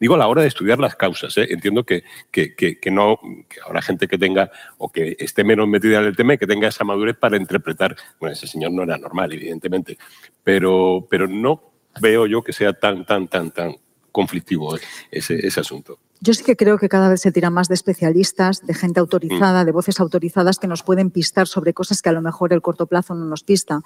digo a la hora de estudiar las causas, ¿eh? entiendo que, que, que, no, que habrá gente que tenga o que esté menos metida en el tema que tenga esa madurez para interpretar, bueno, ese señor no era normal, evidentemente, pero, pero no veo yo que sea tan, tan, tan, tan conflictivo ese, ese asunto. Yo sí que creo que cada vez se tira más de especialistas, de gente autorizada, mm. de voces autorizadas que nos pueden pistar sobre cosas que a lo mejor el corto plazo no nos pista.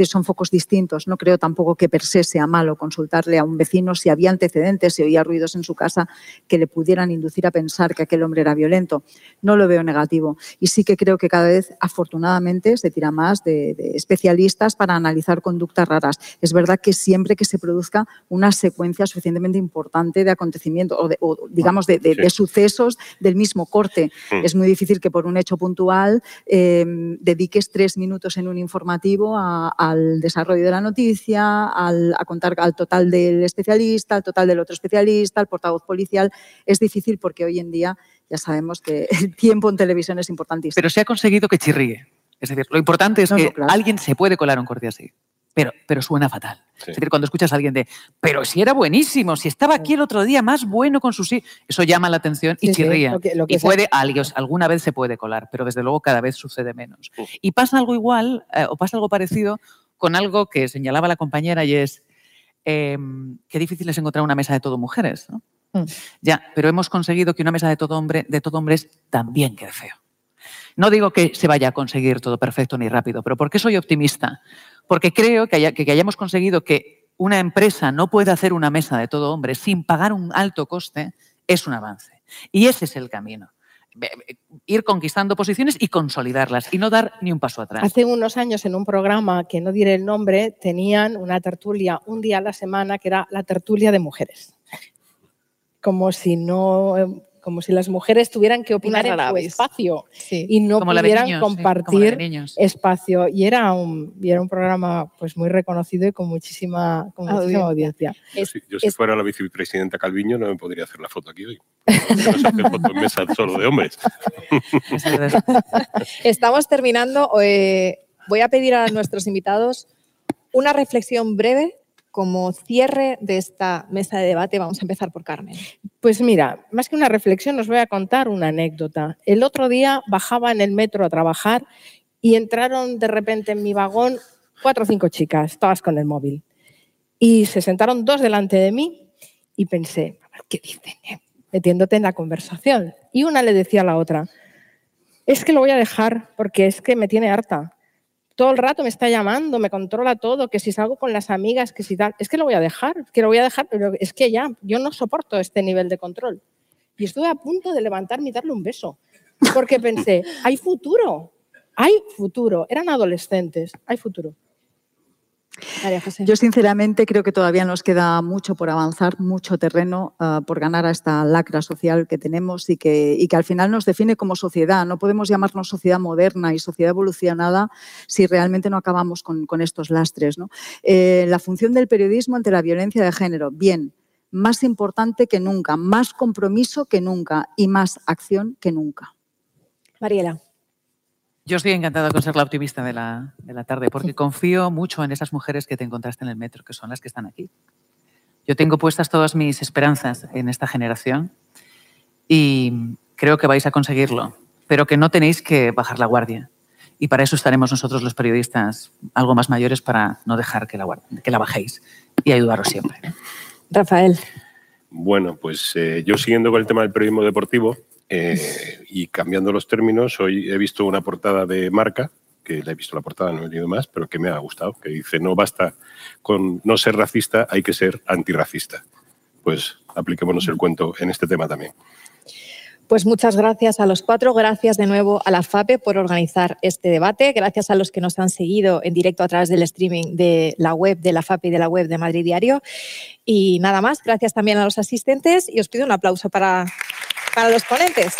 Son focos distintos. No creo tampoco que per se sea malo consultarle a un vecino si había antecedentes, si oía ruidos en su casa que le pudieran inducir a pensar que aquel hombre era violento. No lo veo negativo. Y sí que creo que cada vez, afortunadamente, se tira más de, especialistas para analizar conductas raras. Es verdad que siempre que se produzca una secuencia suficientemente importante de acontecimientos o, o digamos, de, sucesos del mismo corte. Mm. Es muy difícil que por un hecho puntual em, dediques tres minutos en un informativo al desarrollo de la noticia, a contar al total del especialista, al total del otro especialista, al portavoz policial. Es difícil porque hoy en día ya sabemos que el tiempo en televisión es importantísimo. Pero se ha conseguido que chirríe. Es decir, lo importante es que alguien se puede colar un corte así pero, pero suena fatal. Es decir, cuando escuchas a alguien de, pero si era buenísimo, si estaba aquí el otro día más bueno con sus hijos, eso llama la atención y chirría. y puede, alguna vez se puede colar, pero desde luego cada vez sucede menos. Y pasa algo igual, eh, o pasa algo parecido con algo que señalaba la compañera y es, em, qué difícil es encontrar una mesa de todo mujeres. Mm. Ya, pero hemos conseguido que una mesa de todo hombre, de todo hombres también quede feo. No digo que se vaya a conseguir todo perfecto ni rápido, pero ¿por qué soy optimista? Porque creo que, hayamos conseguido que una empresa no pueda hacer una mesa de todo hombre sin pagar un alto coste es un avance. Y ese es el camino ir conquistando posiciones y consolidarlas y no dar ni un paso atrás. Hace unos años en un programa que no diré el nombre tenían una tertulia un día a la semana que era la tertulia de mujeres. Como si no como si las mujeres tuvieran que opinar en su espacio y no pudieran compartir espacio. Y era un, era un programa pues muy reconocido y con muchísima, audiencia. Yo, si, fuera la vicepresidenta Calviño no me podría hacer la foto aquí hoy. No foto en mesa solo de hombres. [LAUGHS] Estamos terminando. Eh, voy a pedir a nuestros invitados una reflexión breve como cierre de esta mesa de debate, vamos a empezar por Carmen. Pues mira, más que una reflexión, os voy a contar una anécdota. El otro día bajaba en el metro a trabajar y entraron de repente en mi vagón cuatro o cinco chicas, todas con el móvil. Y se sentaron dos delante de mí y pensé, qué dicen, eh? metiéndote en la conversación. Y una le decía a la otra, es que lo voy a dejar porque es que me tiene harta todo el rato me está llamando, me controla todo, que si salgo con las amigas, que si tal, es que lo voy a dejar, que lo voy a dejar, pero es que ya, yo no soporto este nivel de control. Y estuve a punto de levantarme y darle un beso, porque pensé, hay futuro, hay futuro, eran adolescentes, hay futuro. Yo sinceramente creo que todavía nos queda mucho por avanzar, mucho terreno ah, por ganar a esta lacra social que tenemos y que, y que al final nos define como sociedad. No podemos llamarnos sociedad moderna y sociedad evolucionada si realmente no acabamos con, estos lastres. Eh, la función del periodismo ante la violencia de género, bien, más importante que nunca, más compromiso que nunca y más acción que nunca. Mariela. Yo estoy encantada con ser la optimista de la, tarde, porque confío mucho en esas mujeres que te encontraste en el metro, que son las que están aquí. Yo tengo puestas todas mis esperanzas en esta generación y creo que vais a conseguirlo, pero que no tenéis que bajar la guardia. Y para eso estaremos nosotros los periodistas algo más mayores para no dejar que la, que la bajéis y ayudaros siempre. Rafael. Bueno, pues eh, yo siguiendo con el tema del periodismo deportivo, eh, y cambiando los términos, hoy he visto una portada de marca, que la he visto la portada, no he leído más, pero que me ha gustado, que dice, no basta con no ser racista, hay que ser antirracista. Pues apliquémonos el cuento en este tema también. Pues muchas gracias a los cuatro, gracias de nuevo a la FAPE por organizar este debate, gracias a los que nos han seguido en directo a través del streaming de la web de la FAPE y de la web de Madrid Diario. Y nada más, gracias también a los asistentes y os pido un aplauso para para los ponentes.